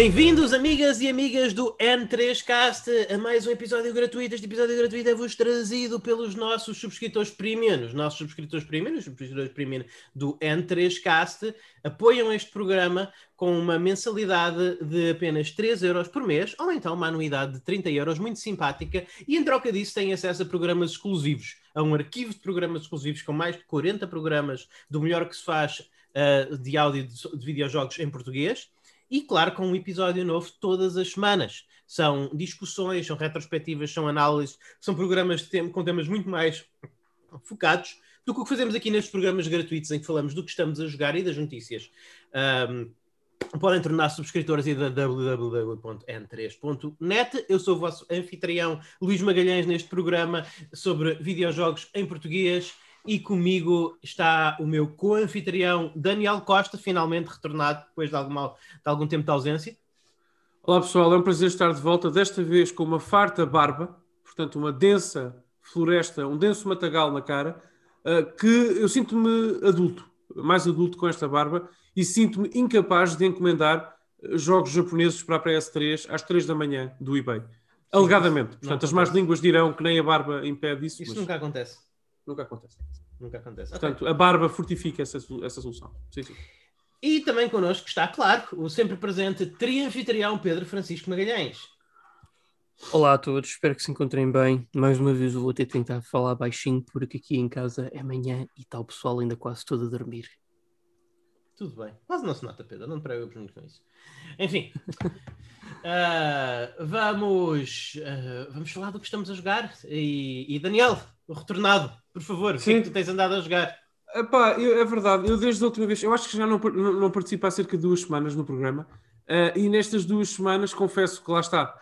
Bem-vindos, amigas e amigas do N3Cast, a mais um episódio gratuito. Este episódio gratuito é-vos trazido pelos nossos subscritores premium. Os nossos subscritores premium, os subscritores premium do N3Cast, apoiam este programa com uma mensalidade de apenas 3 euros por mês, ou então uma anuidade de 30 euros, muito simpática, e em troca disso têm acesso a programas exclusivos, a um arquivo de programas exclusivos com mais de 40 programas do melhor que se faz uh, de áudio de, de videojogos em português e, claro, com um episódio novo todas as semanas. São discussões, são retrospectivas, são análises, são programas com temas muito mais focados do que o que fazemos aqui nestes programas gratuitos em que falamos do que estamos a jogar e das notícias. Um, podem tornar-se subscritores aí da www.n3.net. Eu sou o vosso anfitrião Luís Magalhães neste programa sobre videojogos em português e comigo está o meu co-anfitrião Daniel Costa, finalmente retornado depois de, alguma, de algum tempo de ausência. Olá pessoal, é um prazer estar de volta, desta vez com uma farta barba, portanto uma densa floresta, um denso matagal na cara, uh, que eu sinto-me adulto, mais adulto com esta barba, e sinto-me incapaz de encomendar jogos japoneses para a PS3 às 3 da manhã do eBay. Alegadamente. Portanto, as más línguas dirão que nem a barba impede isso. Isso mas... nunca acontece. Nunca acontece. Nunca acontece. Portanto, okay. a barba fortifica essa, essa solução. Sim, sim. E também connosco está, claro, o sempre presente trianfitrião Pedro Francisco Magalhães. Olá a todos, espero que se encontrem bem. Mais uma vez eu vou ter tentado falar baixinho, porque aqui em casa é manhã e está o pessoal ainda quase todo a dormir. Tudo bem, quase não se nota, Pedro, não te preocupes muito com isso. Enfim, uh, vamos, uh, vamos falar do que estamos a jogar. E, e Daniel, retornado, por favor, Sim. o que é que tu tens andado a jogar? Epá, eu, é verdade, eu desde a última vez, eu acho que já não, não, não participo há cerca de duas semanas no programa, uh, e nestas duas semanas confesso que lá está.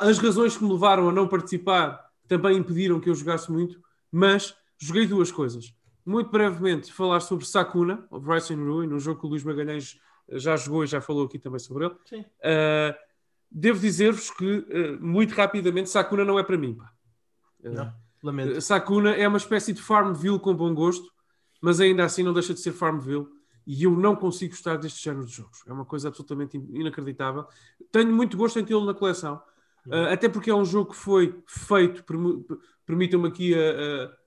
As razões que me levaram a não participar também impediram que eu jogasse muito, mas joguei duas coisas. Muito brevemente, falar sobre Sakuna, of Rising Ruin, um jogo que o Luís Magalhães já jogou e já falou aqui também sobre ele. Sim. Uh, devo dizer-vos que, uh, muito rapidamente, Sakuna não é para mim. Pá. Não, lamento. Sakuna é uma espécie de Farmville com bom gosto, mas ainda assim não deixa de ser Farmville. E eu não consigo gostar deste género de jogos. É uma coisa absolutamente inacreditável. Tenho muito gosto em tê-lo na coleção. Uh, até porque é um jogo que foi feito, permitam-me aqui a,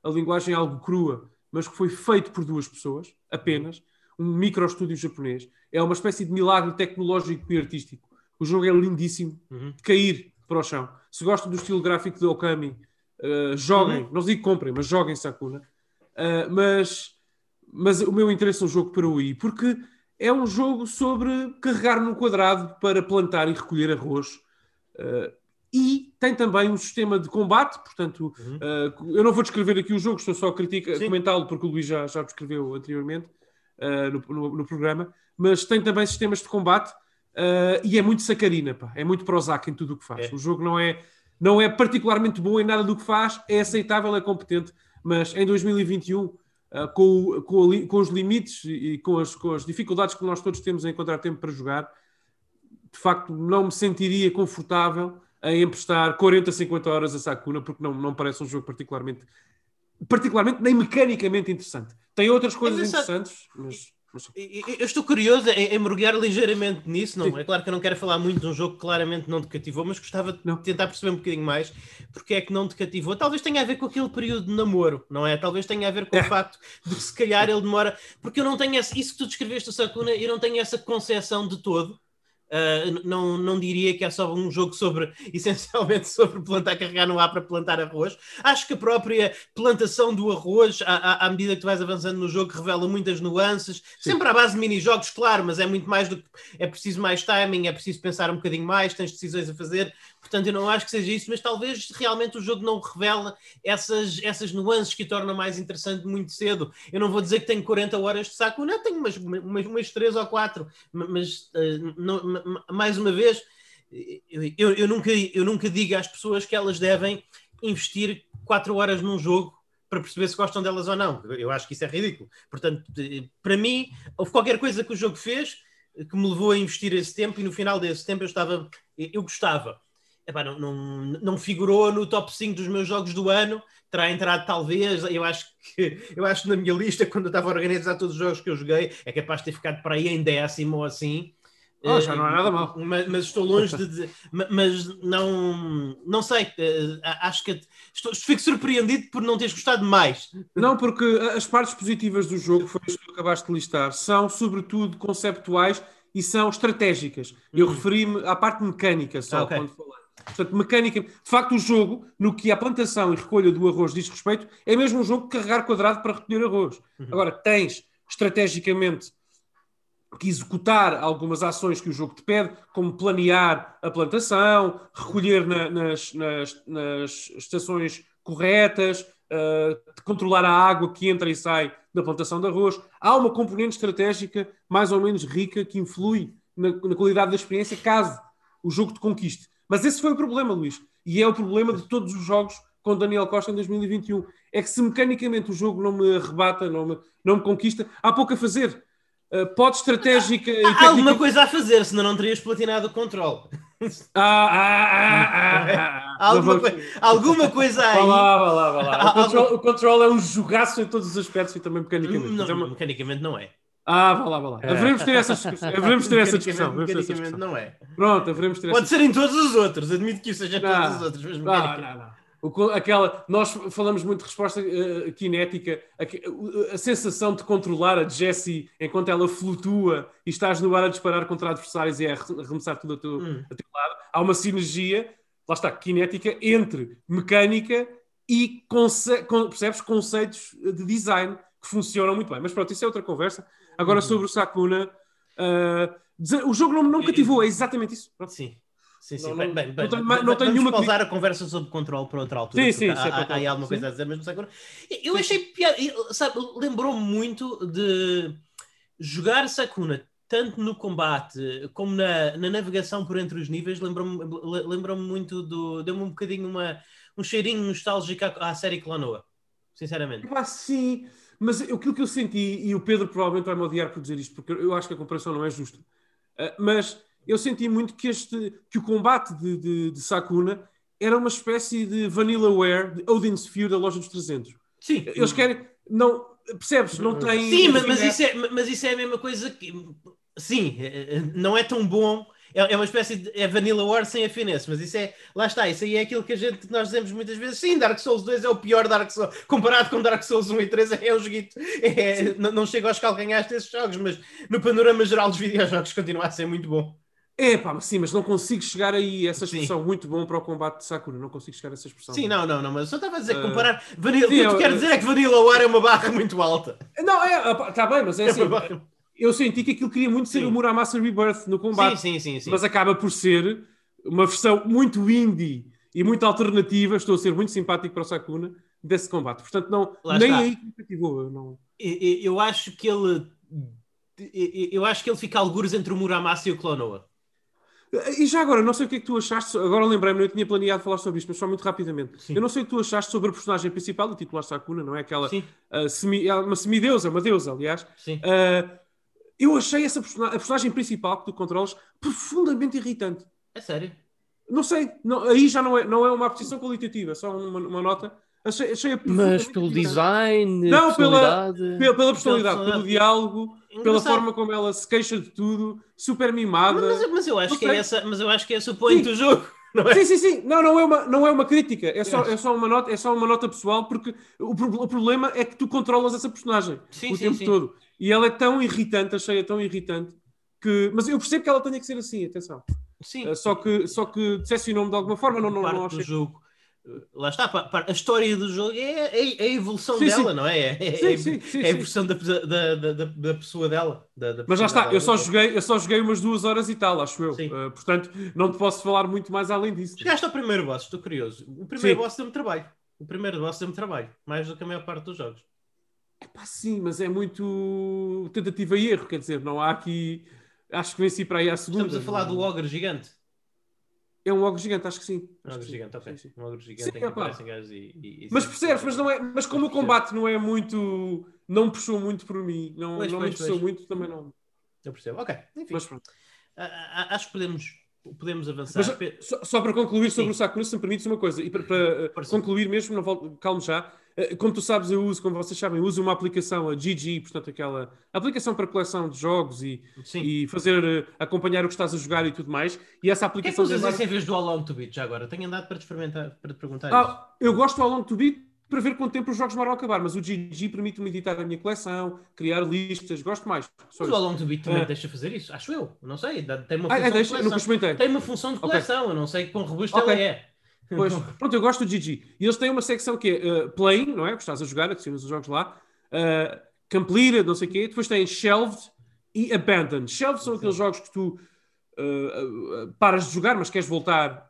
a, a, linguagem algo crua, mas que foi feito por duas pessoas, apenas, um micro estúdio japonês. É uma espécie de milagre tecnológico e artístico. O jogo é lindíssimo, uhum. de cair para o chão. Se gostam do estilo gráfico de Okami, Uh, joguem, uhum. não digo comprem, mas joguem Sakuna. Uh, mas, mas o meu interesse é um jogo para o Wii, porque é um jogo sobre carregar no quadrado para plantar e recolher arroz. Uh, e tem também um sistema de combate, portanto, uhum. eu não vou descrever aqui o jogo, estou só a, a comentá-lo porque o Luís já, já descreveu anteriormente no, no, no, programa, mas tem também sistemas de combate e é muito sacarina, pá. é muito Prozac em tudo o que faz. É. O jogo não é não é particularmente bom em nada do que faz, é aceitável, é competente, mas em 2021, uh, ah, com, com, com, os limites e com as, com as dificuldades que nós todos temos em encontrar tempo para jogar, de facto não me sentiria confortável em emprestar 40, 50 horas a Sakuna, porque não, não parece um jogo particularmente, particularmente nem mecanicamente interessante. Tem outras coisas interessantes, mas eu estou curioso em, em mergulhar ligeiramente nisso. Não, é claro que eu não quero falar muito de um jogo que claramente não te cativou, mas gostava de tentar perceber um bocadinho mais porque é que não te cativou. Talvez tenha a ver com aquele período de namoro, não é? Talvez tenha a ver com é. o facto de que se calhar ele demora. Porque eu não tenho essa, isso que tu descreveste, Sakuna, eu não tenho essa concepção de todo Uh, não, não diria que é só um jogo sobre, essencialmente, sobre plantar, carregar no ar para plantar arroz. Acho que a própria plantação do arroz, à, à medida que tu vais avançando no jogo, revela muitas nuances, Sim. sempre à base de mini-jogos, claro, mas é muito mais do que é preciso mais timing, é preciso pensar um bocadinho mais, tens decisões a fazer. Portanto, eu não acho que seja isso, mas talvez realmente o jogo não revela essas, essas nuances que o tornam mais interessante muito cedo. Eu não vou dizer que tenho 40 horas de saco, não, tenho umas, umas, umas 3 ou 4, mas uh, não, mais uma vez, eu, eu, nunca, eu nunca digo às pessoas que elas devem investir 4 horas num jogo para perceber se gostam delas ou não. Eu acho que isso é ridículo. Portanto, para mim, houve qualquer coisa que o jogo fez que me levou a investir esse tempo e no final desse tempo eu estava, eu gostava. Epá, não, não, não figurou no top 5 dos meus jogos do ano, terá entrado talvez, eu acho que eu acho que na minha lista, quando eu estava a organizar todos os jogos que eu joguei, é capaz de ter ficado para aí em décimo ou assim, Oh, já não é nada mal. Mas, mas estou longe de dizer. Mas não, não sei. Acho que estou, fico surpreendido por não teres gostado mais. Não, porque as partes positivas do jogo, foi isso que acabaste de listar, são sobretudo conceptuais e são estratégicas. Eu uhum. referi-me à parte mecânica só, ah, okay. quando falei. Portanto, mecânica. De facto, o jogo, no que a plantação e recolha do arroz diz respeito, é mesmo um jogo de carregar quadrado para recolher arroz. Uhum. Agora, tens estrategicamente que executar algumas ações que o jogo te pede, como planear a plantação, recolher na, nas, nas, nas, estações corretas, uh, controlar a água que entra e sai da plantação de arroz. Há uma componente estratégica mais ou menos rica que influi na, na qualidade da experiência caso o jogo te conquiste. Mas esse foi o problema, Luís. E é o problema de todos os jogos com Daniel Costa em 2021. É que se mecanicamente o jogo não me arrebata, não me, não me conquista, há pouco a fazer. Uh, pode estratégica. Há, há alguma coisa a fazer, senão não terias platinado o controle. Ah, ah, ah, ah, ah. alguma, coi alguma coisa aí. Vá lá, vá lá, vá lá. O control, o control, é um jogaço em todos os aspectos e também mecanicamente. Não, é uma... Mecanicamente não é. Ah, vá lá, vá lá. Haveremos ter essa discussão. Haveremos ter essa discussão. Mecanicamente não é. Pronto, haveremos ter Pode ser em todos os outros, admito que isso seja em todos os outros, mas. Não, não, não. O, aquela, nós falamos muito de resposta uh, kinética, a, a, sensação de controlar a Jessie enquanto ela flutua e estás no ar a disparar contra adversários e a arremessar tudo a teu, hum. a teu lado. Há uma sinergia, lá está, kinética, entre mecânica e conce percebes conceitos de design que funcionam muito bem. Mas pronto, isso é outra conversa. Agora uhum. sobre o Sakuna, uh, o jogo não, não cativou, é exatamente isso. Pronto. Sim. Sim, sim. Não, bem, bem, não, não, não tenho nenhuma. pausar a conversa sobre controle para outra altura. Sim, sim, há, há, há, há alguma coisa a dizer, mas não sei agora. Eu achei piada, sabe, lembrou-me muito de jogar Sakuna tanto no combate como na, na navegação por entre os níveis. Lembrou-me lembrou muito do. Deu-me um bocadinho uma, um cheirinho nostálgico à, à série Clonoa, sinceramente. Ah, sim, mas aquilo que eu senti, e o Pedro provavelmente vai me odiar por dizer isto, porque eu acho que a comparação não é justa, uh, mas eu senti muito que, este, que o combate de, de, de Sakuna era uma espécie de Vanillaware, de Odin's Feud da loja dos 300. Sim. Eles querem. Não, percebes? Não tem. Sim, mas, mas, isso é, mas isso é a mesma coisa que. Sim, não é tão bom. É, é uma espécie de. É Vanilla War sem a finesse, mas isso é. Lá está, isso aí é aquilo que a gente, nós dizemos muitas vezes. Sim, Dark Souls 2 é o pior Dark Souls. Comparado com Dark Souls 1 e 3, é um joguito. É, não, não chego aos calcanhares desses jogos, mas no panorama geral dos videojogos continua a ser muito bom. É pá, sim, mas não consigo chegar aí essa expressão sim. muito bom para o combate de Sakura. Não consigo chegar a essa expressão. Sim, não, não, não, mas só estava a dizer que ah, comparar. Uh, Vanilla, sim, o que eu, quero dizer é que Vanilla War é uma barra muito alta. Não, é, está bem, mas é, é assim. Eu senti que aquilo queria muito ser sim. o Muramasa Rebirth no combate. Sim, sim, sim, sim. Mas acaba por ser uma versão muito indie e muito alternativa. Estou a ser muito simpático para o Sakuna desse combate. Portanto, não, nem aí que me cativou. Não... Eu, eu acho que ele. Eu acho que ele fica algures entre o Muramasa e o Clonoa. E já agora, não sei o que é que tu achaste, agora lembrei-me, eu tinha planeado falar sobre isto, mas só muito rapidamente. Sim. Eu não sei o que tu achaste sobre a personagem principal, o titular Sakuna, não é? Aquela uh, semi, é uma semideusa, uma deusa, aliás. Uh, eu achei essa personagem, a personagem principal que tu controlas profundamente irritante. É sério? Não sei, não, aí já não é, não é uma apreciação qualitativa, é só uma, uma nota. Achei, achei Mas pelo design, não, pela, pela, pela personalidade, pelo diálogo, pela forma como ela se queixa de tudo, super mimada. Mas, mas eu acho que é essa, mas eu acho que é esse o point do jogo. É? Sim, sim, sim. Não, não é uma, não é uma crítica. É só, é só, uma, nota, é só uma nota pessoal, porque o, o problema é que tu controlas essa personagem sim, o sim, tempo sim. todo. E ela é tão irritante, achei a tão irritante, que... Mas eu percebo que ela tenha que ser assim, atenção. Sim. Uh, só que, só que dissesse o nome de alguma forma, não, não, não achei. Do jogo lá está, a história do jogo é, é, é a evolução sim, dela, sim. não é? É, sim, é, sim, é a evolução da, da, da, da, pessoa dela. Da, Mas já está, dela. eu só, joguei, eu só joguei umas duas horas e tal, acho eu. Uh, portanto, não te posso falar muito mais além disso. Chegaste ao primeiro boss, estou curioso. O primeiro boss deu-me trabalho. O primeiro boss deu-me trabalho, mais do que a maior parte dos jogos. Epá, sim, mas é muito tentativa e erro, quer dizer, não há aqui. Acho que venci para aí à segunda. Estamos a falar do ogre gigante. É um ogro gigante, acho que sim. Um ogro gigante, ok. Sim. Um ogro gigante sim, em que aparecem gajos e, e, Mas percebes, mas, não é, mas como o combate não é muito. Não puxou muito por mim, não, pois, não pois, me puxou muito, também não. Eu percebo, ok. Enfim. Mas pronto. Uh, acho que podemos podemos avançar. Mas, só, só, para concluir sobre Sim. o Sakuna, se me permites uma coisa, e para, para concluir mesmo, não volto, calmo já, como tu sabes, eu uso, como vocês sabem, uso uma aplicação, a GG, portanto, aquela aplicação para coleção de jogos e, e fazer eh, acompanhar o que estás a jogar e tudo mais. E essa aplicação. que é que usas isso em vez do Along to Beat já agora? Tenho andado para te experimentar, para te perguntar ah, isso. Eu gosto do Along to Beat para ver quanto tempo os jogos demoram a acabar, mas o GG permite-me editar a minha coleção, criar listas, gosto mais. Só mas o Along to Beat também uh, deixa fazer isso, acho eu, não sei, tem uma função ah, é, deixa, de coleção. Tem uma função de coleção, okay. eu não sei quão robusto okay. ela é. Pois, pronto, eu gosto do GG. E eles têm uma secção que é uh, playing, não é? Porque estás a jogar, adicionas os jogos lá, uh, completed, não sei o quê, depois tem shelved e abandoned. Shelved são Sim. aqueles jogos que tu uh, paras de jogar, mas queres voltar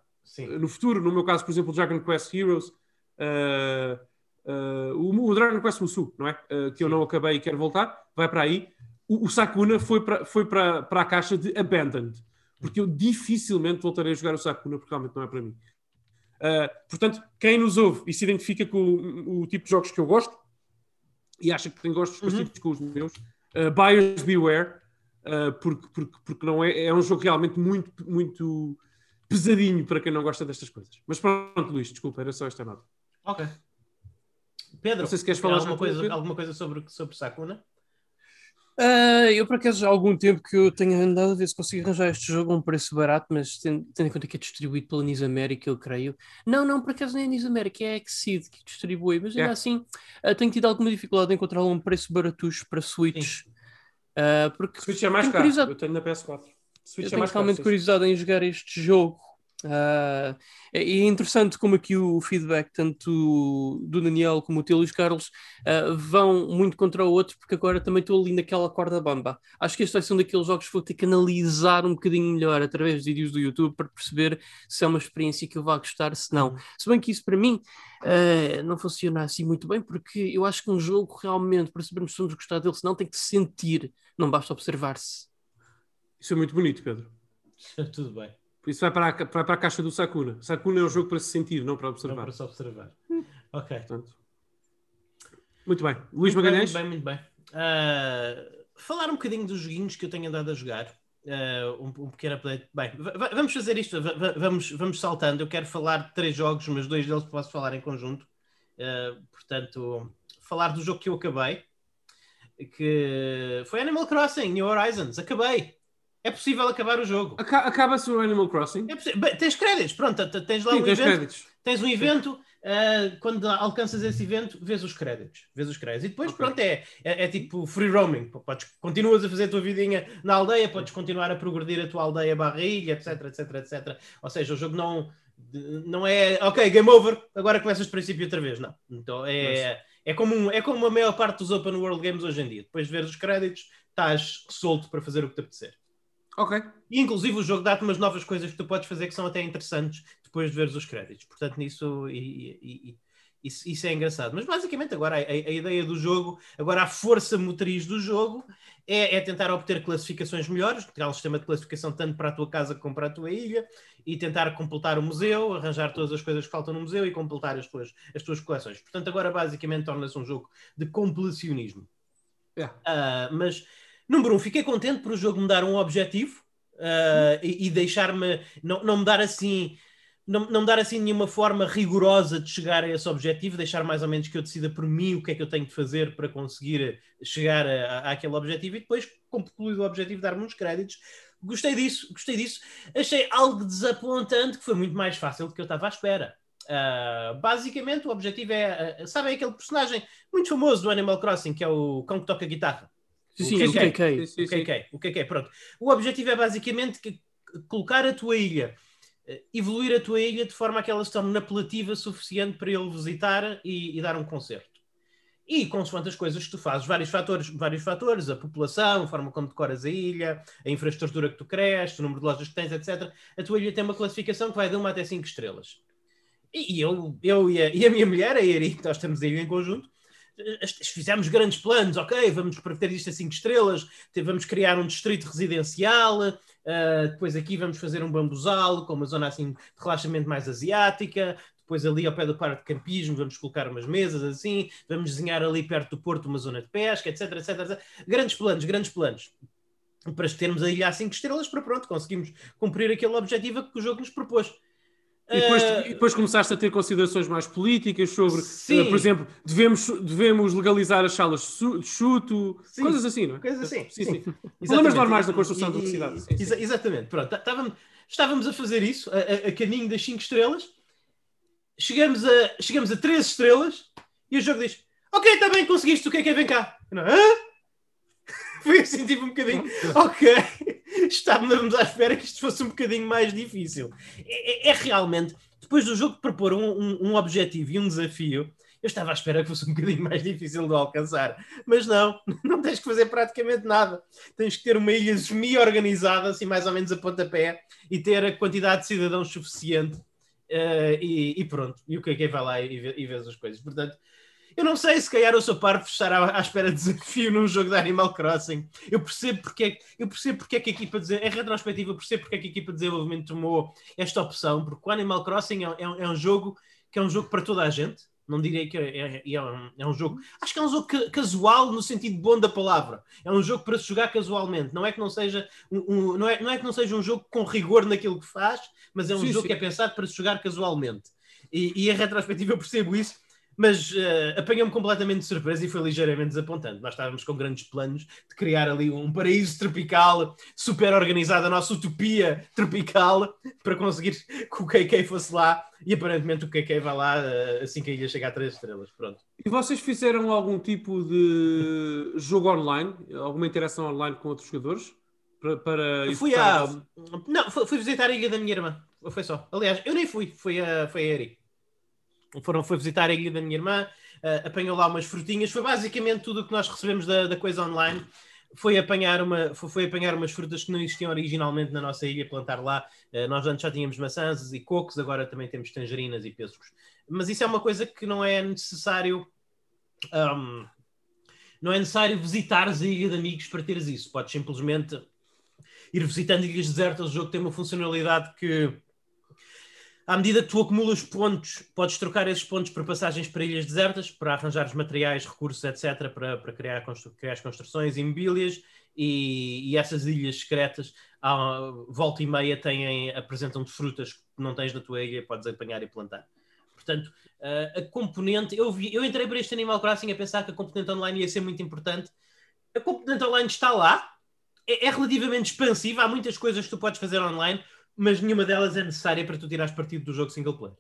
no futuro. No meu caso, por exemplo, Dragon Quest Heroes. Uh, o, Dragon Quest Musou, não é? Uh, que Sim. eu não acabei e quero voltar, vai para aí. O, o Sakuna foi para foi a caixa de Abandoned, porque eu dificilmente voltarei a jogar o Sakuna, porque realmente não é para mim. Uh, portanto, quem nos ouve e se identifica com o, o, tipo de jogos que eu gosto e acha que tem gostos uhum. parecidos com os meus, uh, buyers beware, porque, porque, porque não é, é um jogo realmente muito, muito pesadinho para quem não gosta destas coisas. Mas pronto, Luís, desculpa, era só esta nota. Ok. Pedro, não sei se queres falar alguma coisa, alguma coisa sobre, sobre Sakuna? Uh, eu, por acaso, há algum tempo que eu tenho andado a ver se consigo arranjar este jogo a um preço barato, mas tendo, tendo em conta que é distribuído pela Nis América, eu creio. Não, não, por acaso nem é a Nis América, é a Exceed que distribui, mas ainda é. assim uh, tenho tido alguma dificuldade em encontrar um preço baratucho para Switch. Uh, porque Switch é mais caro, eu tenho na PS4. Switch eu é tenho realmente curiosidade em jogar este jogo Uh, é interessante como aqui o feedback, tanto do Daniel como o teu Luís Carlos, uh, vão muito contra o outro, porque agora também estou ali naquela corda bamba. Acho que este vai ser um daqueles jogos que vou ter que analisar um bocadinho melhor através de vídeos do YouTube para perceber se é uma experiência que eu vá gostar, se não. Se bem que isso para mim uh, não funciona assim muito bem, porque eu acho que um jogo realmente, para sabermos se vamos gostar dele, se não, tem que sentir, não basta observar-se. Isso é muito bonito, Pedro. Tudo bem. Por isso vai para, a, vai para a caixa do Sakuna. Sakuna é um jogo para se sentir, não para observar. Não para se observar. ok. Portanto, muito bem. Luís muito Magalhães? Bem, muito bem, muito bem. Uh, falar um bocadinho dos joguinhos que eu tenho andado a jogar. Uh, um, um, pequeno update. Bem, vamos fazer isto, vamos, vamos saltando. Eu quero falar de três jogos, mas dois deles posso falar em conjunto. Uh, portanto, falar do jogo que eu acabei, que foi Animal Crossing New Horizons. Acabei. É possível acabar o jogo. Acaba-se o Animal Crossing? É Bem, tens créditos, pronto, tens lá Sim, um tens evento. Créditos. Tens um evento, uh, quando alcanças esse evento, vês os créditos. Vês os créditos. E depois, okay. pronto, é, é, é, tipo free roaming. Podes, continuas a fazer a tua vidinha na aldeia, podes continuar a progredir a tua aldeia barra ilha, etc, etc, etc. Ou seja, o jogo não, não é, ok, game over, agora começas do princípio outra vez. Não. Então é, é, como é como a maior parte dos open world games hoje em dia. Depois de ver os créditos, estás solto para fazer o que te apetecer. Ok. E inclusive o jogo dá-te umas novas coisas que tu podes fazer que são até interessantes depois de veres os créditos. Portanto, nisso e, e, isso, isso, é engraçado. Mas basicamente agora a, a, a, ideia do jogo, agora a força motriz do jogo é, é, tentar obter classificações melhores, criar um sistema de classificação tanto para a tua casa como para a tua ilha e tentar completar o museu, arranjar todas as coisas que faltam no museu e completar as tuas, as tuas coleções. Portanto, agora basicamente torna-se um jogo de completionismo. Yeah. Uh, mas Número um, fiquei contente por o jogo me dar um objetivo uh, e, e deixar-me, não, não me dar assim, não, não me dar assim nenhuma forma rigorosa de chegar a esse objetivo, deixar mais ou menos que eu decida por mim o que é que eu tenho de fazer para conseguir chegar a, àquele objetivo e depois, concluído o objetivo, dar-me uns créditos. Gostei disso, gostei disso. Achei algo desapontante, que foi muito mais fácil do que eu estava à espera. Uh, basicamente, o objetivo é, uh, sabem aquele personagem muito famoso do Animal Crossing, que é o cão que toca guitarra? Sim, sim, o KK. O KK. O KK, pronto. O objetivo é basicamente que, colocar a tua ilha, eh, evoluir a tua ilha de forma a que ela se torne apelativa suficiente para ele visitar e, e dar um concerto. E, consoante as coisas que tu fazes, vários fatores, vários fatores, a população, a forma como decoras a ilha, a infraestrutura que tu cresces, o número de lojas que tens, etc. A tua ilha tem uma classificação que vai de 1 até 5 estrelas. E, eu, eu e a, e a minha mulher, a Eri, nós temos a ilha em conjunto, fizemos grandes planos, ok, vamos ter isto a 5 estrelas, vamos criar um distrito residencial, uh, depois aqui vamos fazer um bambuzal com uma zona assim de relaxamento mais asiática, depois ali ao pé do parque de campismo vamos colocar umas mesas assim, vamos desenhar ali perto do porto uma zona de pesca, etc, etc, etc. Grandes planos, grandes planos. para termos a ilha a 5 estrelas, para pronto, conseguimos cumprir aquele objetivo que o jogo nos propôs. E depois, uh, e depois, começaste a ter considerações mais políticas sobre, uh, por exemplo, devemos, devemos legalizar as salas de chuto, sim. coisas assim, não é? Coisas assim. Sim, sim. sim. Problemas normais da construção da cidade. Sim, Exa exatamente. Pronto, estávamos, estávamos a fazer isso, a, a, caminho das 5 estrelas, chegamos a, chegamos a 3 estrelas e o jogo diz: Ok, está bem, conseguiste, o que é que é? Vem cá. Não, Hã? Foi assim, tipo um bocadinho. Ok, estávamos à espera que isto fosse um bocadinho mais difícil. É, é, é realmente, depois do jogo propor um, um, um, objetivo e um desafio, eu estava à espera que fosse um bocadinho mais difícil de alcançar. Mas não, não tens que fazer praticamente nada. Tens que ter uma ilha semi-organizada, assim mais ou menos a pontapé, e ter a quantidade de cidadãos suficiente. Uh, e, e, pronto, e o que é que vai lá e, e vês as coisas. Portanto, eu não sei se calhar o seu par estar à, à, espera de desafio num jogo de Animal Crossing. Eu percebo porque, é eu percebo porque é que a equipa de, é retrospectiva, eu percebo porque é que a equipa de desenvolvimento tomou esta opção, porque o Animal Crossing é, é, é um jogo que é um jogo para toda a gente. Não diria que é, é, é, um, é um jogo. Acho que é um jogo casual no sentido bom da palavra. É um jogo para se jogar casualmente. Não é que não seja um, um não, é, não é que não seja um jogo com rigor naquilo que faz, mas é um sim, jogo sim. que é pensado para se jogar casualmente. E, e a retrospectiva eu percebo isso mas uh, apanhou-me completamente de surpresa e foi ligeiramente desapontante. Nós estávamos com grandes planos de criar ali um paraíso tropical super organizado, a nossa utopia tropical, para conseguir que o KK fosse lá e aparentemente o KK vai lá uh, assim que a ilha chegar a três estrelas. Pronto. E vocês fizeram algum tipo de jogo online, alguma interação online com outros jogadores? Para, para fui a. Não, fui visitar a ilha da minha irmã. Foi só. Aliás, eu nem fui, foi a, foi a Eri foram, foi visitar a ilha da minha irmã, uh, apanhou lá umas frutinhas, foi basicamente tudo o que nós recebemos da, da coisa online. Foi apanhar, uma, foi, foi, apanhar umas frutas que não existiam originalmente na nossa ilha, plantar lá. Uh, nós antes já tínhamos maçãs e cocos, agora também temos tangerinas e pêssegos. Mas isso é uma coisa que não é necessário. Um, não é necessário visitares a ilha de amigos para teres isso. Podes simplesmente ir visitando ilhas desertas. O jogo tem uma funcionalidade que à medida que tu acumulas pontos, podes trocar esses pontos por passagens para ilhas desertas, para arranjar os materiais, recursos, etc., para, para criar, constru criar as construções e e, e, essas ilhas secretas, à volta e meia, apresentam-te frutas que não tens na tua ilha, podes apanhar e plantar. Portanto, a componente. Eu, vi, eu entrei para este Animal Crossing a pensar que a componente online ia ser muito importante. A componente online está lá, é, é relativamente expansiva, há muitas coisas que tu podes fazer online mas nenhuma delas é necessária para tu tirares partido do jogo single player.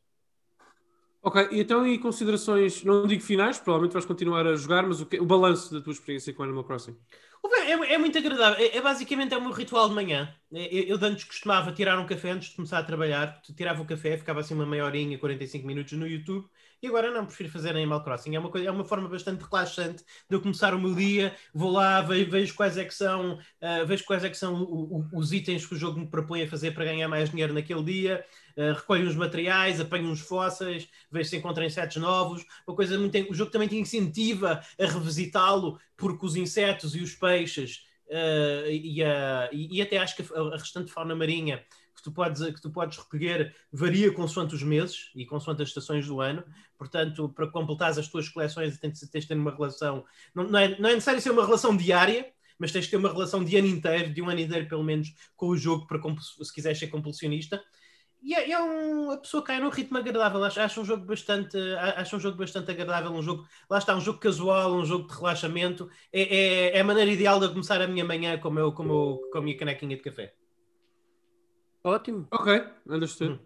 Ok, e então e considerações, não digo finais, provavelmente vais continuar a jogar, mas o, que, o balanço da tua experiência com Animal Crossing? É, é, muito agradável, é, é, basicamente é o meu ritual de manhã. É, eu, eu antes costumava tirar um café antes de começar a trabalhar, tirava o café, ficava assim uma meia horinha, 45 minutos no YouTube e agora não, prefiro fazer Animal Crossing. É uma, coisa, é uma forma bastante relaxante de eu começar o meu dia, vou lá, vejo, vejo quais é que são, uh, vejo quais é que são o, o, os itens que o jogo me propõe a fazer para ganhar mais dinheiro naquele dia, uh, recolho uns materiais, apanho uns fósseis, vejo se encontro insetos novos. Uma coisa muito. O jogo também te incentiva a revisitá-lo, porque os insetos e os peixes. Uh, e, e, e, até acho que a, a restante fauna marinha que tu podes, que tu podes recolher varia consoante os meses e consoante as estações do ano. Portanto, para completares as tuas coleções, tens de ter uma relação. Não, não, é, não é necessário ser uma relação diária, mas tens de ter uma relação de ano inteiro, de um ano inteiro pelo menos, com o jogo, para se quiseres ser compulsionista. E é, é um, a pessoa cai num ritmo agradável. Acho, acho, um jogo bastante, acho um jogo bastante agradável. Um jogo, lá está, um jogo casual, um jogo de relaxamento. É, é, é a maneira ideal de começar a minha manhã com, meu, com, meu, com a minha canequinha de café. Ótimo. Ok, understood. Hum.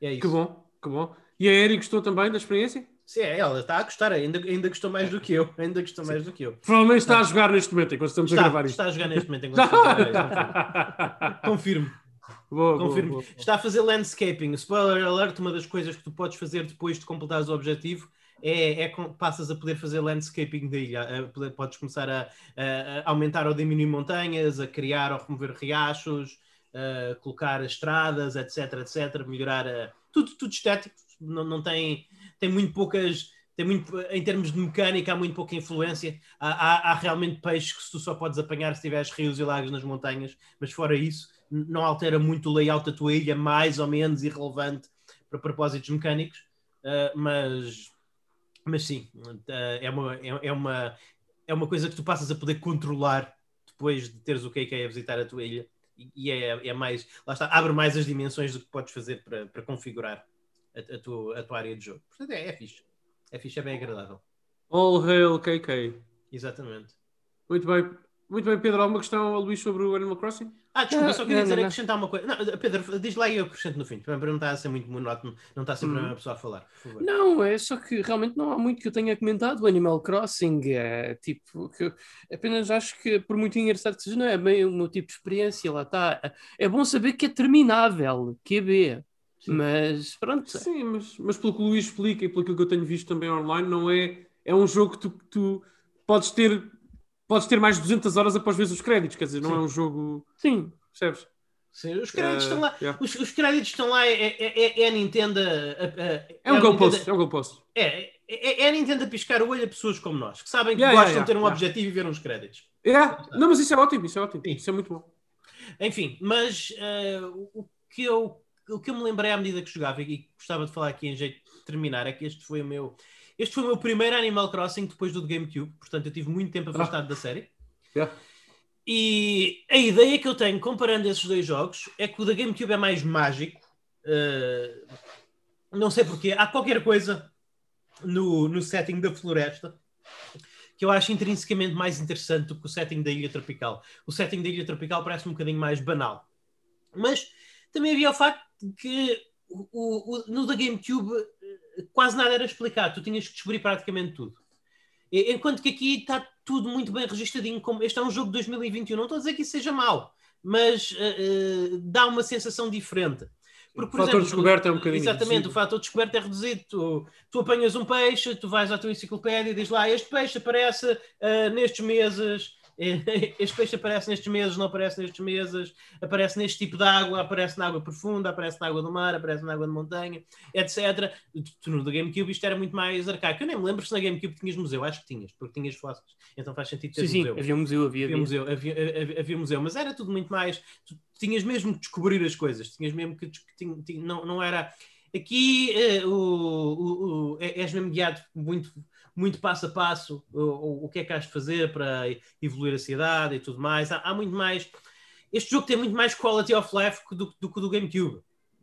É isso. Que bom, que bom. E a Eri gostou também da experiência? Sim, ela está a gostar, ainda, ainda gostou mais do que eu. Ainda gostou mais do que eu. Provavelmente está a jogar neste momento enquanto estamos está, a gravar isto. Está a jogar neste momento enquanto estamos a gravar isto. Confirmo. Boa, Confirmo. Boa, boa, está a fazer landscaping. Spoiler alert: uma das coisas que tu podes fazer depois de completares o objetivo é, é passas a poder fazer landscaping da ilha. podes começar a, a, a, aumentar ou diminuir montanhas, a criar ou remover riachos, a colocar estradas, etc, etc, melhorar a, tudo, tudo estético. Não, não tem, tem muito poucas tem muito, em termos de mecânica, há muito pouca influência. Há, há, há, realmente peixes que tu só podes apanhar se tiveres rios e lagos nas montanhas, mas fora isso, não altera muito o layout da tua ilha, mais ou menos irrelevante para propósitos mecânicos. Uh, mas, mas sim, uh, é, uma, é, é, uma, é uma coisa que tu passas a poder controlar depois de teres o KK a visitar a tua ilha. E é, é mais, lá está, abre mais as dimensões do que podes fazer para, para configurar a, a, tua, a tua área de jogo. Portanto, é, é fixe. É fixe, é bem agradável. All hail KK. Exatamente. Muito bem. Muito bem, Pedro, alguma questão ao Luís sobre o Animal Crossing? Ah, desculpa, só queria dizer, acrescentar uma coisa. Não, Pedro, diz lá e eu acrescento no fim, para não estar a ser muito monótono, não está sempre hum. a mesma pessoa a falar, Não, é só que realmente não há muito que eu tenha comentado. O Animal Crossing é tipo, que apenas acho que, por muito engraçado que seja, não é bem o meu tipo de experiência, lá está. É bom saber que é terminável, QB. Sim. Mas pronto. Sim, mas, mas pelo que o Luís explica e pelo que eu tenho visto também online, não é. É um jogo que tu, tu podes ter podes ter mais de 200 horas após ver os créditos, quer dizer, não Sim. é um jogo. Sim, percebes? Sim, os créditos uh, estão lá. Yeah. Os, os, créditos estão lá. É, é, é, é a Nintendo. A, a, é um goalpost. É um goalpost. É, é, é a Nintendo a piscar o olho a pessoas como nós, que sabem que yeah, gostam yeah, de ter um objetivo e ver uns créditos. Yeah. Não, mas isso é ótimo. Isso é ótimo. Sim. Isso é muito bom. Enfim, mas uh, o, que eu, o que eu me lembrei à medida que jogava e gostava de falar aqui em jeito de terminar é que este foi o meu. Este foi o meu primeiro Animal Crossing depois do GameCube, portanto eu tive muito tempo afastado ah. da série. Yeah. E a ideia que eu tenho comparando esses dois jogos é que o da GameCube é mais mágico. Uh, não sei porquê. Há qualquer coisa no, no setting da floresta que eu acho intrinsecamente mais interessante do que o setting da Ilha Tropical. O setting da Ilha Tropical parece um bocadinho mais banal. Mas também havia o facto de que o, o, no da GameCube quase nada era explicado. Tu tinhas que descobrir praticamente tudo. Enquanto que aqui está tudo muito bem registradinho. Como este é um jogo de 2021. Não estou a dizer que isso seja mau, mas uh, uh, dá uma sensação diferente. Porque, por o fator exemplo, descoberto é um bocadinho Exatamente, reduzido. o fator descoberto é reduzido. Tu, tu, apanhas um peixe, tu vais à tua enciclopédia e diz lá: este peixe aparece uh, nestes meses Este peixe aparece nestes meses, não aparece nestes meses, aparece neste tipo de água, aparece na água profunda, aparece na água do mar, aparece na água de montanha, etc. Tu no da GameCube isto era muito mais arcaico. Eu nem me lembro se na GameCube tinhas museu, acho que tinhas, porque tinhas fósseis. Então faz sentido ter sim, museu. Sim, havia museu, havia, havia, museu, havia, havia, havia, museu, mas era tudo muito mais. Tu tinhas mesmo que descobrir as coisas, tinhas mesmo que. Tinha, tinha, não, não era. Aqui uh, o, o, o, és mesmo guiado muito muito passo a passo o, o que é que has de fazer para evoluir a cidade e tudo mais. Há, há, muito mais. Este jogo tem muito mais quality of life do, do que o do GameCube,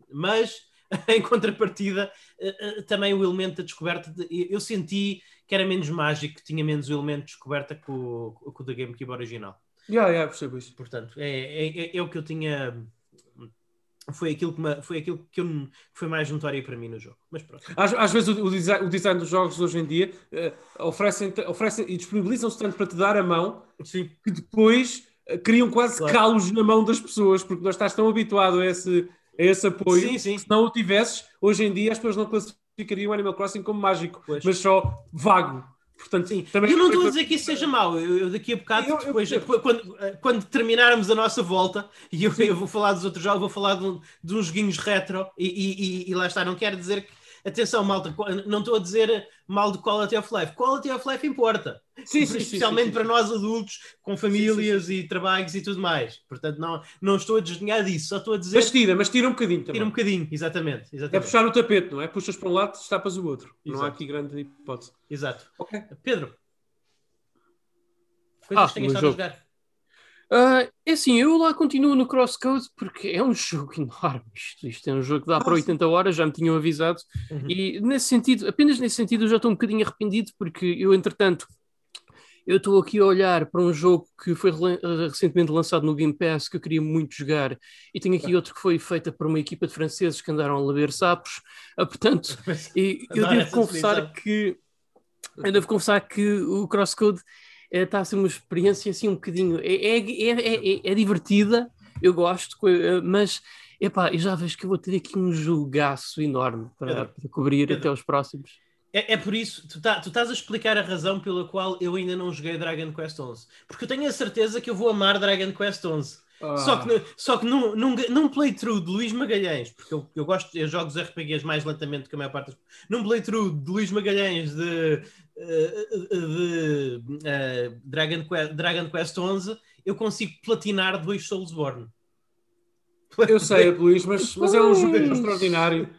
mas em contrapartida, eh, eh, também o elemento da descoberta. De, eu senti que era menos mágico, que tinha menos o elemento de descoberta que o, que o da GameCube original. Yeah, yeah, percebo isso. Portanto, é, é, é, é o que eu tinha foi aquilo que, me, foi aquilo que, eu, que foi mais notório para mim no jogo. Mas pronto. Às, às vezes o, o, design, o, design, dos jogos hoje em dia uh, oferecem, oferecem e disponibilizam-se tanto para te dar a mão Sim. que depois uh, criam quase claro. calos na mão das pessoas, porque nós estás tão habituado a esse, a esse apoio sim, sim. se não o tivesses, hoje em dia as pessoas não classificariam o Animal Crossing como mágico, pois. mas só vago. Portanto, sim. Também eu não estou a dizer que isso seja mau. Eu, eu daqui a bocado, eu, depois, eu, quando, quando, terminarmos a nossa volta, e eu, vou falar dos outros jogos, vou falar de, de uns joguinhos retro, e, e, e, e, lá está. Não quero dizer que atenção, malta, não estou a dizer mal de quality of life. Quality of life importa. Sim, sim, especialmente sim, para nós adultos, com famílias e trabalhos e tudo mais. Portanto, não, não estou a desdenhar disso, só estou a dizer. Mas tira, mas tira um bocadinho também. Tira um bocadinho, exatamente. exatamente. É puxar o tapete, não é? Puxas para um lado, estapas o outro. Exato. Não há aqui grande hipótese. Exato. Okay. Pedro. Coisas ah, que tenhas estado a jogar. Uh, é assim, eu lá continuo no Crosscode porque é um jogo enorme. Isto, isto é um jogo que dá para 80 horas, já me tinham avisado. Uhum. E nesse sentido, apenas nesse sentido, eu já estou um bocadinho arrependido porque eu, entretanto, eu estou aqui a olhar para um jogo que foi recentemente lançado no Game Pass que eu queria muito jogar e tenho aqui outro que foi feito por uma equipa de franceses que andaram a laber sapos. Uh, portanto, e, eu devo confessar que eu devo confessar que o Crosscode está a ser uma experiência assim um bocadinho. É, é, é, é, divertida, eu gosto, mas epá, eu já vejo que eu vou ter aqui um julgaço enorme para, para cobrir até os próximos. É, é, por isso, tu, tá, tu estás a explicar a razão pela qual eu ainda não joguei Dragon Quest 11. Porque eu tenho a certeza que eu vou amar Dragon Quest 11. Ah. Só que, só que num, num, num playthrough de Luís Magalhães, porque eu, eu gosto, eu jogo os RPGs mais lentamente que a maior parte das Num playthrough de Luís Magalhães de, eh, de, de uh, Dragon, Quest, Dragon Quest 11, eu consigo platinar dois Soulsborne. Eu sei, Luís, mas, mas é um jogo extraordinário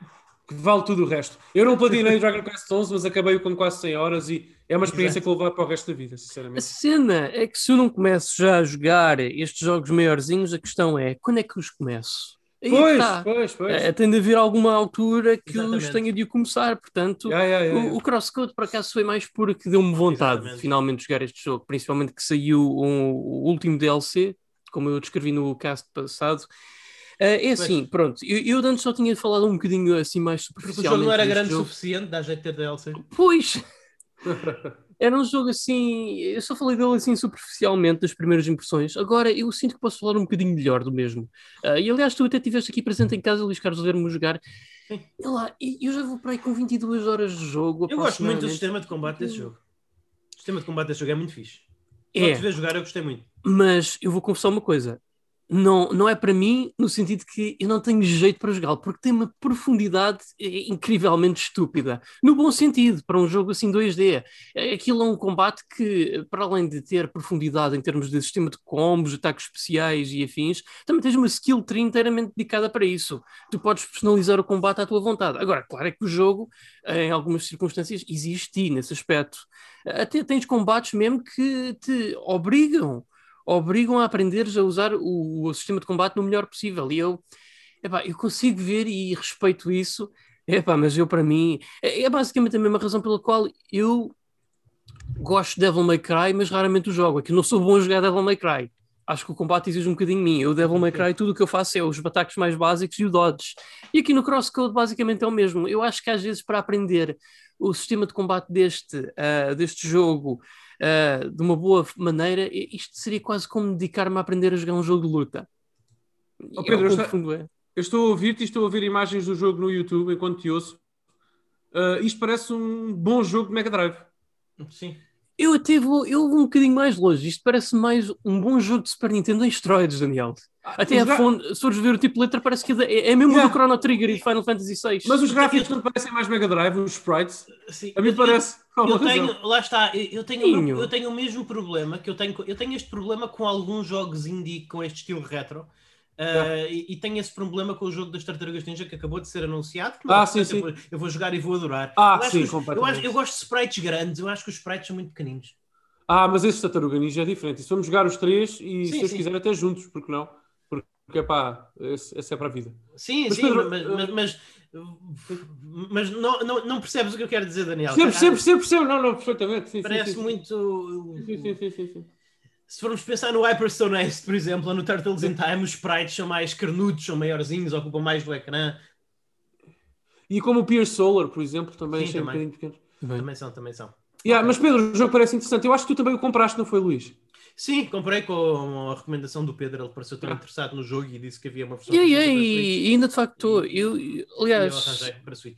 que vale tudo o resto. Eu não platinei Dragon Quest 11, mas acabei com quase 100 horas e, é uma experiência Exato. que vou levar para o resto da vida, sinceramente. A cena é que se eu não começo já a jogar estes jogos maiorzinhos, a questão é quando é que os começo? Aí pois, tá. pois, pois. É, tem de haver alguma altura que Exatamente. os tenha de começar. Portanto, yeah, yeah, yeah, o, o CrossCode, por acaso, foi mais porque deu-me vontade Exatamente. de finalmente jogar este jogo. Principalmente que saiu um, o último DLC, como eu descrevi no cast passado. Uh, é assim, pois. pronto. Eu, eu antes só tinha falado um bocadinho assim mais superficialmente. Porque o jogo não era grande o suficiente, dá jeito de ter DLC. Pois! Era um jogo assim. Eu só falei dele assim superficialmente das primeiras impressões. Agora eu sinto que posso falar um bocadinho melhor do mesmo. Uh, e aliás, tu até estiveste aqui presente em casa, Luís Carlos, ver-me jogar. E lá, eu já vou para aí com 22 horas de jogo. Eu gosto muito do sistema de combate desse jogo. O sistema de combate desse jogo é muito fixe. É. Só ver jogar, eu gostei muito. Mas eu vou confessar uma coisa: não, não é para mim no sentido que eu não tenho jeito para jogá-lo, porque tem uma profundidade incrivelmente estúpida. No bom sentido, para um jogo assim 2D. Aquilo é um combate que, para além de ter profundidade em termos de sistema de combos, ataques especiais e afins, também tens uma skill tree inteiramente dedicada para isso. Tu podes personalizar o combate à tua vontade. Agora, claro é que o jogo, em algumas circunstâncias, existe nesse aspecto. Até tens combates mesmo que te obrigam obrigam a aprenderes a usar o, o sistema de combate no melhor possível. E eu, epá, eu consigo ver e respeito isso, epá, mas eu, para mim, é, é basicamente a mesma razão pela qual eu gosto de Devil May Cry, mas raramente o jogo. É que não sou bom a jogar Devil May Cry. Acho que o combate exige um bocadinho de mim. Eu, Devil May Cry, tudo o que eu faço é os ataques mais básicos e o dodge. E aqui no Crosscode, basicamente, é o mesmo. Eu acho que às vezes, para aprender o sistema de combate deste, uh, deste jogo uh, de uma boa maneira, isto seria quase como dedicar-me a aprender a jogar um jogo de luta. Oh, Pedro, é eu, está, é. eu estou a ouvir-te e estou a ver imagens do jogo no YouTube enquanto te ouço. Uh, isto parece um bom jogo de Mega Drive. Sim. Eu até vou, eu vou um bocadinho mais longe. Isto parece mais um bom jogo de Super Nintendo em esteroides, Daniel. Até a fonte, se fores ver o tipo de letra, parece que é, é mesmo yeah. do Chrono Trigger e Final Fantasy VI. Mas os gráficos não parecem mais Mega Drive, os sprites. Sim. A mim eu, parece. Eu, eu tenho, lá está, eu tenho, eu tenho o mesmo problema que eu tenho, eu tenho este problema com alguns jogos indie com este estilo retro. Uh, e, e tenho esse problema com o jogo das Tartarugas Ninja que acabou de ser anunciado. ah, sim, sim. Eu vou, eu, vou, jogar e vou adorar. Ah, eu sim, os, eu, acho, eu gosto de sprites grandes, eu acho que os sprites são muito pequeninos. Ah, mas esse Tartaruga Ninja é diferente. Se vamos jogar os três e sim, se eles quiserem até juntos, porque não? Porque pá, esse, esse é para a vida. Sim, mas, sim, Pedro, mas, mas, mas, mas não, não, não, percebes o que eu quero dizer, Daniel? Percebo, percebo, percebo, percebo. Não, não, perfeitamente. Sim, Parece sim, muito. Sim, sim, sim, sim, sim. Se formos pensar no Hyperstone Ace, por exemplo, ou no Turtles in Time, os sprites são mais carnudos, são maiorzinhos, ocupam mais do ecrã. E como o Pierce Solar, por exemplo, também Sim, também. um bocadinho pequeno. Também são, também são. Yeah, okay. Mas Pedro, o jogo parece interessante. Eu acho que tu também o compraste, não foi, Luís? Sim, comprei com a recomendação do Pedro. Ele pareceu tão ah. interessado no jogo e disse que havia uma versão. Yeah, yeah, e, e ainda de facto, eu, aliás,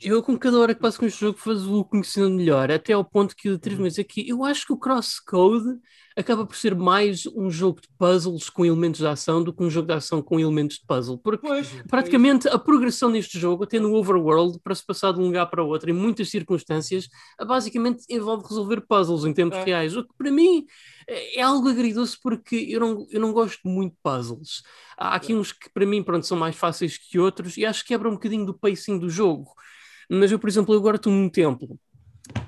eu, eu com cada hora que passo com este jogo faz-o conhecendo melhor, até ao ponto que eu tive a dizer que eu acho que o Crosscode acaba por ser mais um jogo de puzzles com elementos de ação do que um jogo de ação com elementos de puzzle. Porque pois, praticamente a progressão neste jogo, até no overworld, para se passar de um lugar para outro, em muitas circunstâncias, basicamente envolve resolver puzzles em tempos é. reais. O que para mim é algo agridoce porque eu não, eu não gosto muito de puzzles. Há aqui uns que para mim pronto, são mais fáceis que outros e acho que quebra um bocadinho do pacing do jogo. Mas eu, por exemplo, agora estou num templo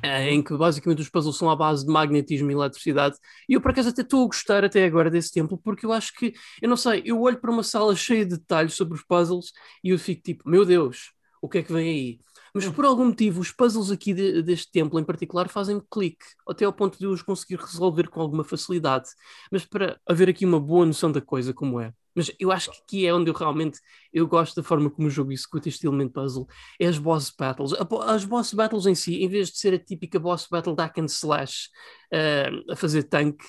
em que basicamente os puzzles são à base de magnetismo e eletricidade. E eu, por acaso, até estou a gostar até agora desse templo, porque eu acho que, eu não sei, eu olho para uma sala cheia de detalhes sobre os puzzles e eu fico tipo, meu Deus, o que é que vem aí? Mas por algum motivo, os puzzles aqui de, deste templo em particular fazem-me clique, até ao ponto de eu os conseguir resolver com alguma facilidade. Mas para haver aqui uma boa noção da coisa como é. Mas eu acho que aqui é onde eu realmente eu gosto da forma como o jogo executa este elemento puzzle. É as boss battles. As boss battles em si, em vez de ser a típica boss battle da and slash uh, a fazer tanque,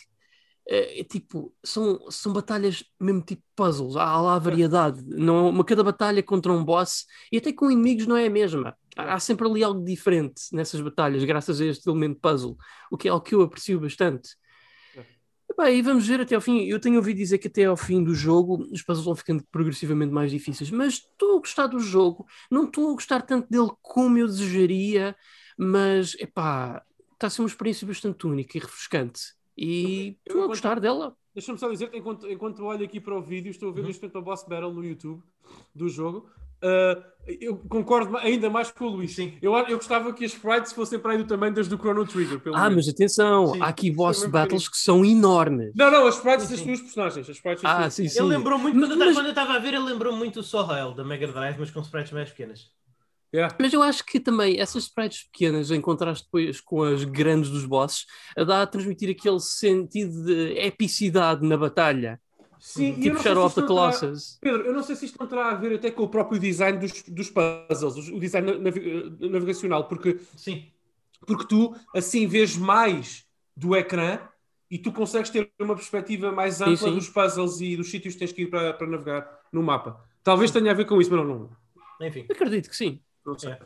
é, é, tipo, são, são batalhas mesmo tipo puzzles, há lá a variedade, não, uma, cada batalha contra um boss e até com inimigos não é a mesma. Há, sempre ali algo diferente nessas batalhas, graças a este elemento puzzle, o que é algo que eu aprecio bastante. É. E vamos ver até ao fim. Eu tenho ouvido dizer que até ao fim do jogo os puzzles vão ficando progressivamente mais difíceis, mas estou a gostar do jogo, não estou a gostar tanto dele como eu desejaria, mas epá, está a ser uma experiência bastante única e refrescante. E estou a gostar dela. Deixa-me só dizer enquanto, enquanto olho aqui para o vídeo, estou a ver uhum. neste momento a boss battle no YouTube do jogo. Uh, eu concordo ainda mais com o Luís. Sim. Eu, eu gostava que as sprites fossem para aí do tamanho das do Chrono Trigger. ah, menos. mas atenção, sim. há aqui boss battles que são enormes. Não, não, as sprites das tuas personagens. As sprites ah, sim, sim. Ele lembrou muito, mas, mas... quando eu estava a ver, ele lembrou muito o Soul da Mega Drive, mas com sprites mais pequenas. Yeah. Mas eu acho que também essas sprites pequenas, em contraste depois com as grandes dos bosses, dá a transmitir aquele sentido de epicidade na batalha. Sim, tipo Shadow of the Colossus. Terá, Pedro, eu não sei se isto não terá a ver até com o próprio design dos, dos puzzles, o design navigacional, porque, Sim. porque tu assim vês mais do ecrã e tu consegues ter uma perspectiva mais ampla sim, sim. dos puzzles e dos sítios que tens que ir para, para navegar no mapa. Talvez tenha a ver com isso, mas não. não. Enfim. Acredito que sim. É.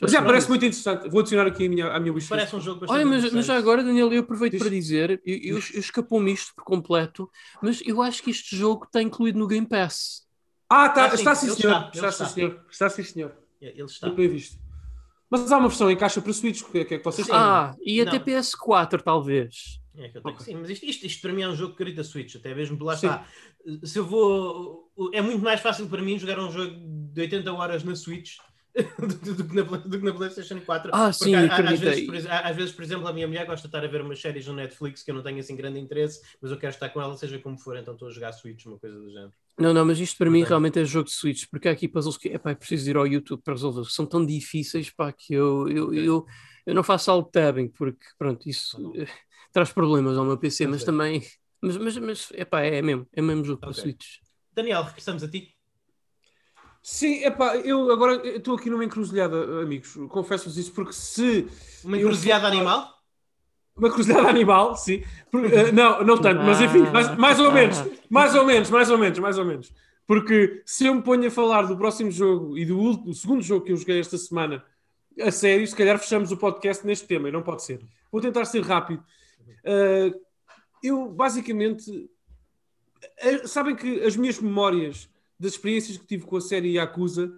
Mas já parece muito interessante. Vou adicionar aqui a minha, a minha wishlist. Parece um jogo bastante Olha, mas, mas já agora, Daniel, eu aproveito Diz. para dizer, eu, eu, eu escapou-me isto por completo, mas eu acho que este jogo está incluído no Game Pass. Ah, tá, ah, está, sim, senhor. Está, sim, senhor. Está, sim, senhor. Ele está. bem visto. Mas há uma versão em caixa para Switch, que é que, é que vocês têm? Ah, e até PS4, talvez. É que eu tenho, okay. Sim, mas isto, isto, isto, para mim é um jogo que querido da Switch, até mesmo lá está. Se eu vou. É muito mais fácil para mim jogar um jogo de 80 horas na Switch do, que na, do que na PlayStation 4. Ah, sim, há, às, vezes, por, às vezes, por exemplo, a minha mulher gosta de estar a ver umas séries no Netflix que eu não tenho assim grande interesse, mas eu quero estar com ela, seja como for, então estou a jogar Switch, uma coisa do género. Não, não, mas isto para mim realmente é jogo de Switch, porque há aqui puzzles que epá, é preciso ir ao YouTube para resolver, são tão difíceis pá, que eu, eu, eu, eu não faço alt tabbing, porque pronto, isso uh, traz problemas ao meu PC, mas também. Mas, mas, mas epá, é mesmo, é mesmo jogo okay. para Switch. Daniel, regressamos a ti. Sim, epá, eu agora estou aqui numa encruzilhada, amigos, confesso-vos isso, porque se. Uma encruzilhada eu... animal? Uma encruzilhada animal, sim. Uh, não, não tanto, mas enfim, mais, mais ou menos, mais ou menos, mais ou menos, mais ou menos. Porque se eu me ponho a falar do próximo jogo e do, do segundo jogo que eu joguei esta semana a sério, se calhar fechamos o podcast neste tema, e não pode ser. Vou tentar ser rápido. Uh, eu, basicamente, uh, sabem que as minhas memórias das experiências que tive com a série Yakuza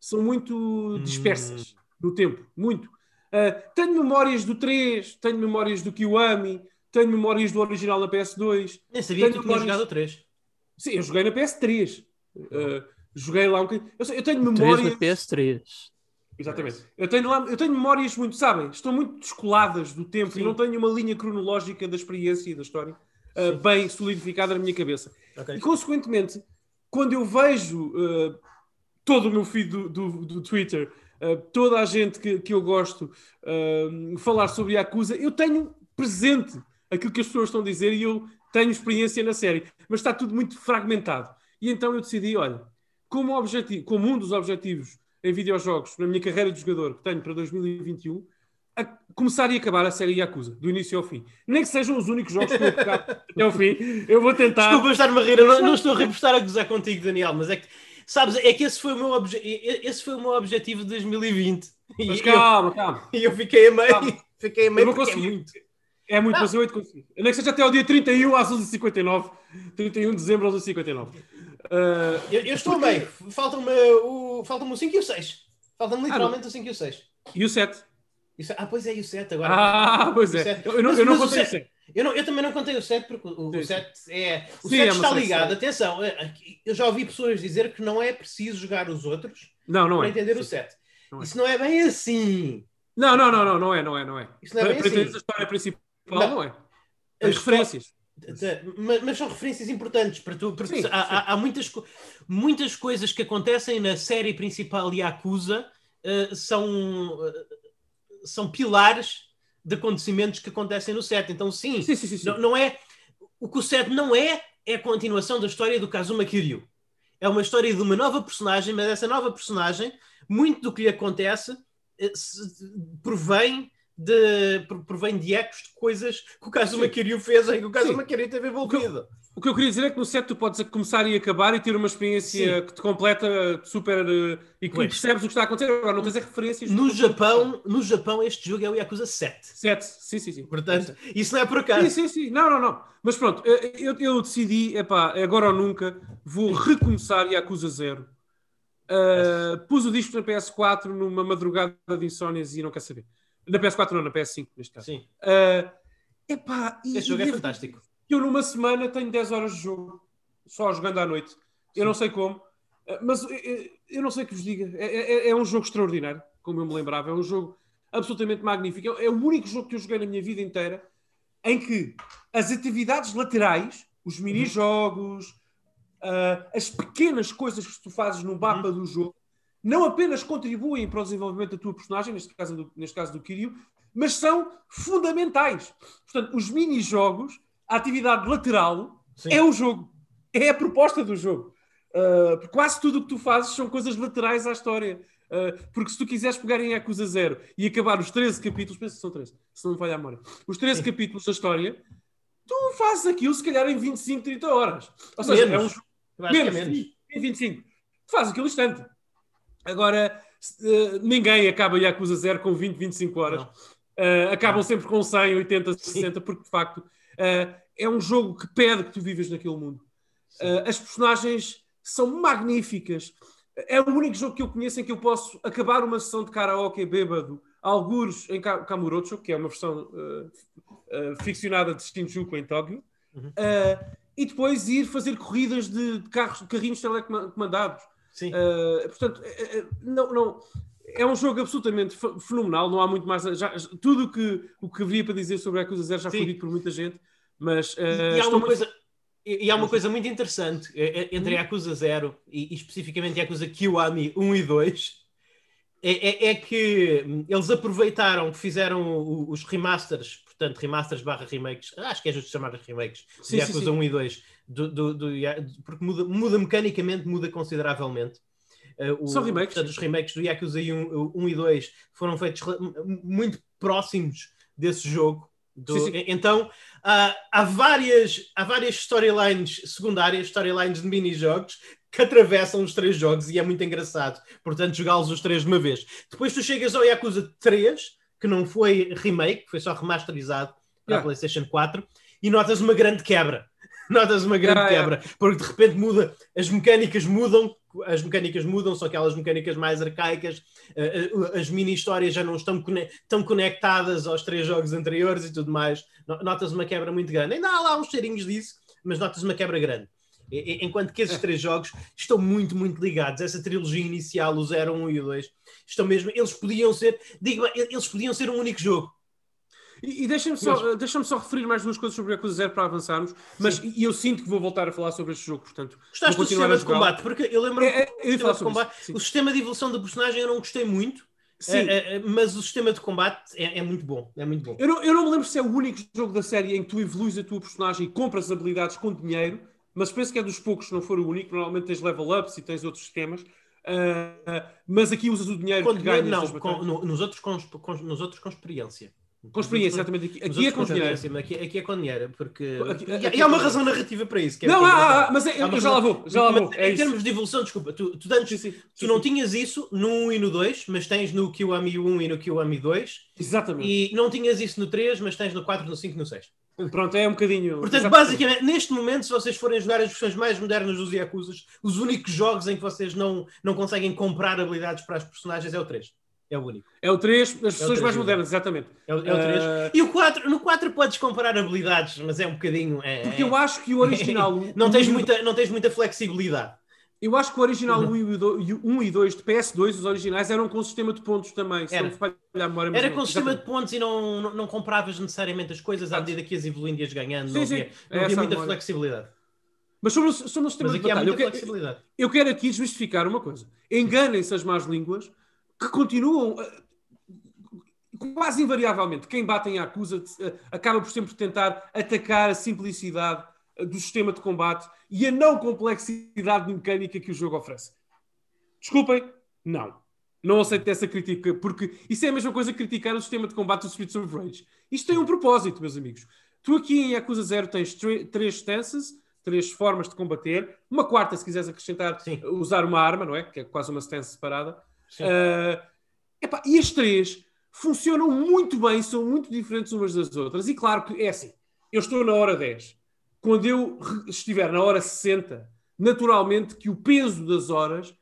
são muito dispersas hum. no tempo, muito. Uh, tenho memórias do 3, tenho memórias do Kiwami, tenho memórias do original na PS2. Nem sabia tenho que tu memórias... tinha jogado o 3. Sim, eu joguei na PS3. Uh, ah, joguei lá um bocadinho. Eu, eu tenho memórias. 3 na PS3. Exatamente. Eu tenho, lá, eu tenho memórias muito, sabem, estão muito descoladas do tempo Sim. e não tenho uma linha cronológica da experiência e da história uh, bem solidificada na minha cabeça. Okay. E, consequentemente, quando eu vejo uh, todo o meu feed do, do, do Twitter, uh, toda a gente que, que eu gosto uh, falar sobre Yakuza, eu tenho presente aquilo que as pessoas estão a dizer e eu tenho experiência na série, mas está tudo muito fragmentado. E então eu decidi, olha, como, objetivo, como um dos objetivos em videojogos na minha carreira de jogador que tenho para 2021, a começar e acabar a série Yakuza, do início ao fim. Nem que sejam os únicos jogos que eu vou até ao fim. Eu vou tentar. Desculpa estar-me a rir, eu não, não estou a rir por estar a gozar contigo, Daniel, mas é que, sabes, é que esse foi o meu, obje... esse foi o meu objetivo de 2020. Mas calma, eu, calma. E eu fiquei a meio. Calma. Fiquei a meio porque é muito. É muito, não. mas eu hei de conseguir. Nem que seja até ao dia 31 às 11h59. 31 de dezembro às 11h59. Uh, eu, eu estou porque... a meio. Faltam-me o, faltam o 5 e o 6. Faltam-me literalmente ah, o 5 e o 6. E o 7? Isso, ah, pois é, e o 7 agora. Ah, pois é. Eu, não, mas, eu não contei o 7. Eu, não, eu também não contei o 7 porque o, o 7 é. O Sim, 7 é está ligado. Atenção, é, eu já ouvi pessoas dizer que não é preciso jogar os outros não, não para é. entender Sim. o 7. Não é. Isso não é bem assim. Não, não, não, não, não é, não é, não é. Isso não é bem para assim. a história principal, não, não é. As, As referências. Mas, mas, são referências importantes para tu, porque sim, há, sim. Há, há, muitas, muitas coisas que acontecem na série principal e Acusa uh, são. Uh, são pilares de acontecimentos que acontecem no set. Então, sim, sim, sim, sim não, não, é. O que o set não é, é a continuação da história do Kazuma Kiryu. É uma história de uma nova personagem, mas essa nova personagem, muito do que lhe acontece, eh, provém de, provém de ecos de coisas que o Kazuma Kiryu fez em que o Kazuma Kiryu teve envolvido. O que eu queria dizer é que no set tu podes começar e acabar e ter uma experiência Sim. que te completa super uh, e que pois. percebes o que está a acontecer. Agora não tens é referências. No Japão, no Japão, este jogo é o Yakuza 7. 7, sim, sim, sim. Portanto, isso não é por acaso. Sim, sim, sim. Não, não, não. Mas pronto, eh, eu, eu decidi, epá, agora ou nunca, vou recomeçar Yakuza 0. Uh, pus o disco na PS4 numa madrugada de insónias e não quer saber. Na PS4 não, na PS5, neste caso. Sim. Uh, epá, este e, jogo e é fantástico eu numa semana tenho 10 horas de jogo, só jogando à noite. Eu não sei como. Uh, mas uh, eu não sei o que vos diga. É, é, é, um jogo extraordinário, como eu me lembrava. É um jogo absolutamente magnífico. É, é o único jogo que eu joguei na minha vida inteira em que as atividades laterais, os uhum. mini-jogos, uh, as pequenas coisas que tu fazes no mapa uhum. do jogo, não apenas contribuem para o desenvolvimento da tua personagem, neste caso do, neste caso do Kiryu, mas são fundamentais. Portanto, os mini-jogos, a atividade lateral, Sim. é o jogo. É a proposta do jogo. Uh, quase tudo o que tu fazes são coisas laterais à história. Uh, porque se tu quiseres pegar em Yakuza Zero e acabar os 13 capítulos, penso que são 13, se não me falha a memória, os 13 Sim. capítulos da história, tu fazes aquilo se calhar em 25, 30 horas. Ou seja, menos. é um jogo. Menos, menos. Em 25. Tu fazes aquilo instante. Agora, uh, ninguém acaba Yakuza Zero com 20, 25 horas. Uh, acabam sempre com 100, 80, 60, porque de facto uh, é um jogo que pede que tu vivas naquele mundo. as personagens são magníficas. É o único jogo que eu conheço em que eu posso acabar uma sessão de karaoke bêbado, alguns em Kamurocho, que é uma versão ficcionada de Shinjuku em Tóquio, uhum. e depois ir fazer corridas de, de carros, carrinhos telecomandados. Sim. Uh, portanto, uh, não, não, é um jogo absolutamente fenomenal, não há muito mais. Já, tudo que, o que havia para dizer sobre a Yakuza Zero já Sim. foi dito por muita gente, mas. Uh, e, há uma muito... coisa, e, há uma coisa muito interessante entre a Yakuza Zero e, e especificamente a Yakuza Kiwami 1 e 2. É, é, é, que eles aproveitaram que fizeram os remasters, portanto, remasters barra remakes, acho que é justo chamar de remakes, sim, de Yakuza sim, sim. 1 e 2, do, do, do, porque muda, muda mecanicamente, muda consideravelmente. Uh, o, São remakes. Portanto, os remakes do Yakuza 1, 1 e 2 foram feitos muito próximos desse jogo. Do, sim, sim. Então, uh, há várias, há várias storylines secundárias, storylines de mini-jogos, que atravessam os três jogos e é muito engraçado. Portanto, jogá-los os três de uma vez. Depois tu chegas ao Yakuza 3, que não foi remake, foi só remasterizado para yeah. a PlayStation 4, e notas uma grande quebra. notas uma grande ah, quebra, é. porque de repente muda, as mecânicas mudam, as mecânicas mudam, são aquelas mecânicas mais arcaicas, eh, eh, as mini histórias já não estão tão conectadas aos três jogos anteriores e tudo mais. Notas uma quebra muito grande. Ainda há lá uns cheirinhos disso, mas notas uma quebra grande. Enquanto que esses três jogos estão muito, muito ligados. Essa trilogia inicial, o 0, 1 e o 2, estão mesmo. Eles podiam ser, digo, eles podiam ser um único jogo e, e deixa-me só, deixa só referir mais duas coisas sobre a Yakuza Zero para avançarmos, mas e eu sinto que vou voltar a falar sobre este jogo, portanto. Gostaste do sistema de combate? Porque eu lembro é, é, eu de combate, o sistema de evolução do personagem eu não gostei muito. Sim. É, é, mas o sistema de combate é, é, muito bom. É muito bom. Eu não, eu não me lembro se é o único jogo da série em que tu evoluís a tua personagem e compras habilidades com dinheiro, mas penso que é dos poucos, se não for o único. Normalmente tens level ups e tens outros sistemas. Uh, mas aqui usas o dinheiro com que dinheiro, ganhas. Não, com, no, nos, outros com, com, nos outros com experiência. Com experiência, exatamente. Aqui, aqui é com dinheiro. Aqui, aqui é com dinheiro, porque. Aqui, aqui, e há uma razão narrativa para isso. É não, há, há, mas é, eu, já lá vou. Já lá vou. É em termos de evolução, desculpa, tu, tu, antes, sim, sim, tu sim, não tinhas isso no 1 e no 2, mas tens no Kiwami 1 e no Kiwami 2. Exatamente. E não tinhas isso no 3, mas tens no 4, no 5 e no 6. Pronto, é um bocadinho. Portanto, basicamente, neste momento, se vocês forem jogar as versões mais modernas dos Yakuza, os únicos jogos em que vocês não, não conseguem comprar habilidades para as personagens é o 3. É o único. É o 3, as versões é mais modernas, exatamente. É o, é o 3. Uh... E o 4, no 4 podes comparar habilidades, mas é um bocadinho. É, Porque eu acho que o original. não, tens muita, não tens muita flexibilidade. Eu acho que o original uhum. 1 e 2 de PS2, os originais, eram com sistema de pontos também. Era, memória, Era com sistema de pontos e não, não, não, compravas necessariamente as coisas à medida que as evoluindo ias ganhando. Sim, não havia, não havia muita flexibilidade. Mas sobre, sobre o sistema de batalha, eu quero, eu quero aqui desmistificar uma coisa. Enganem-se as más línguas que continuam quase invariavelmente, quem bate em acusa eh, acaba por sempre tentar atacar a simplicidade eh, do sistema de combate e a não complexidade mecânica que o jogo oferece. Desculpem, não. Não aceito essa crítica, porque isso é a mesma coisa que criticar o sistema de combate do Streets of Rage. Isto tem um propósito, meus amigos. Tu aqui em Yakuza Zero tens três stances, três formas de combater, uma quarta, se quiseres acrescentar, Sim. usar uma arma, não é? Que é quase uma stance separada. Uh, epá, e as três funcionam muito bem, são muito diferentes umas das outras. E claro que é assim, eu estou na hora 10. Quando eu estiver na hora 60, naturalmente que o peso das horas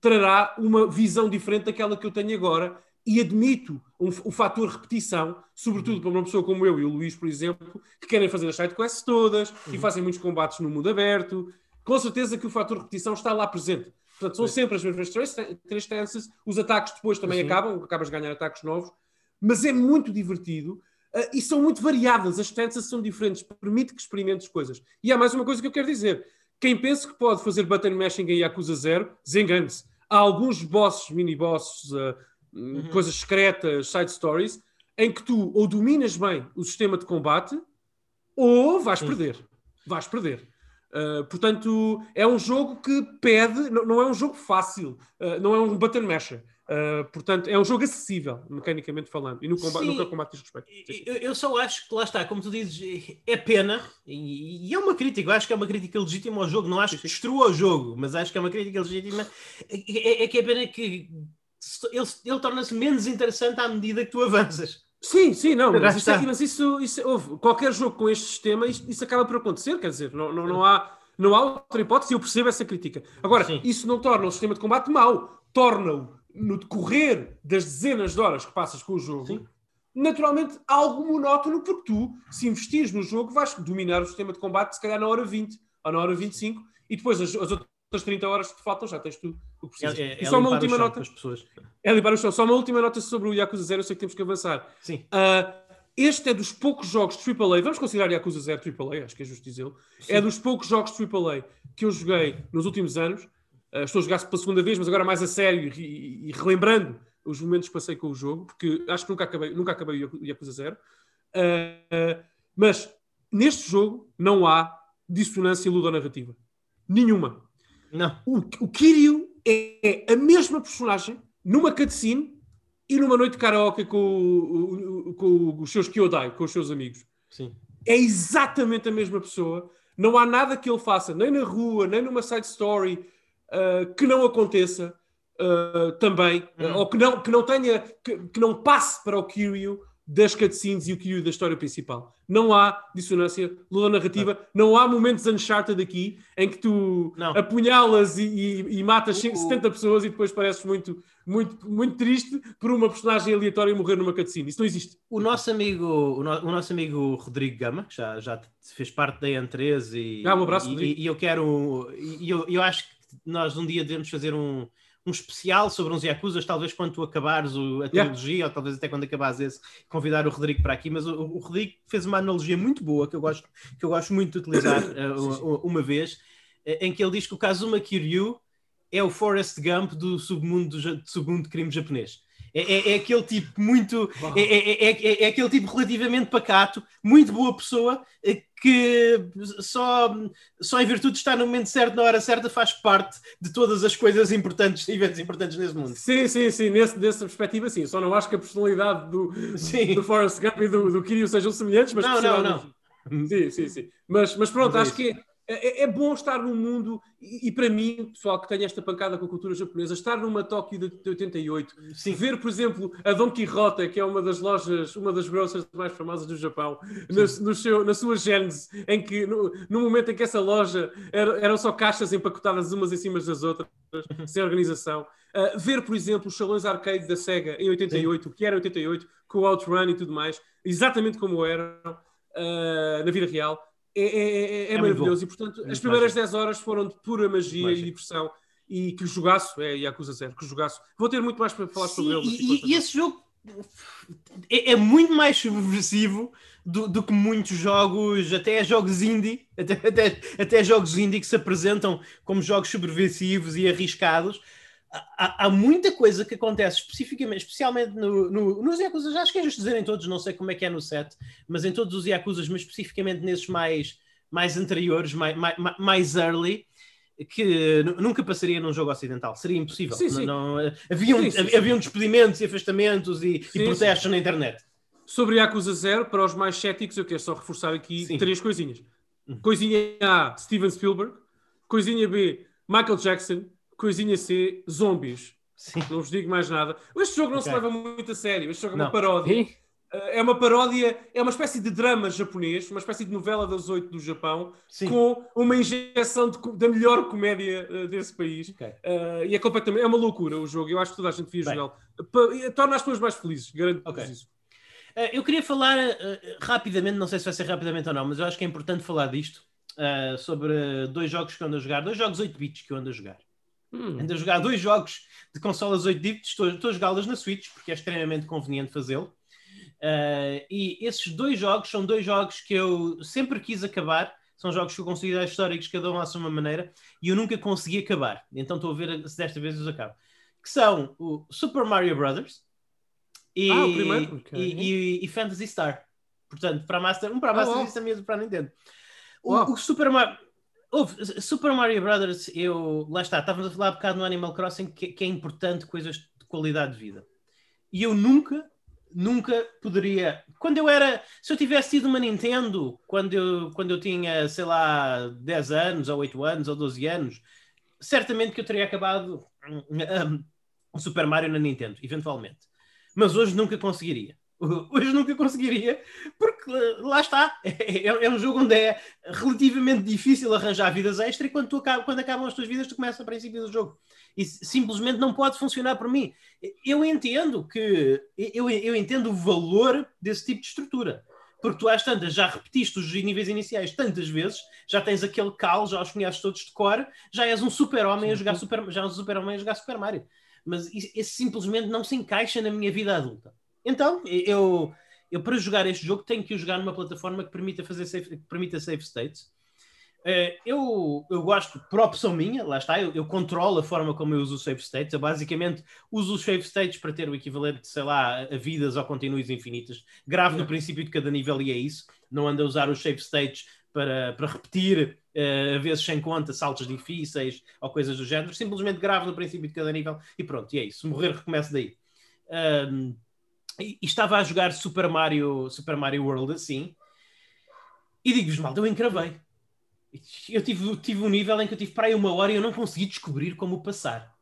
trará uma visão diferente daquela que eu tenho agora e admito um, o fator repetição, sobretudo para uma pessoa como eu e o Luís, por exemplo, que querem fazer as sidequests todas uhum. e fazem muitos combates no mundo aberto. com certeza que o fator repetição está lá presente. Portanto, são sempre as mesmas três, três os ataques depois também Sim. acabam, acabas de ganhar ataques novos, mas é muito divertido e são muito variadas. As stances são diferentes, permite que experimentes coisas. E há mais uma coisa que eu quero dizer: quem pensa que pode fazer button mashing em Yakuza 0, desengane-se. Há alguns bosses, mini-bosses, uh, uhum. coisas secretas, side stories, em que tu ou dominas bem o sistema de combate ou vais Sim. perder. Vais perder. Uh, portanto, é um jogo que pede, não, não é um jogo fácil, uh, não é um button masher. Uh, portanto, é um jogo acessível, mecanicamente falando, e no combate, nunca combate diz respeito. Eu, eu, só acho que lá está, como tu dizes, é pena, e, e, é uma crítica, eu acho que é uma crítica legítima ao jogo, não acho que destrua o jogo, mas acho que é uma crítica legítima. É, é, é que é pena que ele, ele torna-se menos interessante à medida que tu avanças. Sim, sim, não, mas, isso, mas isso, isso houve, qualquer jogo com este sistema, isso, isso, acaba por acontecer, quer dizer, não, não, não, há, não há outra hipótese, eu percebo essa crítica. Agora, sim. isso não torna o sistema de combate mau, torna-o, no decorrer das dezenas de horas que passas com o jogo, sim. naturalmente algo monótono, porque tu, se investires no jogo, vais dominar o sistema de combate, se calhar na hora 20 ou na hora 25, e depois as, as outras das 30 horas que te faltam, já tens tudo o que precisas. É, é, e só uma última nota. É limpar o chão. Só uma última nota sobre o Yakuza 0, eu sei que temos que avançar. Sim. Uh, este é dos poucos jogos de AAA, vamos considerar Yakuza 0 AAA, acho que é justo dizê-lo. É dos poucos jogos de AAA que eu joguei nos últimos anos. Uh, estou a jogar pela segunda vez, mas agora mais a sério e, e, relembrando os momentos que passei com o jogo, porque acho que nunca acabei, nunca acabei o Yakuza 0. Uh, mas neste jogo não há dissonância ludonarrativa. Nenhuma. Não. O, o Kiryu é a mesma personagem numa cutscene e numa noite de karaoke com, com os seus Kyodai, com os seus amigos. Sim. É exatamente a mesma pessoa. Não há nada que ele faça, nem na rua, nem numa side story, uh, que não aconteça uh, também, uh, ou que não, que não tenha, que, que não passe para o Kiryu das cutscenes e o Kiryu da história principal. Não há dissonância narrativa, não. não há momentos Uncharted aqui em que tu não. apunhalas e, e, e matas o, 70 pessoas e depois pareces muito, muito, muito triste por uma personagem aleatória morrer numa cutscene. Isso não existe. O nosso amigo, o, no, o nosso amigo Rodrigo Gama, que já, já fez parte da N3 e, ah, um abraço, e, e eu quero, e eu, eu acho que nós um dia devemos fazer um um especial sobre uns Yakuzas, talvez quando tu acabares o, a trilogia, yeah. ou talvez até quando acabares esse, convidar o Rodrigo para aqui, mas o, o, Rodrigo fez uma analogia muito boa, que eu gosto, que eu gosto muito de utilizar uh, uma vez, uh, em que ele diz que o Kazuma Kiryu é o Forrest Gump do submundo, do submundo de crime japonês. É, é, é, aquele tipo muito. É, é, é, é, aquele tipo relativamente pacato, muito boa pessoa, que só, só em virtude de estar no momento certo, na hora certa, faz parte de todas as coisas importantes, eventos importantes nesse mundo. Sim, sim, sim, nesse, nessa perspectiva, sim. Só não acho que a personalidade do, sim. do Forrest Gump e do, do Kiryu sejam semelhantes, mas. Não, não, não. Sim, sim, sim. Mas, mas pronto, mas acho que é, é, bom estar num mundo, e, e, para mim, pessoal que tem esta pancada com a cultura japonesa, estar numa Tóquio de, de 88, Sim. ver, por exemplo, a Don Quixote, que é uma das lojas, uma das grocers mais famosas do Japão, no, no seu, na sua gênese, em que no, no, momento em que essa loja era, eram só caixas empacotadas umas em cima das outras, uhum. sem organização. Uh, ver, por exemplo, os salões arcade da SEGA em 88, Sim. que era 88, com o Outrun e tudo mais, exatamente como eram uh, na vida real é, é, é, é, é maravilhoso. E, portanto, as primeiras 10 horas foram de pura magia e diversão. E que jogaço, é Yakuza Zero, que jogaço. Vou ter muito mais para falar Sim, sobre ele. E, e esse jogo é, é, muito mais subversivo do, do, que muitos jogos, até jogos indie, até, até, até jogos indie que se apresentam como jogos subversivos e arriscados há, há, muita coisa que acontece especificamente, especialmente no, no, nos Yakuza, acho que é justo dizer em todos, não sei como é que é no set, mas em todos os Yakuza, mas especificamente nesses mais, mais anteriores, mais, mais, mais early, que nunca passaria num jogo ocidental, seria impossível. Sim, sim. Não, não, haviam, sim, sim, haviam despedimentos e afastamentos e, e protestos na internet. Sobre Yakuza Zero, para os mais céticos, eu quero só reforçar aqui três coisinhas. Hum. Coisinha A, Steven Spielberg. Coisinha B, Michael Jackson coisinha C, zombies. Sim. Não vos digo mais nada. Este jogo não okay. se leva muito a sério. Este jogo é uma paródia. Eh, é uma paródia, é uma espécie de drama japonês, uma espécie de novela das oito do Japão, Sim. com uma injeção de, da melhor comédia uh, desse país. Okay. Uh, e é completamente, é uma loucura o jogo. Eu acho que toda a gente devia jogá-lo. Torna as pessoas mais felizes, garanto okay. isso. Uh, eu queria falar rapidamente, não sei se vai ser rapidamente ou não, mas eu acho que é importante falar disto uh, sobre dois jogos que eu ando a jogar, dois jogos 8 bits que eu ando a jogar. Hum. Ando a jogar dois jogos de consolas 8 bits, estou, estou a jogá-las na Switch, porque é extremamente conveniente fazê-lo. Uh, e esses dois jogos são dois jogos que eu sempre quis acabar. São jogos que eu considero históricos, cada um à sua maneira, e eu nunca consegui acabar. Então estou a ver se desta vez os acabo. Que são o Super Mario Brothers e, ah, okay. e, e, e, Fantasy Star. Portanto, para Master, um para a Master oh, e outro para a Nintendo. O, o Super Mario. Super Mario Brothers, eu. Lá está, estávamos a falar um bocado no Animal Crossing que, que é importante coisas de qualidade de vida. E eu nunca nunca poderia. Quando eu era. Se eu tivesse tido uma Nintendo, quando eu, quando eu tinha, sei lá, 10 anos, ou 8 anos, ou 12 anos, certamente que eu teria acabado um, um Super Mario na Nintendo, eventualmente. Mas hoje nunca conseguiria. Hoje nunca conseguiria, porque lá está. É, é, um jogo onde é relativamente difícil arranjar vidas extra e quando, tu acaba, quando acabam as tuas vidas, tu começas a princípio do jogo. E simplesmente não pode funcionar para mim. Eu entendo que eu, eu entendo o valor desse tipo de estrutura. Porque tu às tantas já repetiste os níveis iniciais tantas vezes, já tens aquele cal, já os conheces todos de cor, já és um super-homem a jogar super, já és um super-homem a jogar Super Mario. Mas isso simplesmente não se encaixa na minha vida adulta. Então, eu, eu para jogar este jogo tenho que o jogar numa plataforma que permita fazer save, que permita save states. Uh, eu, eu gosto, por opção minha, lá está, eu, eu, controlo a forma como eu uso os save states. Eu basicamente uso os save states para ter o equivalente, sei lá, a vidas ou continuos infinitas. Grave no princípio de cada nível e é isso. Não ando a usar os save states para, para repetir, uh, a vezes sem conta, saltos difíceis ou coisas do género. Simplesmente grave no princípio de cada nível e pronto, e é isso. Se morrer, recomeço daí. Um, e, estava a jogar Super Mario, Super Mario World assim, e digo-vos mal, eu encravei. Eu tive, tive um nível em que eu tive para aí uma hora e eu não consegui descobrir como passar.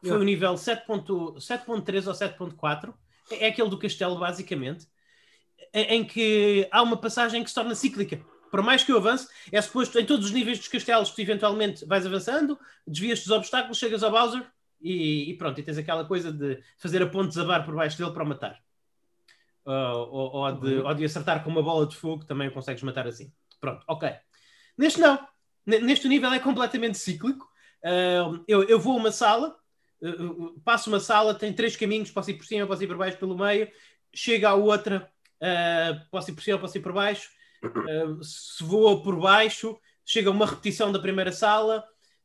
Foi yeah. o nível 7.3 ou 7.4, é, é aquele do castelo, basicamente, em que há uma passagem que se torna cíclica. Por mais que eu avance, é suposto em todos os níveis dos castelos que tu eventualmente vais avançando, desvias dos obstáculos, chegas ao Bowser e, e, pronto, e tens aquela coisa de fazer a ponte desabar por baixo dele para o matar. Uh, ou, ou, de, uhum. ou, de, acertar com uma bola de fogo, também o consegues matar assim. Pronto, ok. Neste não. Neste nível é completamente cíclico. Uh, eu, eu vou a uma sala, uh, passo uma sala, tem três caminhos, posso ir por cima, posso ir por baixo, pelo meio. Chega à outra, posso ir por cima, posso ir por baixo. se vou por baixo, chega uma repetição da primeira sala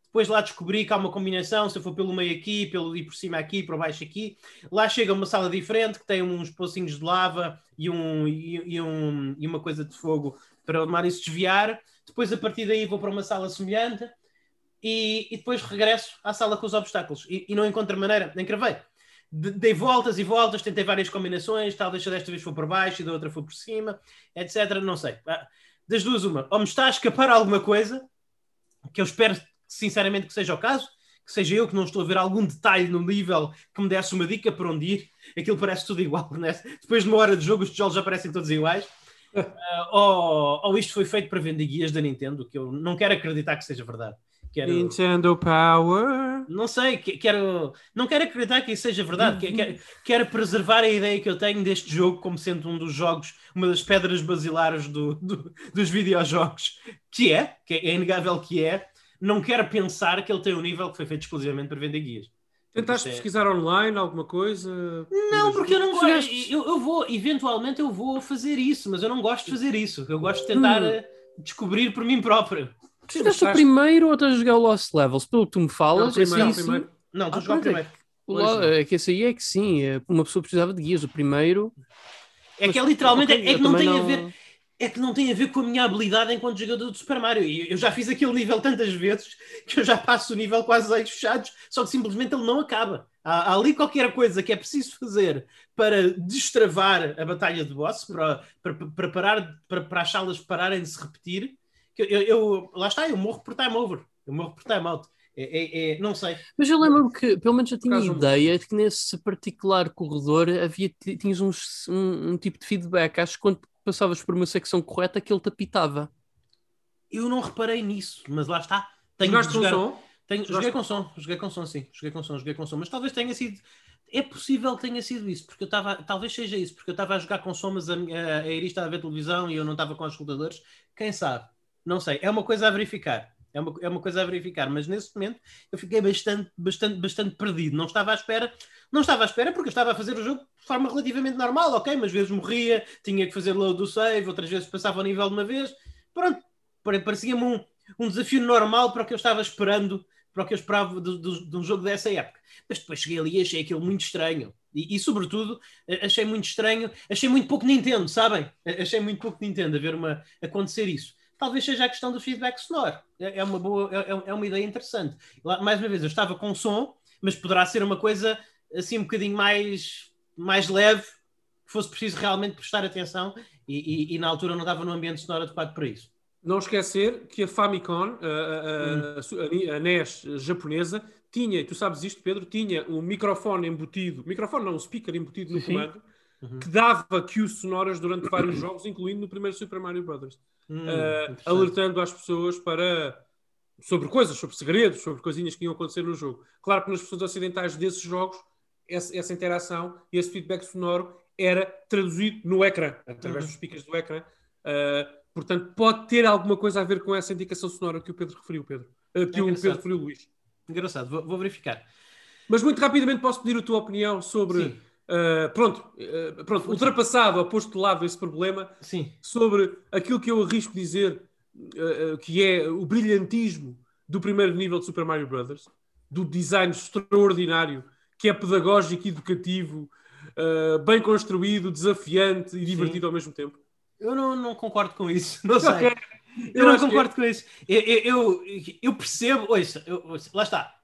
depois lá descobri que há uma combinação, se eu for pelo meio aqui, pelo e por cima aqui, por baixo aqui. Lá chega uma sala diferente que tem uns pocinhos de lava e, um, e, e, um, e uma coisa de fogo para o Mario se desviar. Depois, a partir daí, vou para uma sala semelhante e, e depois regresso à sala com os obstáculos. E, e não encontro maneira, nem cravei. Dei voltas e voltas, tentei várias combinações, talvez desta vez for por baixo e da outra for por cima, etc. Não sei. Ah, das duas, uma. Ou me está a escapar alguma coisa, que eu espero sinceramente que seja o caso, que seja eu que não estou a ver algum detalhe no nível que me desse uma dica para onde ir, aquilo parece tudo igual, né? depois de uma hora de jogo os tijolos já parecem todos iguais, uh, ou, ou isto foi feito para vender guias da Nintendo, que eu não quero acreditar que seja verdade. Quero... Nintendo Power. Não sei, quero, não quero acreditar que isso seja verdade. Quero, quero preservar a ideia que eu tenho deste jogo como sendo um dos jogos, uma das pedras basilares do, do, dos videojogos, que é, que é inegável que é, não quero pensar que ele tem um nível que foi feito exclusivamente para vender guias. Tentaste é... pesquisar online alguma coisa? Não, porque eu não gosto. Eu, eu, vou, eventualmente eu vou fazer isso, mas eu não gosto de fazer isso. Eu gosto de tentar hum. Descobrir por mim próprio. Fizeste o primeiro ou estás a jogar o Lost Levels? Pelo que tu me falas, não, primeiro, sim, primeiro. Não, estou ah, a jogar o primeiro. É, é que esse aí é que sim, é, uma pessoa precisava de guias. O primeiro. É que é literalmente, okay, é, é que não tem não... a ver é que não tem a ver com a minha habilidade enquanto jogador de Super Mario. E eu já fiz aquele nível tantas vezes que eu já passo o nível quase olhos fechados, só que simplesmente ele não acaba. Há, há, ali qualquer coisa que é preciso fazer para destravar a batalha de boss, para, para, para, parar, para, para as salas pararem de se repetir. Que eu, eu, lá está, eu morro por time over, eu morro por time out. É, é, é, não sei. Mas eu lembro-me que, pelo menos, eu tinha Caso ideia de que nesse particular corredor havia, tinhas um, um, um, tipo de feedback. Acho que quando passavas por uma secção correta que ele te apitava. Eu não reparei nisso, mas lá está. Tenho Jogaste jogar... com som? Tenho... Joguei com som, joguei com som, sim. Joguei com som, joguei com som. Mas talvez tenha sido. É possível que tenha sido isso, porque eu estava. Talvez seja isso, porque eu estava a jogar com som, mas a, a, a Iris estava a ver televisão e eu não estava com os escutadores. Quem sabe? não sei. É uma coisa a verificar. É uma, é uma coisa a verificar, mas nesse momento eu fiquei bastante, bastante, bastante perdido. Não estava à espera, não estava à espera porque eu estava a fazer o jogo de forma relativamente normal, ok? Mas vezes morria, tinha que fazer load do save, outras vezes passava o nível de uma vez. Pronto, parecia-me um, um desafio normal para o que eu estava esperando, para o que eu esperava de, de, de um jogo dessa época. Mas depois cheguei ali e achei aquilo muito estranho. E, e, sobretudo, achei muito estranho, achei muito pouco Nintendo, sabem? Achei muito pouco Nintendo a ver uma, acontecer isso talvez seja a questão do feedback sonoro. É, é uma boa, é, é, é uma ideia interessante. Mais uma vez, eu estava com som, mas poderá ser uma coisa assim um bocadinho mais, mais leve, que fosse preciso realmente prestar atenção e, e, e na altura não estava no ambiente sonoro adequado para isso. Não esquecer que a Famicom, a, a, a, a NES japonesa, tinha, tu sabes isto, Pedro, tinha um microfone embutido, microfone não, um speaker embutido no comando, uhum. que dava cues sonoras durante vários jogos, incluindo no primeiro Super Mario Bros. Hum, uh, alertando as pessoas para sobre coisas, sobre segredos, sobre coisinhas que iam acontecer no jogo. Claro que nas versões ocidentais desses jogos, essa, essa interação e esse feedback sonoro era traduzido no ecrã, através uhum. dos speakers do ecrã. Uh, portanto, pode ter alguma coisa a ver com essa indicação sonora que o Pedro referiu, Pedro. Uh, que é o Pedro referiu, Luís. Engraçado, vou, vou, verificar. Mas muito rapidamente posso pedir a tua opinião sobre Sim. Uh, pronto, uh, pronto ultrapassado, posto de lado esse problema, Sim. sobre aquilo que eu arrisco dizer uh, que é o brilhantismo do primeiro nível de Super Mario Bros., do design extraordinário, que é pedagógico, educativo, bem construído, desafiante e divertido Sim. ao mesmo tempo. Eu não, não concordo com isso, não sei. Okay. Eu, eu não concordo que... com isso. Eu, eu, eu percebo, ouça, eu, ouça, lá está.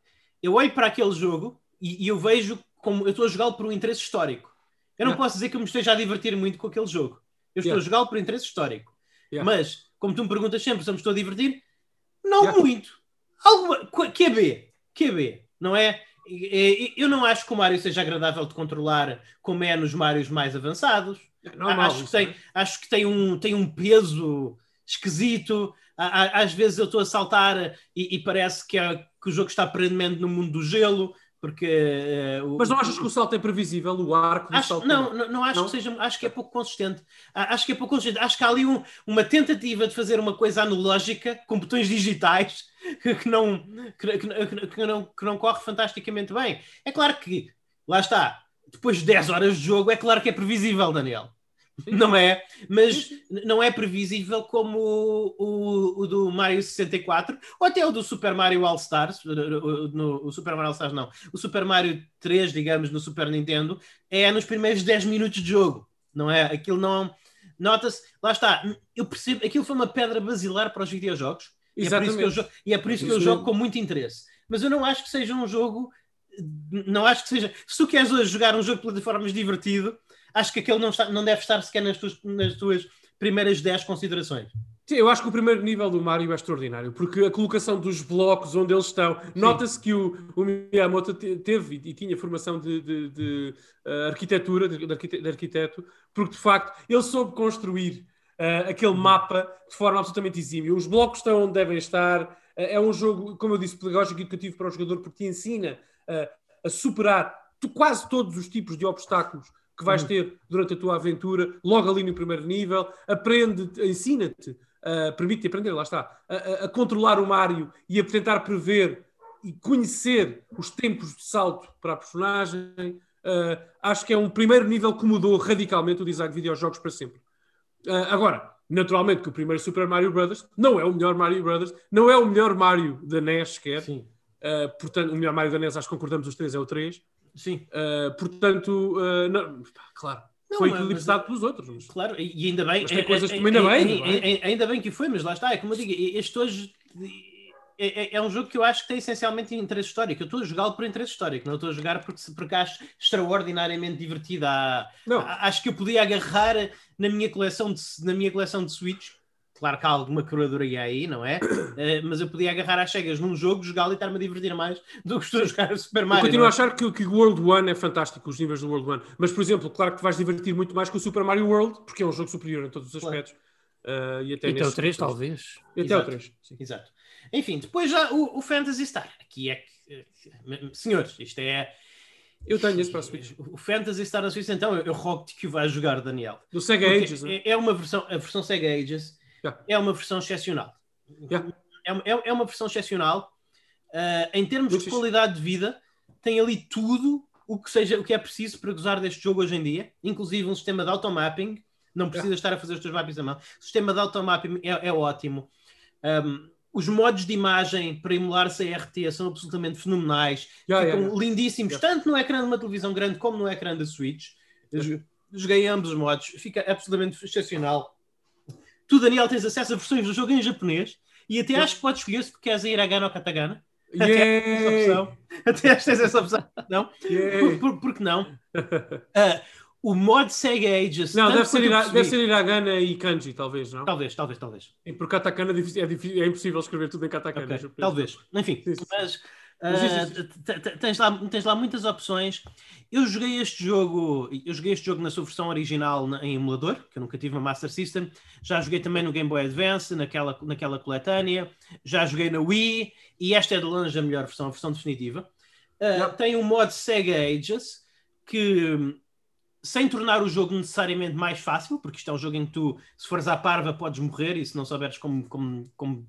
Eu olho para aquele jogo e, e eu vejo como eu estou a jogá-lo por um interesse histórico. Eu não yeah. posso dizer que eu me esteja a divertir muito com aquele jogo. Eu estou yeah. a jogá-lo por interesse histórico. Yeah. Mas, como tu me perguntas sempre se eu me estou a divertir, não muito. Alguma, QB, QB, não é? Eu não acho que o Mario seja agradável de controlar como é nos Marios mais avançados. É normal, acho, que tem, é. acho que tem um, tem um peso esquisito. Às vezes eu estou a saltar e, e parece que, é, que o jogo está perennemente no mundo do gelo porque uh, mas não achas que o salto é previsível o arco do acho, salto não, não, não acho não? que seja acho que é pouco consistente. Acho que é pouco consistente. Acho que há ali um, uma tentativa de fazer uma coisa analógica com botões digitais que não que, que, que, não que não corre fantasticamente bem. É claro que lá está depois de 10 horas de jogo é claro que é previsível Daniel não é? Mas não é previsível como o, o, o, do Mario 64 ou até o do Super Mario All Stars. No, no, o Super Mario All Stars não. O Super Mario 3, digamos, no Super Nintendo, é nos primeiros 10 minutos de jogo, não é? Aquilo não. Nota-se, lá está, eu percebo, aquilo foi uma pedra basilar para os videojogos Exatamente. E é por isso que eu, e é por isso que eu jogo com muito interesse. Mas eu não acho que seja um jogo. Não acho que seja. Se tu queres hoje jogar um jogo de plataformas divertido, acho que aquele não, está, não deve estar sequer nas tuas, nas tuas primeiras 10 considerações. Sim, eu acho que o primeiro nível do Mario é extraordinário, porque a colocação dos blocos onde eles estão, nota-se que o, o, Miyamoto teve e, tinha formação de, de, de uh, arquitetura, de, de, arquiteto, porque de facto ele soube construir uh, aquele mapa de forma absolutamente exímia. Os blocos estão onde devem estar. Uh, é um jogo, como eu disse, pedagógico e educativo para o jogador, porque te ensina a superar quase todos os tipos de obstáculos que vais uhum. ter durante a tua aventura, logo ali no primeiro nível, aprende, ensina-te, uh, permite-te aprender, lá está, a, a, a, controlar o Mario e a tentar prever e conhecer os tempos de salto para a personagem. Uh, acho que é um primeiro nível que mudou radicalmente o design de videojogos para sempre. Uh, agora, naturalmente que o primeiro Super Mario Bros. não é o melhor Mario Bros. não é o melhor Mario da NES sequer. Sim. Uh, portanto, o melhor Mario da NES, acho que concordamos os três, é o 3. Sim. Uh, portanto, uh, não, claro. Não, foi eclipsado pelos outros. Mas... Claro, e ainda bem. Mas tem coisas que ainda bem. É? Ainda bem que foi, mas lá está, é como eu digo, este hoje é, é, é, um jogo que eu acho que tem essencialmente interesse histórico. Eu estou a jogá-lo por interesse histórico, não estou a jogar porque, porque acho extraordinariamente divertido. Há, acho que eu podia agarrar na minha coleção de, na minha coleção de Switch Claro que há alguma curadoria aí, não é? Uh, mas eu podia agarrar às cegas num jogo, jogá-lo e estar-me a divertir mais do que estou a jogar Super Mario. Eu continuo é? a achar que, que o World One é fantástico, os níveis do World One. Mas, por exemplo, claro que vais divertir muito mais com o Super Mario World, porque é um jogo superior em todos os aspectos. Claro. Uh, e até, e até o 3, talvez. E até Exato. o 3. Sim. Exato. Enfim, depois já o, o Fantasy Star. Aqui é que. Senhores, isto é. Eu tenho esse para a Switch. O Fantasy Star na Switch, então eu, eu rogo-te que o vais jogar, Daniel. Do Sega Ages, é, é uma versão, a versão Sega Ages é uma versão excepcional. Yeah. É, é, é, uma versão excepcional. Uh, em termos de qualidade de vida, tem ali tudo o que, seja, o que é preciso para gozar deste jogo hoje em dia, inclusive um sistema de automapping. Não precisas yeah. estar a fazer os teus mappings à mão. O sistema de automapping é, é ótimo. Um, os modos de imagem para emular CRT são absolutamente fenomenais, yeah, ficam yeah, lindíssimos, tanto no ecrã de uma televisão grande como no ecrã da Switch. Joguei ambos os modos, fica absolutamente excepcional. Tu, Daniel, tens acesso a versões do jogo em japonês e até acho que podes escolher se queres ir a Gana ou Katagana. Yeah. Até acho que tens essa opção. Não? Yeah. Por, por, por, que não? Uh, o mod Sega Ages. Não, deve ser, Ira, deve ser Hiragana e Kanji, talvez, não? Talvez, talvez, talvez. E por katakana é, difícil, é, impossível escrever tudo em katakana. Okay. Talvez. Enfim, mas uh, tens, lá, tens lá muitas opções. Eu joguei este jogo, eu joguei este jogo na sua versão original na, em emulador, que eu nunca tive uma Master System. Já joguei também no Game Boy Advance, naquela, naquela coletânea. Já joguei na Wii e esta é de longe a melhor versão, a versão definitiva. Uh, tem um mod Sega Ages que sem tornar o jogo necessariamente mais fácil, porque isto é um jogo em que tu, se fores à parva, podes morrer e se não souberes como, como, como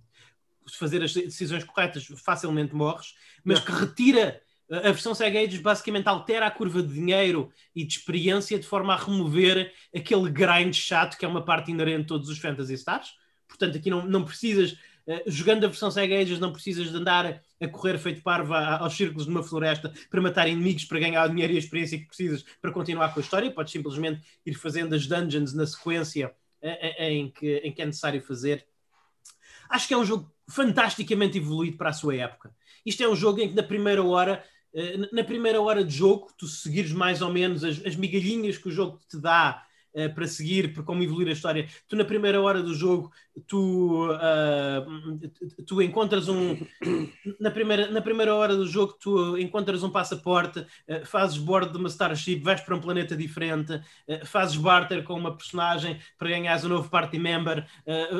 fazer as decisões corretas, facilmente morres, mas que retira a versão Sega Ages basicamente altera a curva de dinheiro e de experiência de forma a remover aquele grind chato que é uma parte inerente de todos os Fantasy Stars. Portanto, aqui não, não precisas eh, jogando a versão Sega Ages não precisas de andar a correr feito parva aos círculos de uma floresta para matar inimigos, para ganhar o dinheiro e a experiência que precisas para continuar com a história. Podes simplesmente ir fazendo as dungeons na sequência eh, eh, em que, em que é necessário fazer. Acho que é um jogo fantasticamente evoluído para a sua época. Isto é um jogo em que na primeira hora na primeira hora de jogo, tu seguires mais ou menos as, as migalhinhas que o jogo te dá uh, para seguir, por como evoluir a história. Tu, na primeira hora do jogo, tu, uh, tu encontras um. Na primeira, na primeira hora do jogo, tu encontras um passaporte, uh, fazes board de uma Starship, vais para um planeta diferente, fazes barter com uma personagem para ganhares um novo party member,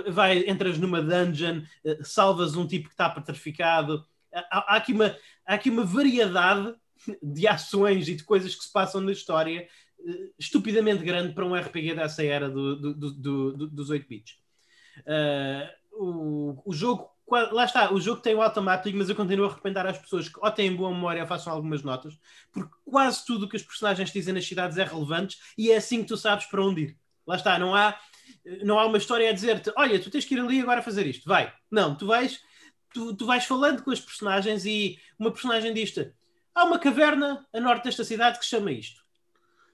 vai, entras numa dungeon, salvas um tipo que está petrificado. Há, há, aqui uma, há aqui uma variedade de ações e de coisas que se passam na história estupidamente grande para um RPG dessa era do, do, do, dos 8 bits. Uh, o, o jogo, lá está, o jogo tem o automático, mas eu continuo a recomendar às pessoas que ou têm boa memória ou façam algumas notas, porque quase tudo o que os personagens dizem nas cidades é relevante e é assim que tu sabes para onde ir. Lá está, não há, não há uma história a dizer-te, olha, tu tens que ir ali agora fazer isto, vai. Não, tu vais, tu, tu vais falando com as personagens e uma personagem diz-te, há uma caverna a norte desta cidade que chama isto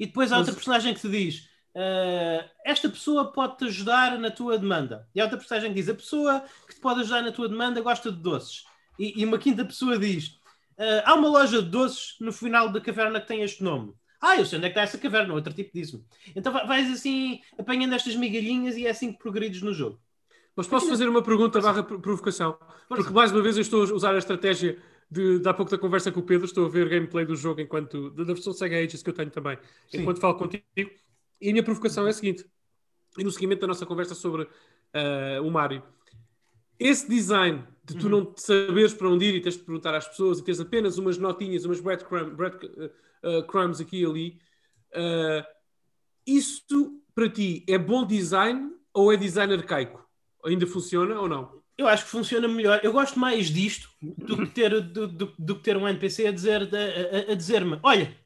e depois há outra personagem que te diz: uh, Esta pessoa pode-te ajudar na tua demanda. E há outra personagem que diz: A pessoa que te pode ajudar na tua demanda gosta de doces. E, e uma quinta pessoa diz: uh, Há uma loja de doces no final da caverna que tem este nome. Ah, eu sei onde é que está essa caverna, outro tipo diz-me. Então vais assim apanhando estas migalhinhas e é assim que progredes no jogo. Mas posso fazer uma pergunta barra provocação? Porque mais uma vez eu estou a usar a estratégia de, de há pouco da conversa com o Pedro, estou a ver gameplay do jogo enquanto da versão Sega Ages que eu tenho também, Sim. enquanto falo contigo. E a minha provocação é a seguinte: e no seguimento da nossa conversa sobre uh, o Mario, esse design de tu uhum. não saberes para onde ir e tens de perguntar às pessoas e tens apenas umas notinhas, umas breadcrumbs bread, uh, crumbs aqui e ali, uh, isso para ti é bom design ou é design arcaico? Ainda funciona ou não? Eu acho que funciona melhor. Eu gosto mais disto do que ter, do, do, do que ter um NPC a dizer-me: a, a dizer Olha,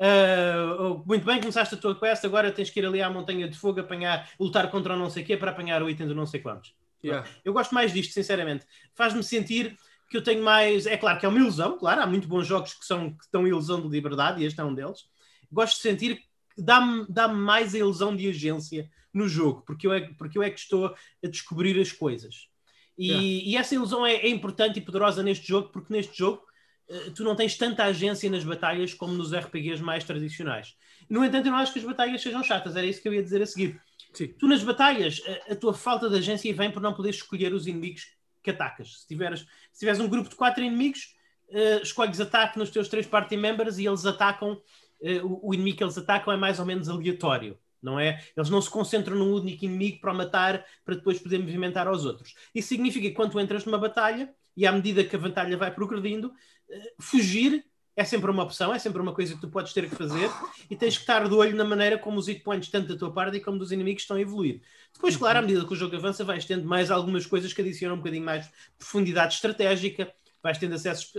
uh, muito bem, começaste a tua quest, agora tens que ir ali à Montanha de Fogo apanhar, lutar contra o não sei quê para apanhar o item do não sei quantos. Yeah. Eu gosto mais disto, sinceramente. Faz-me sentir que eu tenho mais. É claro que é uma ilusão, claro, há muito bons jogos que, são, que dão ilusão de liberdade e este é um deles. Gosto de sentir que dá-me dá mais a ilusão de agência no jogo, porque eu, é, porque eu é que estou a descobrir as coisas. E, yeah. e essa ilusão é, é, importante e poderosa neste jogo, porque neste jogo uh, tu não tens tanta agência nas batalhas como nos RPGs mais tradicionais. No entanto, eu não acho que as batalhas sejam chatas, era isso que eu ia dizer a seguir. Sim. Tu nas batalhas, a, a, tua falta de agência vem por não poderes escolher os inimigos que atacas. Se tiveres, se tiveres um grupo de quatro inimigos, uh, escolhes ataque nos teus três party members e eles atacam, uh, o, o inimigo que eles atacam é mais ou menos aleatório não é? Eles não se concentram num único inimigo para o matar para depois poder movimentar aos outros. Isso significa que quando tu entras numa batalha e à medida que a batalha vai progredindo, uh, fugir é sempre uma opção, é sempre uma coisa que tu podes ter que fazer e tens que estar de olho na maneira como os hit points, tanto da tua parte como dos inimigos, estão a evoluir. Depois, claro, à medida que o jogo avança, vais tendo mais algumas coisas que adicionam um bocadinho mais profundidade estratégica, vais tendo acesso.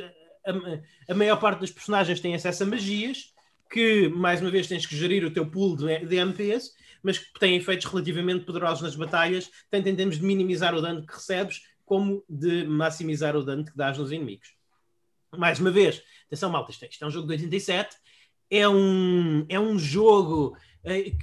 A, a maior parte dos personagens tem acesso a magias, que mais uma vez tens que gerir o teu pool de, de MPs, mas que têm efeitos relativamente poderosos nas batalhas, tanto em termos de minimizar o dano que recebes, como de maximizar o dano que dás nos inimigos. Mais uma vez, Atenção, malta, isto, é, é um jogo de 87, é um, é um jogo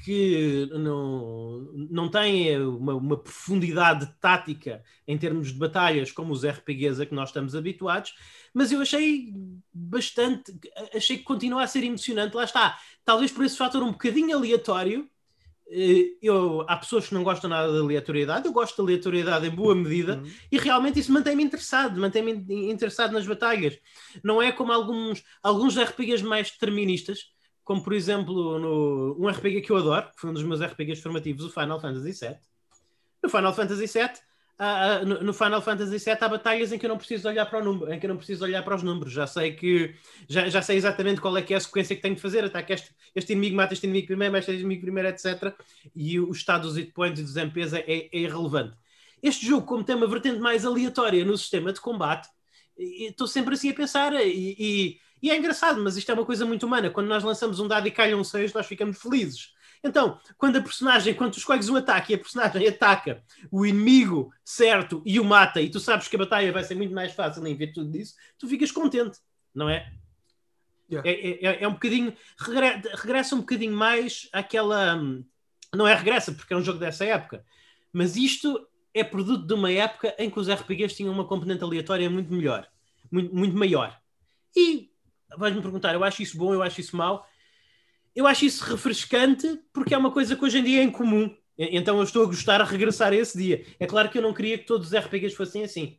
que não, não tem eh, uma, uma, profundidade tática em termos de batalhas como os RPGs a que nós estamos habituados, mas eu achei bastante, achei que continua a ser emocionante, lá está, talvez por esse fator um bocadinho aleatório, eh, eu, há pessoas que não gostam nada da aleatoriedade, eu gosto da aleatoriedade em boa medida uhum. e realmente isso mantém-me interessado, mantém-me interessado nas batalhas. Não é como alguns, alguns RPGs mais deterministas, como por exemplo no, um RPG que eu adoro, que foi um dos meus RPGs formativos, o Final Fantasy VII. No Final Fantasy VII uh, no, no, Final Fantasy VII há batalhas em que eu não preciso olhar para o número, em que eu não preciso olhar para os números. Já sei que já, já sei exatamente qual é que é a sequência que tenho de fazer. Ataque este, este inimigo, mata este inimigo primeiro, mata este inimigo primeiro, etc. E o estado dos hit points e dos MPs é, é, é irrelevante. Este jogo, como tem uma vertente mais aleatória no sistema de combate, estou sempre assim a pensar e, e, e, é engraçado, mas isto é uma coisa muito humana. Quando nós lançamos um dado e calham um 6, nós ficamos felizes. Então, quando a personagem, quando tu escolhes um ataque e a personagem ataca o inimigo certo e o mata, e tu sabes que a batalha vai ser muito mais fácil em virtude disso, tu ficas contente, não é? Yeah. É, é, é, é, um bocadinho. regressa um bocadinho mais àquela. Não é regressa, porque é um jogo dessa época, mas isto é produto de uma época em que os RPGs tinham uma componente aleatória muito melhor, muito, muito maior. E vais-me perguntar, eu acho isso bom, eu acho isso mau eu acho isso refrescante porque é uma coisa que hoje em dia é incomum. Então eu estou a gostar a regressar a esse dia. É claro que eu não queria que todos os RPGs fossem assim.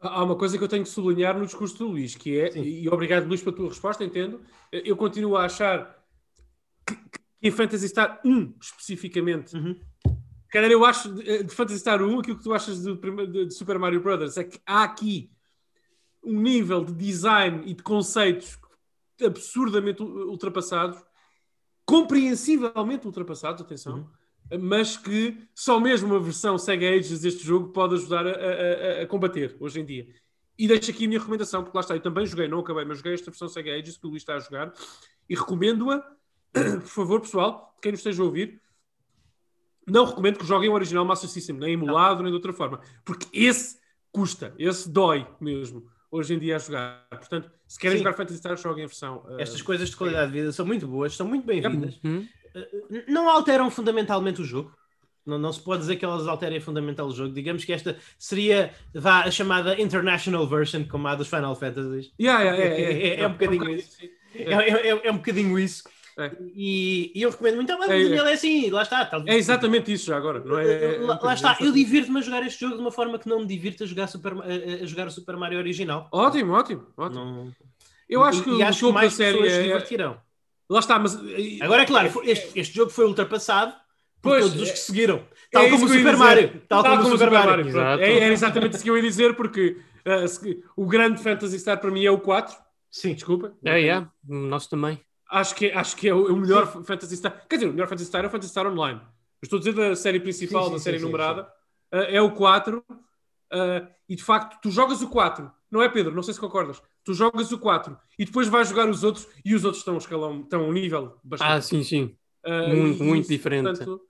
Há uma coisa que eu tenho que sublinhar no discurso do Luís, que é, Sim. e obrigado Luís pela tua resposta, entendo, eu continuo a achar que, que em Fantasy Star 1, especificamente, uhum. Cara, eu acho de Fantasy Star 1 aquilo que tu achas de, de, de Super Mario Brothers é que há aqui um nível de design e de conceitos absurdamente ultrapassados, compreensivelmente ultrapassados, atenção, uhum. mas que só mesmo uma versão Sega Ages deste jogo pode ajudar a, a, a, combater hoje em dia. E deixo aqui a minha recomendação, porque lá está, eu também joguei, não acabei, mas joguei esta versão Sega Ages que o Luís está a jogar e recomendo-a, por favor, pessoal, quem nos esteja a ouvir, não recomendo que joguem o original Master System, nem emulado, nem de outra forma, porque esse custa, esse dói mesmo hoje em dia a jogar. Portanto, se querem Sim. jogar Fantasy Star, joguem a versão. Uh, Estas coisas de qualidade de vida são muito boas, são muito bem-vindas. Uhum. Uh, não alteram fundamentalmente o jogo. Não, não se pode dizer que elas alterem fundamentalmente o jogo. Digamos que esta seria vá, a chamada International Version, como a dos Final Fantasy. Yeah, yeah, yeah, é, é, é, um bocadinho isso. É, é, um bocadinho isso. É. E, e, eu recomendo muito. Mas é, ele é assim, lá está. Tal... É exatamente isso já agora. Não é, lá, lá está, eu divirto-me a jogar este jogo de uma forma que não me divirto a jogar, Super, a, a jogar o Super Mario original. Ótimo, ótimo, ótimo. Não... Eu acho que e, o jogo mais da série pessoas é... divertirão. Lá está, mas agora é claro, este, este jogo foi ultrapassado por pois, todos os que seguiram, tal é como o Super Mario, tal, tal, como, o Super Mario. Mario. É, era exatamente isso que eu ia dizer, porque uh, o grande Fantasy Star para mim é o 4. Sim, desculpa. É, é, nosso também. Acho que, acho que é o, o melhor sim. Fantasy Star. Quer dizer, o melhor Fantasy Star é o Fantasy Star Online. Estou a dizer da série principal, sim, sim, da série numerada. Uh, é o 4. Uh, ah, e de facto, tu jogas o 4. Não é, Pedro? Não sei se concordas. Tu jogas o 4 e depois vais jogar os outros e os outros estão a escalão, estão um nível bastante. Ah, sim, sim. Uh, muito, muito isso, diferente. Portanto,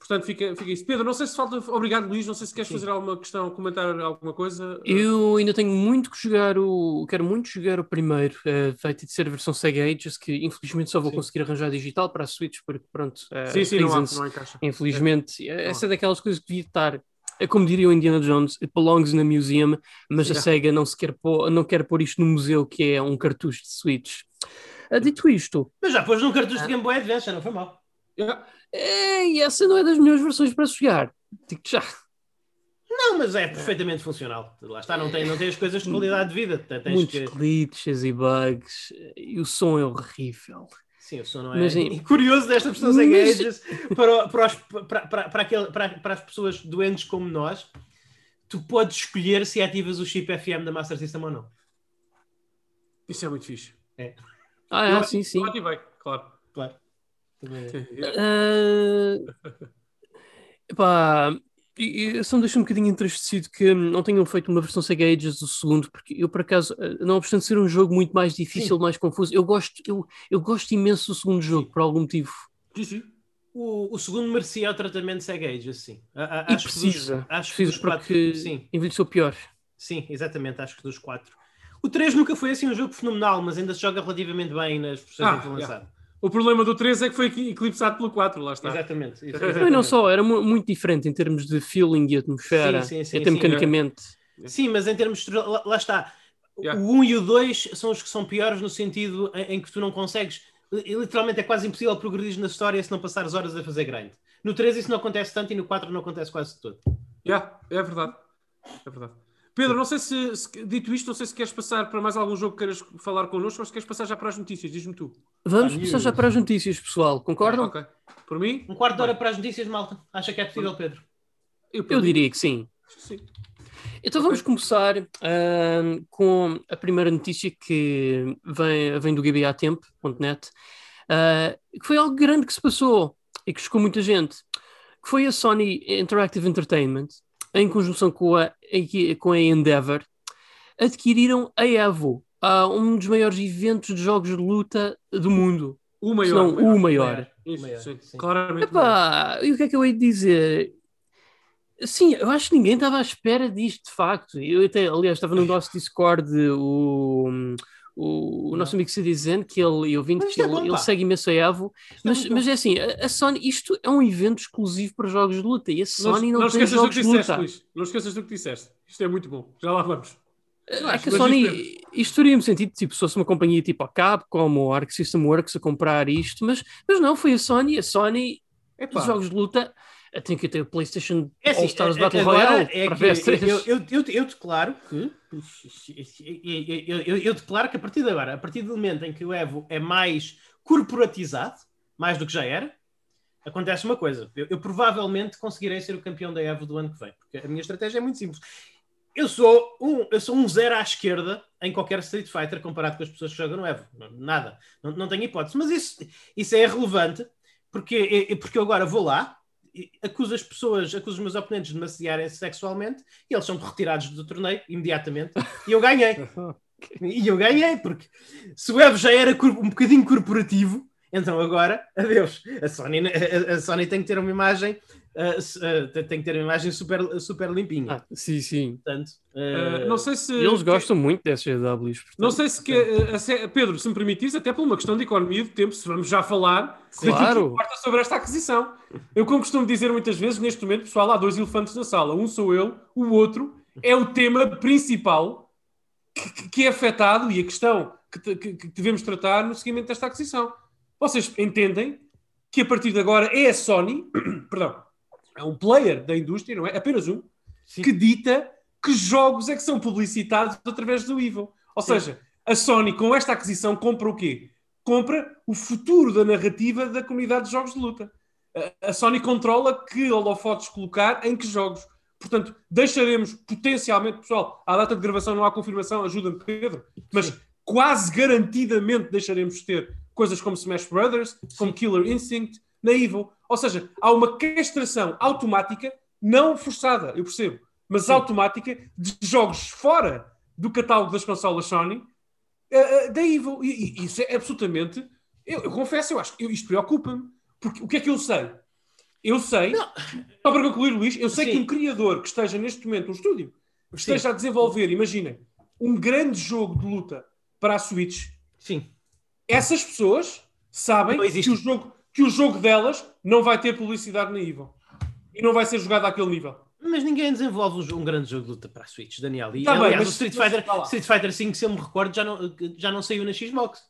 Portanto, fica, fica isso. Pedro, não sei se falta. Obrigado, Luís. Não sei se queres Sim. fazer alguma questão, comentar alguma coisa. Eu ainda tenho muito que jogar o. Quero muito jogar o primeiro. Uh, vai ter de ser a versão Sega Ages, que infelizmente só vou sim. conseguir arranjar digital para a Switch, porque pronto. Uh, sim, sim, reasons, não há, não encaixa. Infelizmente, é. essa é daquelas coisas que devia estar. É como diria o Indiana Jones, it belongs in a museum, mas sim, a Sega não, se quer pôr, não quer pôr isto no museu, que é um cartucho de Switch. Uh, dito isto. Mas já pôs num cartucho de Game Boy Advance, não foi mal. Yeah. É, e essa não é das melhores versões para jogar. digo já. Não, mas é perfeitamente funcional. Lá está, não tem, não tem as coisas de qualidade de vida. Tens Muitos que... glitches e bugs e o som é horrível. Sim, o som não é. Mas, e curioso desta versão sem mas... para, para, os, para, para, para, aquele, para, para as pessoas doentes como nós, tu podes escolher se ativas o chip FM da Master System ou não. Isso é muito fixe. É. Ah, é, sim, sim. Eu ativei, claro. Claro. Uh, pá, eu só me deixo um bocadinho entristecido que não tenham feito uma versão Sega Ages do segundo, porque eu, por acaso, não obstante ser um jogo muito mais difícil, sim. mais confuso, eu gosto, eu, eu gosto imenso do segundo jogo, sim. por algum motivo. Sim, sim. O, o segundo merecia o tratamento Sega Ages, sim. A, a, acho precisa. Que dos, acho precisa que porque quatro, sim. envelheceu pior. Sim, exatamente, acho que dos quatro. O 3 nunca foi assim um jogo fenomenal, mas ainda se joga relativamente bem nas versões ah, que foi lançado. Yeah. O problema do 3 é que foi eclipsado pelo 4, lá está. Exatamente. Exatamente. não só, era muito diferente em termos de feeling e atmosfera, sim, sim, sim, até mecanicamente. Sim, mas em termos de... lá, lá está. Yeah. O 1 e o 2 são os que são piores no sentido em, em que tu não consegues. Literalmente é quase impossível progredir na história se não passares horas a fazer grind. No 3 isso não acontece tanto e no 4 não acontece quase todo. Yeah, é verdade. É verdade. Pedro, não sei se, se, dito isto, não sei se queres passar para mais algum jogo que queiras falar connosco ou se queres passar já para as notícias, diz-me tu. Vamos passar já para as notícias, pessoal, concordam? ok. Por mim? Um quarto de hora para as notícias, malta. Acha que é possível, Pedro? Eu, Eu diria que sim. sim. Então vamos okay. começar uh, com a primeira notícia que vem, vem do GBAtempo.net, uh, que foi algo grande que se passou e que chocou muita gente, que foi a Sony Interactive Entertainment em conjunção com a, com a Endeavor, adquiriram a Evo, um dos maiores eventos de jogos de luta do mundo. O maior. Não, o maior. Isso, maior. Sim, sim. Claramente. Epá, e o que é que eu hei de dizer? Sim, eu acho que ninguém estava à espera disto, de facto. Eu até, aliás, estava no nosso Discord, o, o, o nosso amigo se dizendo que ele, eu vim que é ele, ele, segue imenso a Evo, é mas, mas é assim, a, a, Sony, isto é um evento exclusivo para jogos de luta e a Sony não, não, não tem jogos de luta. Luís. Não esqueças do que disseste, isto é muito bom, já lá vamos. É que a Sony, isto, isto teria-me sentido tipo, se fosse uma companhia tipo a Capcom ou a Arc System Works a comprar isto, mas, mas não, foi a Sony, a Sony, Epá. jogos de luta, tem que ter o PlayStation é assim, All Stars Battle Royale é para PS3. Eu, eu, eu, eu, declaro que eu, eu, eu, declaro que a partir de agora, a partir do momento em que o Evo é mais corporatizado, mais do que já era, acontece uma coisa. Eu, provavelmente conseguirei ser o campeão da Evo do ano que vem, porque a minha estratégia é muito simples. Eu sou um, eu sou um zero à esquerda em qualquer Street Fighter comparado com as pessoas que jogam no Evo. Nada. Não, não tenho hipótese. Mas isso, isso é relevante porque, porque eu agora vou lá, acusa as pessoas, acusa os meus oponentes de me assediarem sexualmente e eles são retirados do torneio imediatamente e eu ganhei. e eu ganhei, porque se o Evo já era um bocadinho corporativo, então agora, adeus. A Sony, a, a Sony tem que ter uma imagem Uh, uh, tem que ter uma imagem super, super limpinha. Ah, sim, sim. Portanto, uh, não sei se. Eles gostam muito desses GWs. Portanto, não sei se. Que, Pedro, se me permitires, até por uma questão de economia de tempo, se vamos já falar claro. sobre esta aquisição. Eu, como costumo dizer muitas vezes, neste momento, pessoal, há dois elefantes na sala. Um sou eu, o outro é o tema principal que, que é afetado e a questão que, que, que devemos tratar no seguimento desta aquisição. Vocês entendem que a partir de agora é a Sony, perdão, é um player da indústria, não é? Apenas um, Sim. que dita que jogos é que são publicitados através do Evil. Ou Sim. seja, a Sony, com esta aquisição, compra o quê? Compra o futuro da narrativa da comunidade de jogos de luta. A Sony controla que holofotes colocar em que jogos. Portanto, deixaremos potencialmente, pessoal, à data de gravação não há confirmação, ajuda-me Pedro, mas Sim. quase garantidamente deixaremos de ter coisas como Smash Brothers, como Killer Instinct, na Evil. Ou seja, há uma castração automática, não forçada, eu percebo, mas Sim. automática de jogos fora do catálogo das consolas Sony uh, uh, da Evil. E, e, isso é absolutamente. Eu, eu confesso, eu acho que isto preocupa-me. Porque o que é que eu sei? Eu sei, não. só para concluir, Luís, eu sei Sim. que um criador que esteja neste momento, um estúdio, que esteja Sim. a desenvolver, imaginem, um grande jogo de luta para a Switch. Sim. Essas pessoas sabem que o jogo que o jogo delas não vai ter publicidade na Evil. E não vai ser jogado àquele nível. Mas ninguém desenvolve um, grande jogo de luta para a Switch, Daniel. E, tá aliás, bem, mas, o Street Fighter, Street Fighter 5, se eu me recordo, já não, já não saiu na Xbox.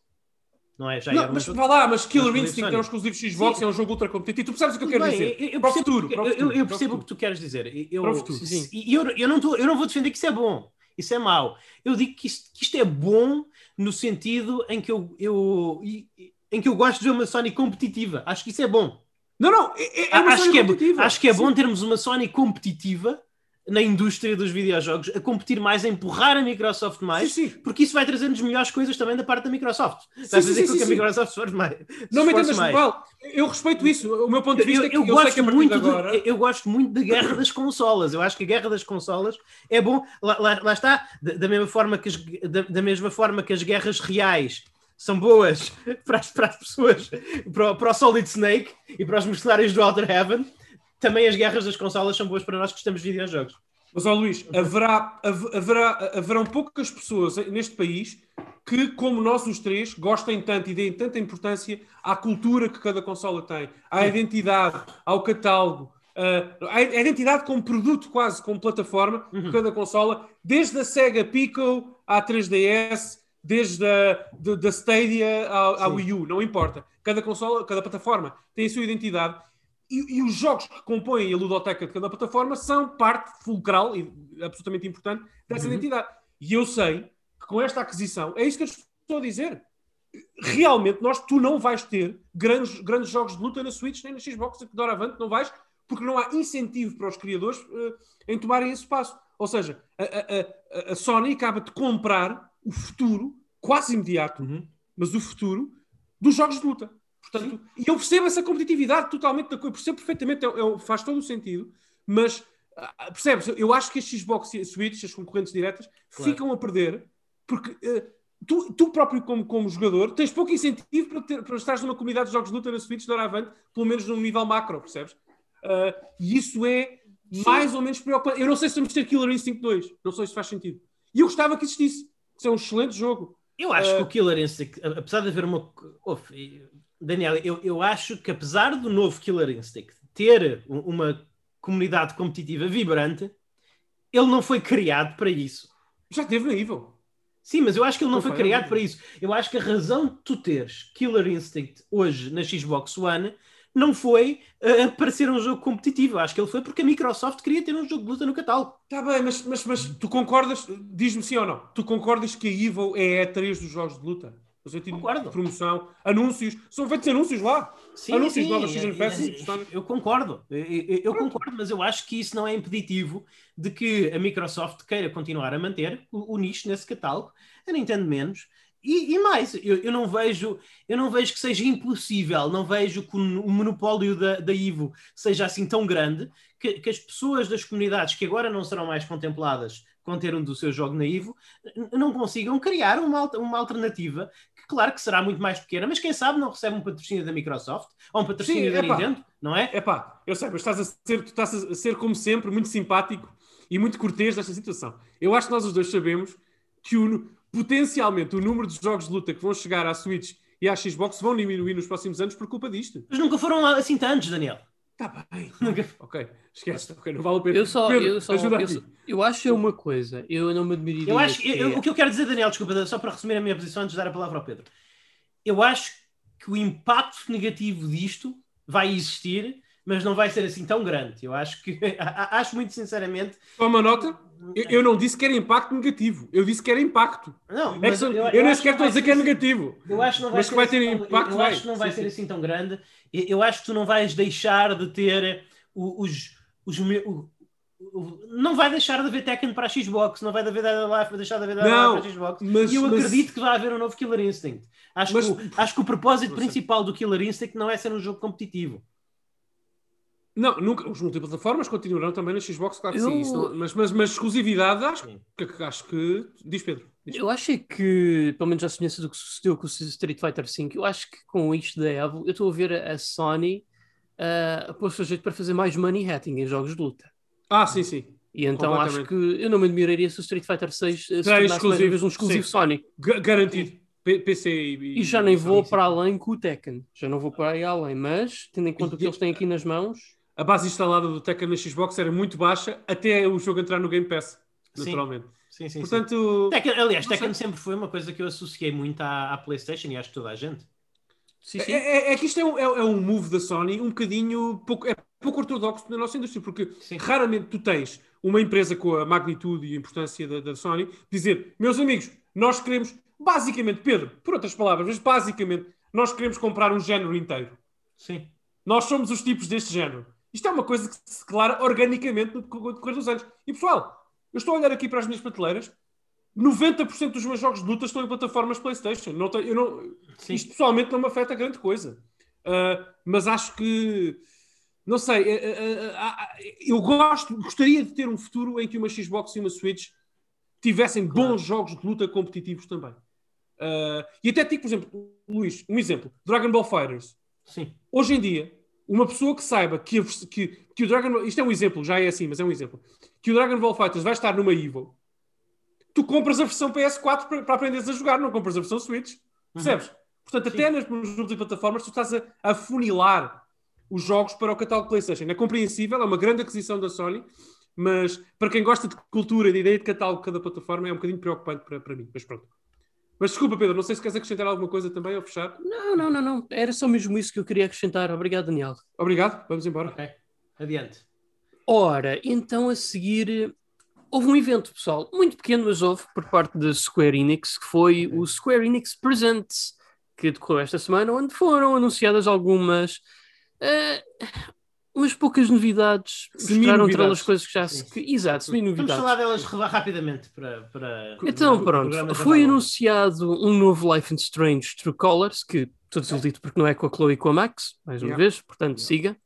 Não é? Já não, mas vá lá, mas Killer Instinct é um exclusivo Xbox, Sim. é um jogo ultra competitivo. Tu percebes o que eu quero Bem, dizer? Eu, eu para o futuro. Para o futuro, eu, eu percebo o que tu queres dizer. Eu, para o futuro. E eu, eu, não tô, eu não vou defender que isso é bom. Isso é mau. Eu digo que isto, que isto é bom no sentido em que eu, eu, em que eu gosto de ver uma Sony competitiva. Acho que isso é bom. Não, não, é, é acho, que é, acho que é bom termos uma Sony competitiva na indústria dos videojogos, a competir mais, a empurrar a Microsoft mais, sim, sim. porque isso vai trazer-nos melhores coisas também da parte da Microsoft. Vai fazer com que a Microsoft se mais. Não me entendas mal. Eu respeito isso. O meu ponto de vista eu, é que eu, eu gosto muito agora... de, eu gosto muito da guerra das consolas. Eu acho que a guerra das consolas é bom. Lá, lá, lá está, da, da, mesma forma que as, da, da mesma forma que as guerras reais são boas para as, para as pessoas, para, para o Solid Snake e para os mercenários do Outer Heaven, também as guerras das consolas são boas para nós que gostamos de videojogos. Mas, ó Luís, haverá, haverá, haverão poucas pessoas neste país que, como nós os três, gostem tanto e deem tanta importância à cultura que cada consola tem, à identidade, ao catálogo, à identidade como produto quase, como plataforma de uhum. cada consola, desde a Sega Pico à 3DS, desde a da Stadia à, à Wii U, não importa. Cada consola, cada plataforma tem a sua identidade e, e, os jogos que compõem a ludoteca de cada plataforma são parte fulcral e absolutamente importante dessa uhum. identidade. E eu sei que com esta aquisição, é isso que eu estou a dizer. Realmente, nós, tu não vais ter grandes, grandes jogos de luta na Switch nem na Xbox, que doravante não vais, porque não há incentivo para os criadores uh, em tomarem esse passo. Ou seja, a, a, a, a Sony acaba de comprar o futuro, quase imediato, uhum. mas o futuro dos jogos de luta. Portanto, e eu percebo essa competitividade totalmente da coisa, percebo perfeitamente, eu, eu, faz todo o sentido, mas uh, percebes? Eu acho que a Xbox e Switch, as concorrentes diretas, claro. ficam a perder porque uh, tu, tu próprio, como, como jogador, tens pouco incentivo para, ter, para estar numa comunidade de jogos de luta na Switch de avante, pelo menos num nível macro, percebes? Uh, e isso é Sim. mais ou menos preocupante. Eu não sei se vamos ter Killer Instinct 2, não sei se faz sentido. E eu gostava que existisse. Isso é um excelente jogo. Eu acho uh, que o Killer Instinct, apesar de haver uma. Daniel, eu, eu acho que apesar do novo Killer Instinct ter uma comunidade competitiva vibrante, ele não foi criado para isso. Já teve na Evil. Sim, mas eu acho que ele não, não foi, foi criado para isso. Eu acho que a razão de tu teres Killer Instinct hoje na Xbox One não foi uh, para ser um jogo competitivo. Acho que ele foi porque a Microsoft queria ter um jogo de luta no catálogo. Está bem, mas, mas, mas tu concordas, diz-me sim ou não, tu concordas que a Evil é a E3 dos jogos de luta? No sentido concordo. de promoção, anúncios, são feitos anúncios lá. Sim, anúncios sim, novas Season Passes. Eu, eu concordo, eu, eu concordo, mas eu acho que isso não é impeditivo de que a Microsoft queira continuar a manter o, o nicho nesse catálogo, a Nintendo menos, e, e, mais, eu, eu, não vejo, eu não vejo que seja impossível, não vejo que o, o monopólio da, da Ivo seja assim tão grande que, que, as pessoas das comunidades que agora não serão mais contempladas com ter um do seu jogo na Ivo não consigam criar uma, uma alternativa claro, que será muito mais pequena, mas quem sabe não recebe um patrocínio da Microsoft ou um patrocínio Sim, da Nintendo, não é? É pá, eu sei, mas estás a ser, tu estás a ser, como sempre, muito simpático e muito cortês desta situação. Eu acho que nós os dois sabemos que o potencialmente o número de jogos de luta que vão chegar à Switch e à Xbox vão diminuir nos próximos anos por culpa disto. Mas nunca foram assim tantos, Daniel. Está bem. ok, esquece. Okay, não vale a pena. Eu só, Pedro, eu, só eu, só, eu acho é uma coisa. Eu não me admiraria. Eu acho, eu, o que eu quero dizer, Daniel, desculpa, só para resumir a minha posição antes de dar a palavra ao Pedro. Eu acho que o impacto negativo disto vai existir, mas não vai ser assim tão grande. Eu acho que, acho muito sinceramente. Toma nota. Eu, eu, não disse que era impacto negativo, eu disse que era impacto. Não, é eu, eu, eu nem sequer estou a dizer que é assim. negativo. Eu acho que não vai, mas que vai ter assim, impacto. Eu, vai. acho que não vai sim, ser sim. assim tão grande. Eu acho que tu não vais deixar de ter os. os, os não vai deixar de haver Tekken para a Xbox, não vai haver Life, vai deixar de haver não, para a Xbox. Mas, e eu mas... acredito que vai haver um novo Killer Instinct. Acho, mas... que, o, acho que o propósito principal do Killer Instinct não é ser um jogo competitivo. Não, nunca, os multiplataformas continuarão também na Xbox, claro que eu... sim. Não, mas, mas, mas exclusividade, acho, que, acho que. Diz Pedro. Diz. Eu acho que, pelo menos a semelhança do que sucedeu com o Street Fighter V, eu acho que com isto da Evo, eu estou a ver a, Sony uh, a pôr o jeito para fazer mais money hatting em jogos de luta. Ah, sim, sim. E então acho que eu não me admiraria se o Street Fighter 6 se tornasse exclusivo, mais um exclusivo sim. Sony. G garantido. PC e, e já nem vou para além com o Tekken. Já não vou para aí além, mas tendo em conta o que eles têm aqui nas mãos a base instalada do Tekken na Xbox era muito baixa até o jogo entrar no Game Pass, naturalmente. Sim, sim, sim. Portanto, sim. Tekken, aliás, Tekken sempre foi uma coisa que eu associei muito à, à PlayStation e acho que toda a gente. Sim, sim. É, é, é, que isto é um, é, é, um move da Sony um bocadinho pouco, é pouco ortodoxo na nossa indústria, porque sim. raramente tu tens uma empresa com a magnitude e a importância da, da Sony dizer, meus amigos, nós queremos, basicamente, Pedro, por outras palavras, mas basicamente, nós queremos comprar um género inteiro. Sim. Nós somos os tipos deste género Isto é uma coisa que se declara organicamente no decorrer dos anos. E pessoal, eu estou a olhar aqui para as minhas prateleiras, 90% dos meus jogos de luta estão em plataformas PlayStation. Não tenho, eu não, isto pessoalmente não me afeta grande coisa. Uh, mas acho que não sei, uh, uh, eu gosto, gostaria de ter um futuro em que uma Xbox e uma Switch tivessem claro. bons jogos de luta competitivos também. e até digo, por exemplo, Luís, um exemplo: Dragon Ball Fighters. Sim. Hoje em dia, uma pessoa que saiba que, que, que o Dragon Ball. Isto é um exemplo, já é assim, mas é um exemplo. Que o Dragon Ball Fighters vai estar numa Evo. Tu compras a versão PS4 para, para aprenderes a jogar, não compras a versão Switch. Uhum. Percebes? Uhum. Portanto, Sim. até nas multiplataformas, tu estás a, a funilar os jogos para o catálogo PlayStation. É compreensível, é uma grande aquisição da Sony, mas para quem gosta de cultura, de ideia de catálogo de cada plataforma, é um bocadinho preocupante para, para mim. Mas pronto. Mas desculpa, Pedro, não sei se queres acrescentar alguma coisa também ao fechar. Não, não, não, não. Era só mesmo isso que eu queria acrescentar. Obrigado, Daniel. Obrigado, vamos embora. Ok, adiante. Ora, então a seguir houve um evento, pessoal, muito pequeno, mas houve, por parte da Square Enix, que foi o Square Enix Presents, que decorreu esta semana, onde foram anunciadas algumas. Uh, umas poucas novidades, mostraram entre elas coisas que já se. Que, exato, semi-novidades. Vamos falar delas rapidamente para. para então, pronto, foi anunciado um novo Life in Strange True Colors, que tudo desiludido porque não é com a Chloe e com a Max, mais uma yeah. vez, portanto, yeah. siga.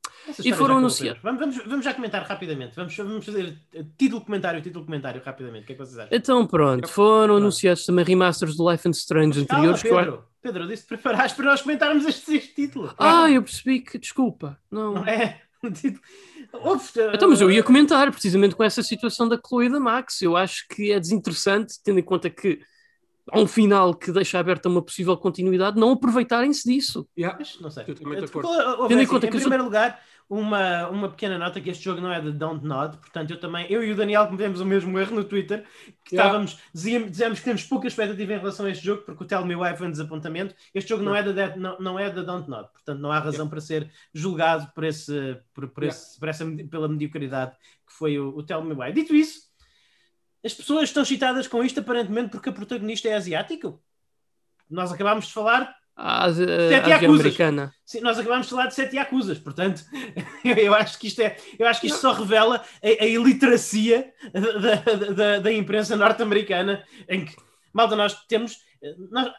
E foram anunciados. Vamos, vamos, vamos, já comentar rapidamente. Vamos, vamos fazer título comentário, título comentário rapidamente. O que é que vocês acham? Então, pronto, foram anunciados também remasters do Life in Strange anteriores. Calma, Pedro, Pedro, disse preparaste para nós comentarmos este, este título. Ah, eu percebi que, desculpa. Não, não é? Então, mas eu ia comentar precisamente com essa situação da Chloe e da Max. Eu acho que é desinteressante, tendo em conta que há um final que deixa aberta uma possível continuidade, não aproveitarem-se disso. Yeah. Não sei. Tendo em conta que. Em primeiro lugar, uma, uma pequena nota que este jogo não é de Don't Nod, portanto eu também, eu e o Daniel cometemos o mesmo erro no Twitter, que yeah. estávamos, dizíamos, dizíamos que temos pouca expectativa em relação a este jogo, porque o Tell Me Why foi um desapontamento. Este jogo não é da não, não é da Don't Nod, portanto não há razão yeah. para ser julgado por esse, por, por yeah. esse, por essa, pela mediocridade que foi o, o Tell Me Why. Dito isso, as pessoas estão excitadas com isto aparentemente porque a protagonista é asiático. Nós acabámos de falar a sete americana. Sim, nós acabamos de falar de sete acusas, portanto, eu acho que isto é, eu acho que isto só revela a, a iliteracia da, da, da imprensa norte-americana, em que, malta, nós temos, nós,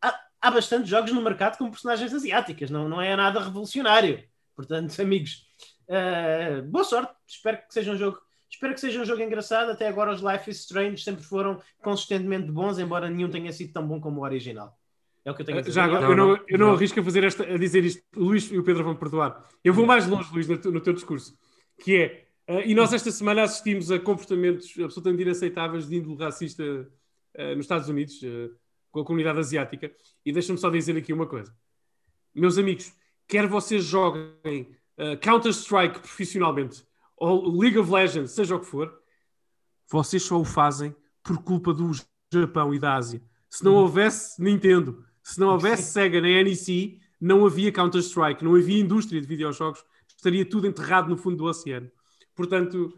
há, há bastantes jogos no mercado com personagens asiáticas, não, não é nada revolucionário. Portanto, amigos, uh, boa sorte, espero que seja um jogo Espero que seja um jogo engraçado. Até agora os Life is Strange sempre foram consistentemente bons, embora nenhum tenha sido tão bom como o original. É o que eu tenho a dizer. Já agora, eu, não, eu não arrisco a, fazer esta, a dizer isto. O Luís e o Pedro vão perdoar. Eu vou mais longe, Luís, no, no teu discurso. Que é, uh, e nós esta semana assistimos a comportamentos absolutamente inaceitáveis de índole racista uh, nos Estados Unidos, uh, com a comunidade asiática. E deixa-me só dizer aqui uma coisa. Meus amigos, quer vocês joguem Counter-Strike profissionalmente, ou League of Legends, seja o que for, vocês só o fazem por culpa do Japão e da Ásia. Se não uhum. houvesse Nintendo, se não houvesse Sega nem NEC, não havia Counter-Strike, não havia indústria de videojogos, estaria tudo enterrado no fundo do oceano. Portanto,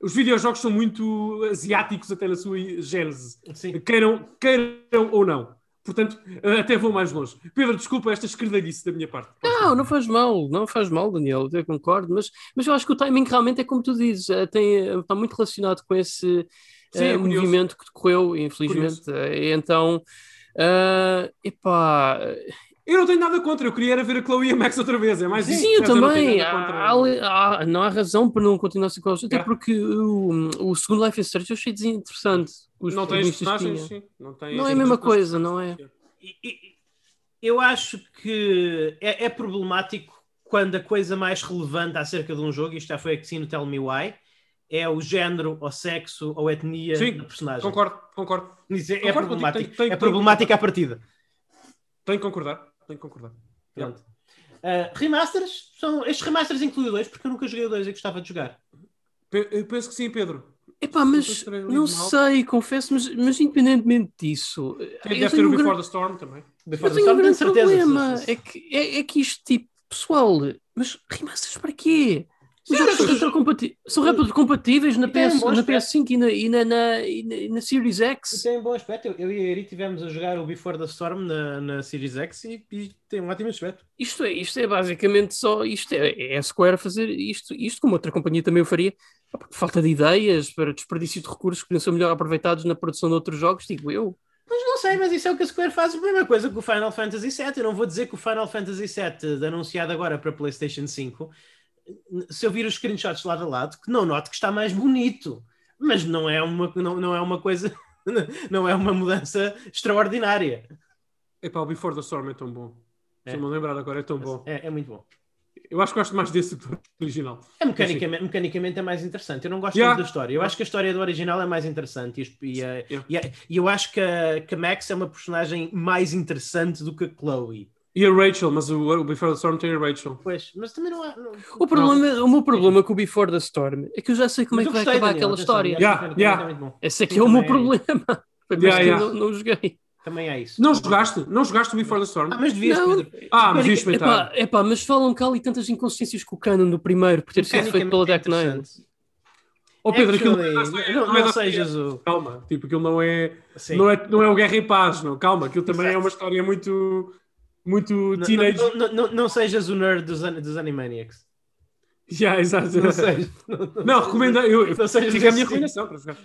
os videojogos são muito asiáticos até na sua gênese, queiram, queiram ou não. Portanto, até vou mais longe. Pedro, desculpa esta escredalhice da minha parte. Não, não faz mal, não faz mal, Daniel, eu concordo, mas, mas eu acho que o timing realmente é como tu dizes, é, tem, está muito relacionado com esse Sim, é movimento que decorreu, infelizmente. Curioso. Então, Uh, epá. Eu não tenho nada contra, eu queria era ver a Chloe e a Max outra vez. É mais Sim, isso, eu também. Não, há, há, não há razão para não continuar com até porque o, o segundo Life is Strange eu achei desinteressante. Os, não tem personagens, sim. Não, tem não é a mesma coisa, não é? Eu acho que é, é, problemático quando a coisa mais relevante acerca de um jogo, isto já foi aqui no Tell Me Why, é o género, ou sexo, ou etnia Sim, da personagem. Concordo, concordo. Isso é, é concordo problemático. Tenho, tenho, é problemática à partida. Tenho que concordar, tenho que concordar. Pronto. Uh, remasters, são, estes remasters incluem dois, porque eu nunca joguei dois e gostava de jogar. Eu penso que sim, Pedro. Epá, mas não sei, confesso, mas, mas independentemente disso. Tem, deve ter o Before grande... the Storm também. Before eu tenho um grande certeza, problema. É que, é, é que isto, tipo, pessoal, mas remasters para quê? Os jogos são retrocompatíveis, são retrocompatíveis na, PS, na PS5 e na, e na, na, e na, Series X. E tem um bom aspecto. Eu, e a Eri tivemos a jogar o Before the Storm na, na Series X e, e, tem um ótimo aspecto. Isto é, isto é basicamente só. Isto é, é a Square fazer isto, isto, como outra companhia também o faria. Falta de ideias, para desperdício de recursos que podiam ser melhor aproveitados na produção de outros jogos, digo eu. Mas não sei, mas isso é o que a Square faz a mesma coisa que o Final Fantasy VII. Eu não vou dizer que o Final Fantasy VII, anunciado agora para PlayStation 5, se eu vir os screenshots lado a lado, que não note que está mais bonito. Mas não é uma, não, não é uma coisa, não é uma mudança extraordinária. Epá, o Before the Storm é tão bom. É. Se me lembrar agora, é tão bom. É, é muito bom. Eu acho que gosto mais desse do original. É, mecanicamente, mecanicamente é mais interessante. Eu não gosto yeah. muito da história. Eu acho que a história do original é mais interessante. E, yeah. e, e eu acho que a, que a Max é uma personagem mais interessante do que a Chloe. E a Rachel, mas o, o, Before the Storm tem a Rachel. Pois, mas também não há. Não... O, problema, não. o meu problema com o Before the Storm é que eu já sei como mas é que vai acabar Daniel, aquela história. Yeah, yeah. Esse é que é o meu problema. Foi yeah, yeah. Não, não joguei. Também é isso. Não jogaste? Não jogaste o Before the Storm? Ah, mas devias, não. Ah, mas devias experimentar. É pá, mas falam cá ali tantas inconsistências com o canon do primeiro, por ter sido feito pela Deck Nine. Oh Pedro, aquilo não, é, não, não, sejas o. Calma, tipo, aquilo não é, não é, não é o Guerra e Paz, não. Calma, aquilo também Exato. é uma história muito, muito teenage. Não, não, não, não sejas o nerd dos, dos Animaniacs. Já, yeah, exato. Não, seja, não, não recomendo. Eu, eu, fica a minha recomendação para jogar.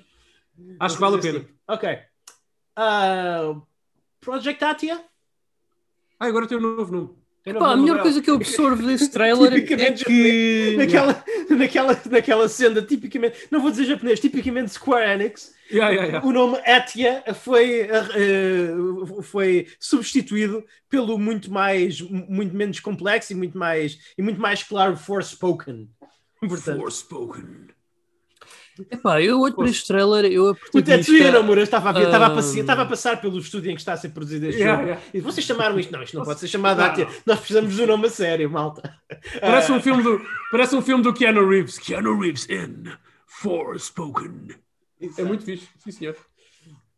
Acho que vale a pena. Ok. Uh, Project Atia? Ah, agora tem um novo nome. Epá, a melhor coisa que eu absorvo desse trailer é que. Naquela, naquela, naquela cena, tipicamente, não vou dizer japonês, tipicamente Square Enix, yeah, yeah, yeah. o nome Atia foi, uh, foi substituído pelo muito mais, muito menos complexo e muito mais, e muito mais claro Forspoken. Portanto, Forspoken. Epá, eu olho para este trailer, eu a O Tetsuya Nomura estava a, ver, estava, a passar, estava a passar pelo estúdio em que está a ser produzido este yeah, jogo. Yeah. E vocês chamaram isto? Não, isto não pode ser chamado não. Atia. Nós precisamos do nome a sério, malta. Parece, um filme do, parece um filme do Keanu Reeves. Keanu Reeves in Forspoken. É muito fixe, sim senhor.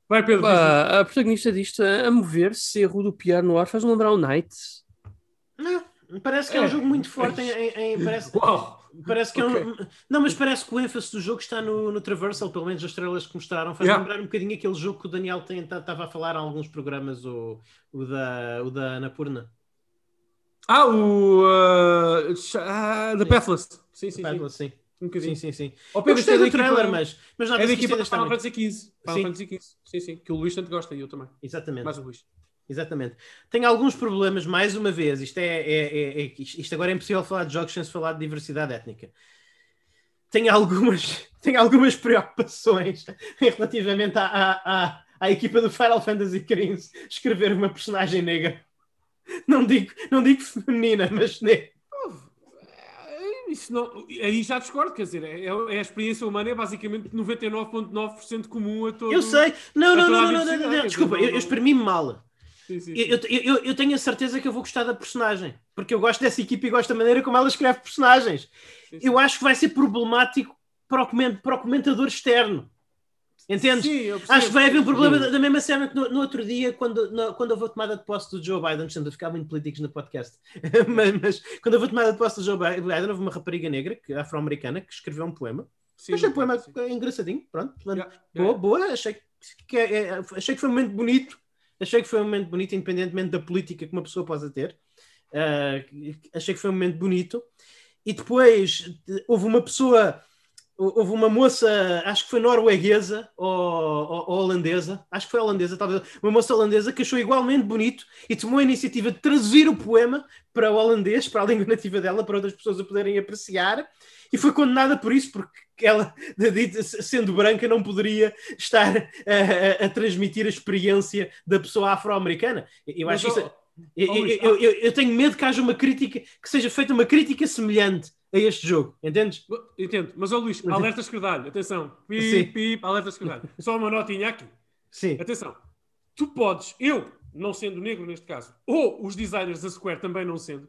Vai, Pedro. Pá, a protagonista disto, a mover-se, a rodopiar no ar, faz lembrar o Night. Não, parece que é, é um jogo muito forte em, em, em parece... Uau! Parece que okay. é um... Não, mas parece que o ênfase do jogo está no, no Traversal, pelo menos as estrelas que mostraram. Faz yeah. lembrar um bocadinho aquele jogo que o Daniel estava tá, a falar em alguns programas, o, o, da, o da Anapurna. Ah, o. Uh, uh, The Pathless. Sim, sim. Pathless, sim. Um sim, sim, sim. Oh, Pedro, gostei do trailer, mas, mas não é da equipa do Final Fantasy XV. Final Fantasy XV. Sim, sim. Que o Luís tanto gosta e eu também. Exatamente. Mais o Luís. Exatamente. Tem alguns problemas, mais uma vez, isto, é, é, é, é, isto agora é impossível falar de jogos sem se falar de diversidade étnica. Tem algumas, tem algumas preocupações relativamente à, à, à, à equipa do Final Fantasy XV escrever uma personagem negra. Não digo, não digo feminina, mas negra. Isso não, aí já discordo, quer dizer, é, é a experiência humana é basicamente 99,9% comum a todos. Eu sei, não, não, não, não, não, não, desculpa, eu, eu exprimi-me mal. Sim, sim, sim. Eu, eu, eu, tenho a certeza que eu vou gostar da personagem, porque eu gosto dessa equipe e gosto da maneira como ela escreve personagens. Eu acho que vai ser problemático para o, coment, para o comentador externo. Entendes? Sim, Acho que vai haver um problema da, da mesma cena que no, no outro dia, quando, no, quando houve a tomada de posse do Joe Biden, estamos a ficar muito políticos no podcast, mas, mas, quando houve a tomada de posse do Joe Biden, houve uma rapariga negra, afro-americana, que escreveu um poema. Sim, achei o poema sim. engraçadinho, pronto. Yeah, boa, yeah. boa, achei que, é, é, achei que foi um momento bonito Achei que foi um momento bonito, independentemente da política que uma pessoa possa ter. Uh, achei que foi um momento bonito. E depois houve uma pessoa, houve uma moça, acho que foi norueguesa ou, ou, ou, holandesa, acho que foi holandesa, talvez, uma moça holandesa que achou igualmente bonito e tomou a iniciativa de traduzir o poema para o holandês, para a língua nativa dela, para outras pessoas o poderem apreciar e foi condenada por isso, porque ela, sendo branca, não poderia estar a, a, a transmitir a experiência da pessoa afro-americana. Eu acho isso. Eu, eu, eu, eu, tenho medo que haja uma crítica, que seja feita uma crítica semelhante a este jogo, entendes? Entendo, mas ó Luís, alerta esquerdalho, atenção, pip, pip, alerta esquerdalho. Só uma notinha aqui. Sim. Atenção, tu podes, eu, não sendo negro neste caso, ou os designers da Square também não sendo,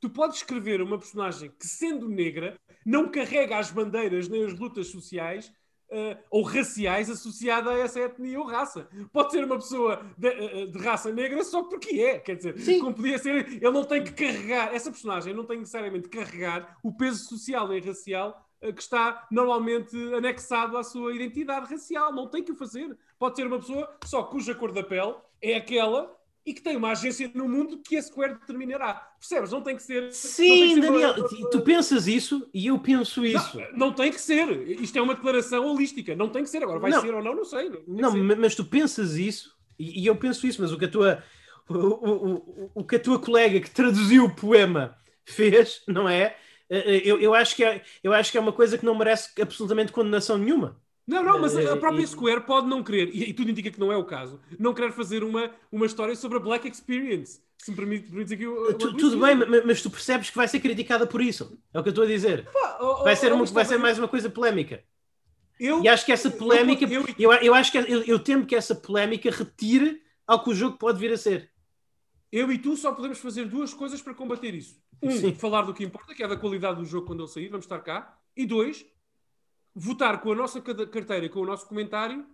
tu podes escrever uma personagem que, sendo negra, não carrega as bandeiras nem as lutas sociais uh, ou raciais associada a essa etnia ou raça. Pode ser uma pessoa de, uh, de raça negra só porque é. Quer dizer, Sim. como podia ser, ele não tem que carregar, essa personagem não tem necessariamente que carregar o peso social e racial que está normalmente anexado à sua identidade racial. Não tem que o fazer. Pode ser uma pessoa só cuja cor da pele é aquela e que tem uma agência no mundo que a Square determinará. Percebes? Não tem que ser. Sim, que ser Daniel, uma... tu pensas isso e eu penso isso. Não, não, tem que ser. Isto é uma declaração holística. Não tem que ser. Agora vai não. ser ou não, não sei. Não, não mas tu pensas isso e, e, eu penso isso, mas o que a tua. O, o, o, o que a tua colega que traduziu o poema fez, não é? Eh, eh, eu, eu, acho que é, eu acho que é uma coisa que não merece absolutamente condenação nenhuma. Não, não, mas a própria Square pode não querer, e, e, tudo indica que não é o caso, não querer fazer uma, uma história sobre a Black Experience. Se me permite, permite aqui o, tu, Tudo bem, mas tu percebes que vai ser criticada por isso. É o que eu estou a dizer. Pá, oh, vai ser, uma, vai ser mais uma coisa polémica. Eu, e acho que essa polémica, eu, eu, eu, acho que eu, eu temo que essa polémica retire ao que o jogo pode vir a ser. Eu e tu só podemos fazer duas coisas para combater isso. Um, Sim. falar do que importa, que é da qualidade do jogo quando ele sair, vamos estar cá. E dois, votar com a nossa carteira e com o nosso comentário,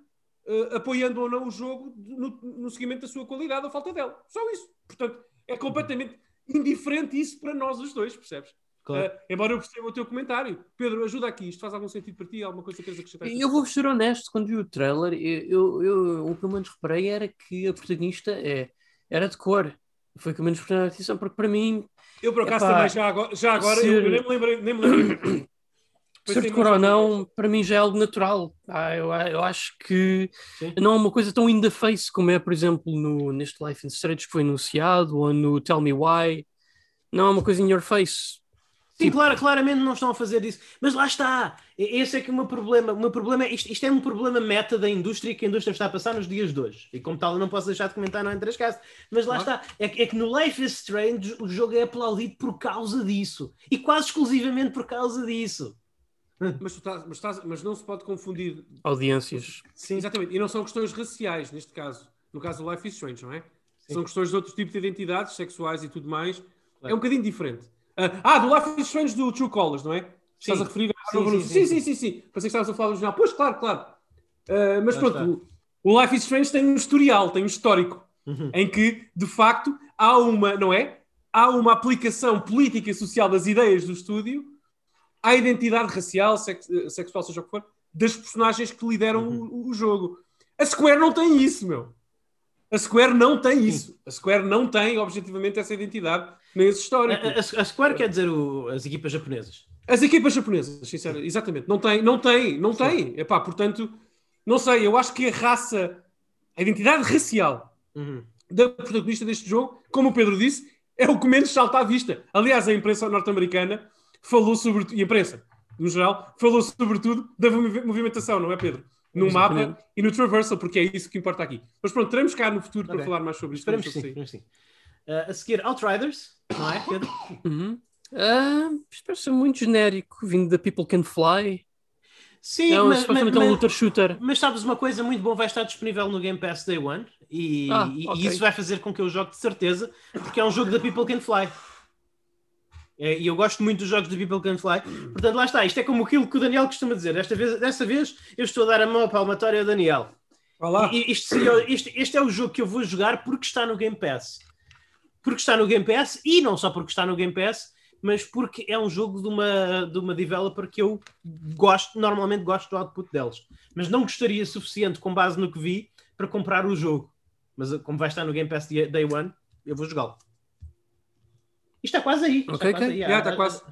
uh, apoiando ou não o jogo no, no, seguimento da sua qualidade ou falta dela. Só isso. Portanto, é completamente indiferente isso para nós os dois, percebes? Claro. Uh, embora eu perceba o teu comentário. Pedro, ajuda aqui. Isto faz algum sentido para ti? Alguma coisa que queres acrescentar? Eu vou ser honesto. Quando vi o trailer, eu, eu, eu, o que eu menos reparei era que a protagonista é, era de cor. Foi o que menos prestou atenção, porque para mim. Eu, por acaso, epá, também já agora, já agora ser... eu nem me lembrei. Nem me lembrei ser de cor ou não, para mim já é algo natural. Ah, eu, eu acho que Sim. não é uma coisa tão in the face como é, por exemplo, no, neste Life in Strange que foi anunciado, ou no Tell Me Why. Não é uma coisa in your face. Sim, tipo... claro, claramente não estão a fazer isso. Mas lá está. Esse é que é o meu problema. O meu problema é, isto, isto é um problema meta da indústria que a indústria está a passar nos dias de hoje. E como tal, eu não posso deixar de comentar, não entre as casas. Mas lá ah. está. É, é, que no Life is Strange o jogo é aplaudido por causa disso. E quase exclusivamente por causa disso. Mas, estás, mas, estás, mas, não se pode confundir. Audiências. Sim. Exatamente. E não são questões raciais, neste caso. No caso do Life is Strange, não é? Sim. São questões de outro tipo de identidades, sexuais e tudo mais. Claro. É um bocadinho diferente. Uh, ah, do Life is Strange do True Colors, não é? Sim. Estás a referir a sim, sim, sim, sim, sim, sim. Pensei que estavas a falar do original. Pois, claro, claro. Uh, mas pronto, o, o, Life is Strange tem um historial, tem um histórico, uhum. em que, de facto, há uma, não é? Há uma aplicação política e social das ideias do estúdio à identidade racial, sex, sexual, seja o que for, das personagens que lideram uhum. o, o, jogo. A Square não tem isso, meu. A Square não tem isso. A Square não tem, objetivamente, essa identidade nem esse histórico. A, a, a Square quer dizer o, as equipas japonesas. As equipas japonesas, sinceramente, exatamente. Não tem, não tem, não tem. Epá, portanto, não sei, eu acho que a raça, a identidade racial uhum. da protagonista deste jogo, como o Pedro disse, é o que menos salta à vista. Aliás, a imprensa norte-americana falou sobre, e a imprensa, no geral, falou sobretudo da movimentação, não é, Pedro? No mapa e no traversal, porque é isso que importa aqui. Mas pronto, teremos cá no futuro okay. para falar mais sobre isto. Esperemos sim, sim. Uh, a seguir, Outriders, não é, Pedro? Uhum. Uh, espero ser muito genérico, vindo da People Can Fly. Sim, é mas, mas, um looter shooter. Mas sabes uma coisa muito boa, vai estar disponível no Game Pass Day One e, ah, e, okay. e isso vai fazer com que eu jogue de certeza, porque é um jogo da People Can Fly. É, e eu gosto muito dos jogos de People Can Fly. Portanto, lá está. Isto é como aquilo que o Daniel costuma dizer. Desta vez, dessa vez eu estou a dar a mão palmatória ao Daniel. Olá. Isto este, este é o jogo que eu vou jogar porque está no Game Pass. Porque está no Game Pass e não só porque está no Game Pass, mas porque é um jogo de uma, de uma developer que eu gosto, normalmente gosto do output deles. Mas não gostaria suficiente com base no que vi para comprar o jogo. Mas como vai estar no Game Pass Day One, eu vou jogá-lo. Isto está quase aí. Ok, está quase aí. Já, está quase.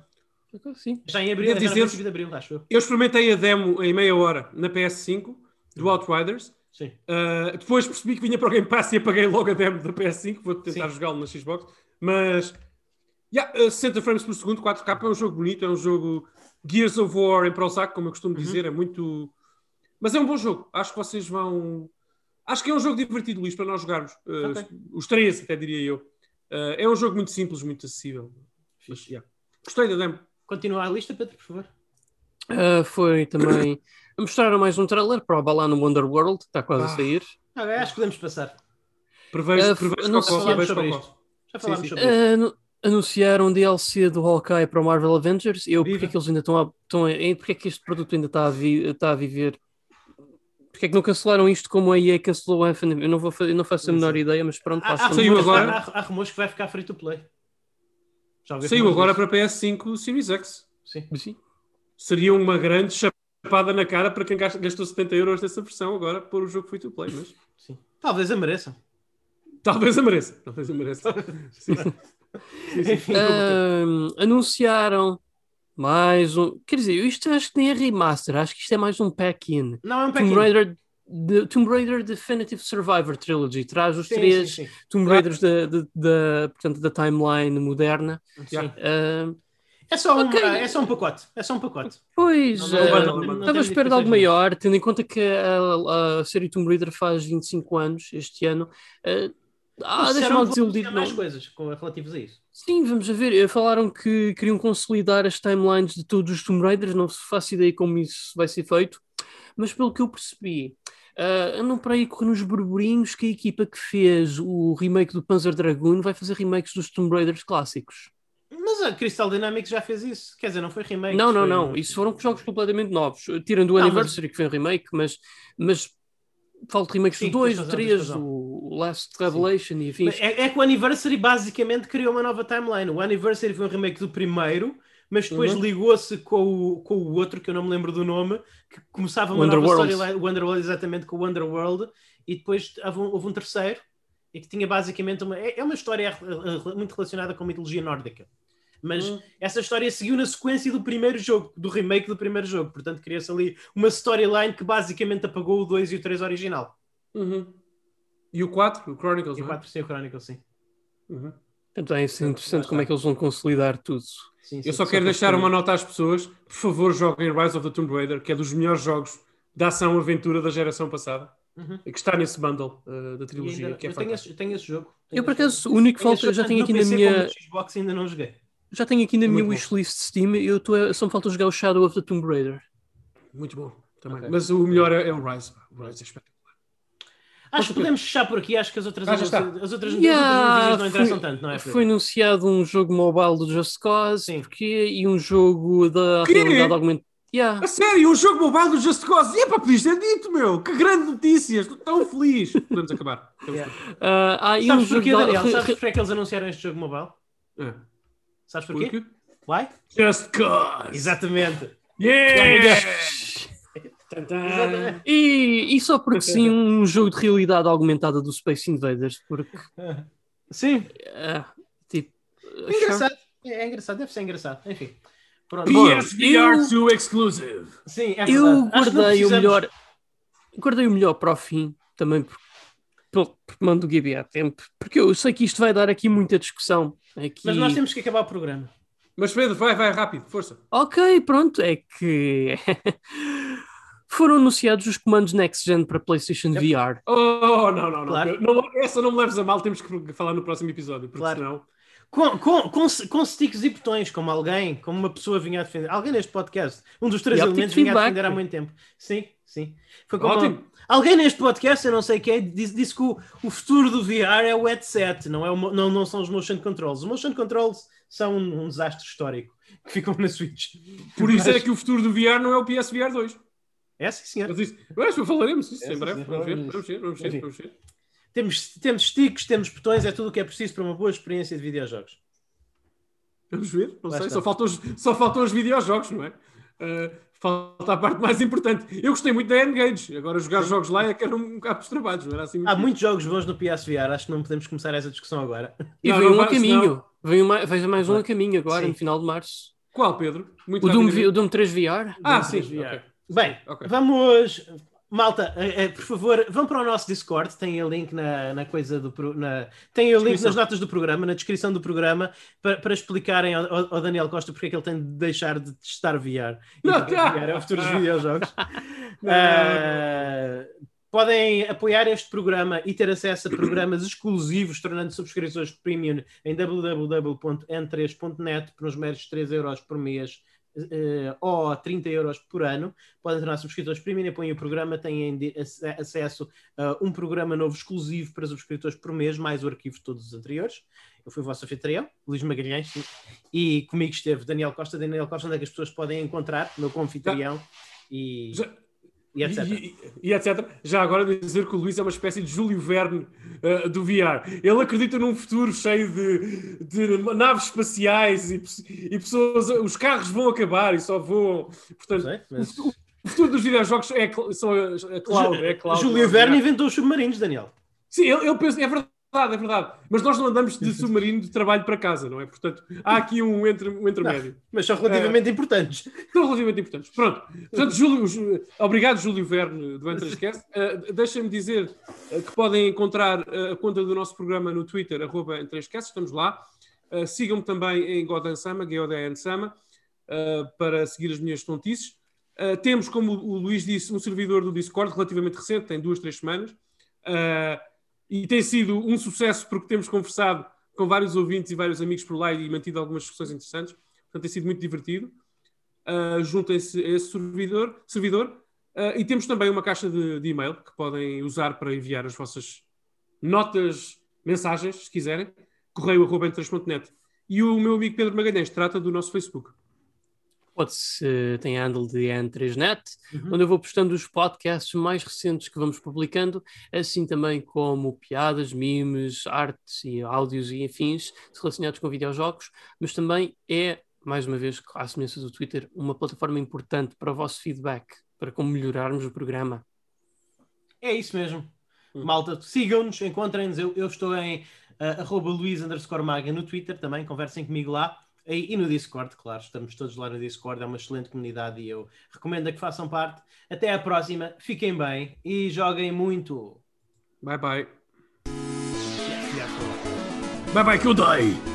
Sim. Já em abril, já dizer, abril, acho eu. Eu experimentei a demo em meia hora na PS5 do Outriders. Sim. Uh, depois percebi que vinha para o Game Pass e apaguei logo a demo da PS5. Vou tentar jogá-lo na Xbox. Mas yeah, uh, 60 frames por segundo, 4K é um jogo bonito, é um jogo Gears of War em Prozac, como eu costumo uhum. dizer, é muito. Mas é um bom jogo. Acho que vocês vão. Acho que é um jogo divertido, Luís, para nós jogarmos. Uh, okay. Os três, até diria eu. Uh, é um jogo muito simples, muito acessível. Mas, yeah. Gostei da demo. Continua a lista, Pedro, por favor. Uh, foi também. Mostraram mais um trailer para o Balano Wonder World, está quase ah. a sair. Ah, acho que podemos passar. Prevejo, uh, prevejo não falámos sobre isto. Já falámos sim, sim. sobre uh, Anunciaram um DLC do Hawkeye para o Marvel Avengers. Eu, porque é que eles ainda estão a. Estão a porque é que este produto ainda está a, vi, está a viver Porque é que não cancelaram isto como a EA cancelou o Anthem? Eu não, vou, eu não faço a menor ideia, mas pronto. Há, há, saiu agora. Há, há, rumores que vai ficar free to play. Saiu agora para PS5 Series X. Sim. Sim. Seria uma grande chapada na cara para quem gastou 70 euros dessa versão agora por o jogo free to play. Mas... Sim. Talvez a mereça. Talvez a mereça. Talvez a mereça. sim. Enfim, uh, anunciaram mais um. Quer dizer, isto acho que nem é remaster, acho que isto é mais um pack-in. Não, é um pack-in. Tomb Raider, de, Tomb Raider Definitive Survivor Trilogy traz os sim, três sim, sim. Tomb Raiders da, da, da, portanto, da timeline moderna. Uh, é só, um, okay. é só um pacote. É só um pacote. Pois, estava à espera de algo maior, tendo em conta que a, a, série Tomb Raider faz 25 anos este ano. Uh, ah, deixa-me desiludido. mais coisas relativas a isso. Sim, vamos a ver. Falaram que queriam consolidar as timelines de todos os Tomb Raiders. Não faço ideia como isso vai ser feito. Mas pelo que eu percebi, uh, andam para aí correr nos burburinhos que a equipa que fez o remake do Panzer Dragoon vai fazer remakes dos Tomb Raiders clássicos. Mas a Crystal Dynamics já fez isso. Quer dizer, não foi remake. Não, não, foi... não. Isso foram jogos completamente novos. Tirando o não, Anniversary, mas... que foi um remake, mas, mas falta remakes Sim, do 2, do 3, o Last Revelation Sim. e enfim. É, é, que o Anniversary basicamente criou uma nova timeline. O Anniversary foi um remake do primeiro, mas depois uhum. ligou-se com o, com o outro, que eu não me lembro do nome, que começava uma nova história, o Underworld exatamente com o Underworld, e depois houve um, houve um terceiro, e que tinha basicamente uma... É, é uma história muito relacionada com a mitologia nórdica. Mas uhum. essa história seguiu na sequência do primeiro jogo, do remake do primeiro jogo. Portanto, cria-se ali uma storyline que basicamente apagou o 2 e o 3 original. Uhum. E o 4, o Chronicles, E o 4, é? sim, o Chronicles, sim. Uhum. Então é interessante como é que eles vão consolidar tudo. Sim, sim, Eu só quero deixar uma nota às pessoas. Por favor, joguem Rise of the Tomb Raider, que é dos melhores jogos de ação-aventura da geração passada. Uhum. Que está nesse bundle uh, da trilogia. Ainda, que é eu tenho esse, tenho esse, jogo. Tenho eu, por acaso, o único que falta, eu já tenho aqui na minha. Xbox ainda não joguei. Já tenho aqui na minha wishlist Steam, eu tô, só me falta jogar o Shadow of the Tomb Raider. Muito bom, também. Okay. Mas o melhor é, é, o Rise. O Rise é espetacular. Acho que podemos fechar por aqui, acho que as outras, ah, as outras, yeah, as outras não interessam foi, tanto, não é? Foi anunciado um jogo mobile do Just Cause Sim. Porque, e um jogo da que? realidade aumentada. Yeah. A sério, um jogo mobile do Just Cause. E é para podias ter dito, meu. Que grande notícia. Estou tão feliz. Podemos acabar. Yeah. Uh, ah, sabes um porquê, Daniel? Sabes porquê é que eles anunciaram este jogo mobile? É. Sabes porquê? Porque? Why? Just cause! Exatamente. Yeah! E, e só porque sim, um jogo de realidade aumentada do Space Invaders, porque. Sim. É, tipo. É engraçado. É, é, engraçado, deve ser engraçado. Enfim. Pronto. PSVR 2 exclusive. Sim, é verdade. Eu guardei o melhor. Guardei o melhor para o fim, também porque porque mando o Gibi há tempo, porque eu sei que isto vai dar aqui muita discussão. Aqui... Mas nós temos que acabar o programa. Mas Pedro, vai, vai, rápido, força. Ok, pronto, é que foram anunciados os comandos Next Gen para PlayStation é. VR. Oh, não, não, claro. não. não. Essa não me leves a mal, temos que falar no próximo episódio, porque claro. senão. Com, com, com, com sticks e botões, como alguém, como uma pessoa vinha a defender, alguém neste podcast, um dos três elementos vinha a defender há muito tempo. Sim, sim. Foi como Ótimo. Alguém neste podcast, eu não sei quem, disse, disse que o, o, futuro do VR é o headset, não, é o, não, não são os motion controls. Os motion controls são um, um desastre histórico que ficam na Switch. Por isso Mas... é que o futuro do VR não é o PSVR 2. É, sim, senhor. Mas, mas falaremos isso é, em breve. Vamos ver, vamos ver, vamos ver, vamos ver. Temos, temos sticks, temos botões, é tudo o que é preciso para uma boa experiência de videojogos. Vamos ver, não Lá sei, só faltam, os, só faltam os videojogos, não é? Uh, falta a parte mais importante. Eu gostei muito da N-Gage, agora jogar jogos lá é que era um bocado dos trabalhos, não era assim Há muitos jogos bons no PSVR, acho que não podemos começar essa discussão agora. E vem um a caminho, vem mais, vem mais um a caminho agora, Sim. no final de março. Qual, Pedro? Muito o, Doom, o Doom 3 VR. Ah, Doom sim. VR. Okay. Bem, okay. vamos Malta, eh, eh, por favor, vão para o nosso Discord, tem o link na, na coisa do na, tem o link nas notas do programa, na descrição do programa, para, para explicarem ao, ao, Daniel Costa porque é que ele tem de deixar de testar VR e VR é o futuro dos videojogos. uh, podem apoiar este programa e ter acesso a programas exclusivos, tornando subscrições premium em www.n3.net por uns meros 3 euros por mês uh, ou 30 euros por ano, podem tornar subscritores premium, apoiem o programa, têm acesso a um programa novo exclusivo para subscritores por mês, mais o arquivo de todos os anteriores. Eu fui o vosso anfitrião, Luís Magalhães, e comigo esteve Daniel Costa. Daniel Costa, onde é que as pessoas podem encontrar, meu confitrião. E... Já, e etc. E, e, etc. Já agora dizer que o Luís é uma espécie de Júlio Verne uh, do VR. Ele acredita num futuro cheio de, de naves espaciais e, e, pessoas. Os carros vão acabar e só voam. Portanto, Sei, mas... o, o, futuro dos videojogos é, são cloud. É cloud Júlio Verne inventou os submarinos, Daniel. Sim, ele, ele pensa, é verdade verdade, é verdade. Mas nós não andamos de submarino de trabalho para casa, não é? Portanto, há aqui um, entre, um intermédio. Não, mas são relativamente uh, importantes. São relativamente importantes. Pronto. Portanto, Júlio, obrigado, Júlio Verne, do Entrescast. Uh, Deixem-me dizer uh, que podem encontrar a conta do nosso programa no Twitter, arroba Entrescast, estamos lá. Uh, Sigam-me também em Godan Sama, Godan Sama, para seguir as minhas tontices. temos, como o Luís disse, um servidor do Discord relativamente recente, tem duas, três semanas. Uh, e tem sido um sucesso porque temos conversado com vários ouvintes e vários amigos por lá e mantido algumas discussões interessantes. Portanto, tem sido muito divertido. Uh, Juntem-se a esse servidor. servidor. Uh, e temos também uma caixa de, de, e-mail que podem usar para enviar as vossas notas, mensagens, se quiserem. correio.net. E o meu amigo Pedro Magalhães trata do nosso Facebook pode-se, tem a handle de N3Net, uhum. onde eu vou postando os podcasts mais recentes que vamos publicando, assim também como piadas, memes, artes e áudios e afins relacionados com videojogos, mas também é, mais uma vez, à semelhança do Twitter, uma plataforma importante para o vosso feedback, para como melhorarmos o programa. É isso mesmo. Hum. Malta, sigam-nos, encontrem-nos. Eu, eu, estou em uh, arroba Luís Maga no Twitter também, conversem comigo lá. E, e, no Discord, claro, estamos todos lá no Discord, é uma excelente comunidade e eu recomendo que façam parte. Até à próxima, fiquem bem e joguem muito. Bye bye. Bye bye, dei!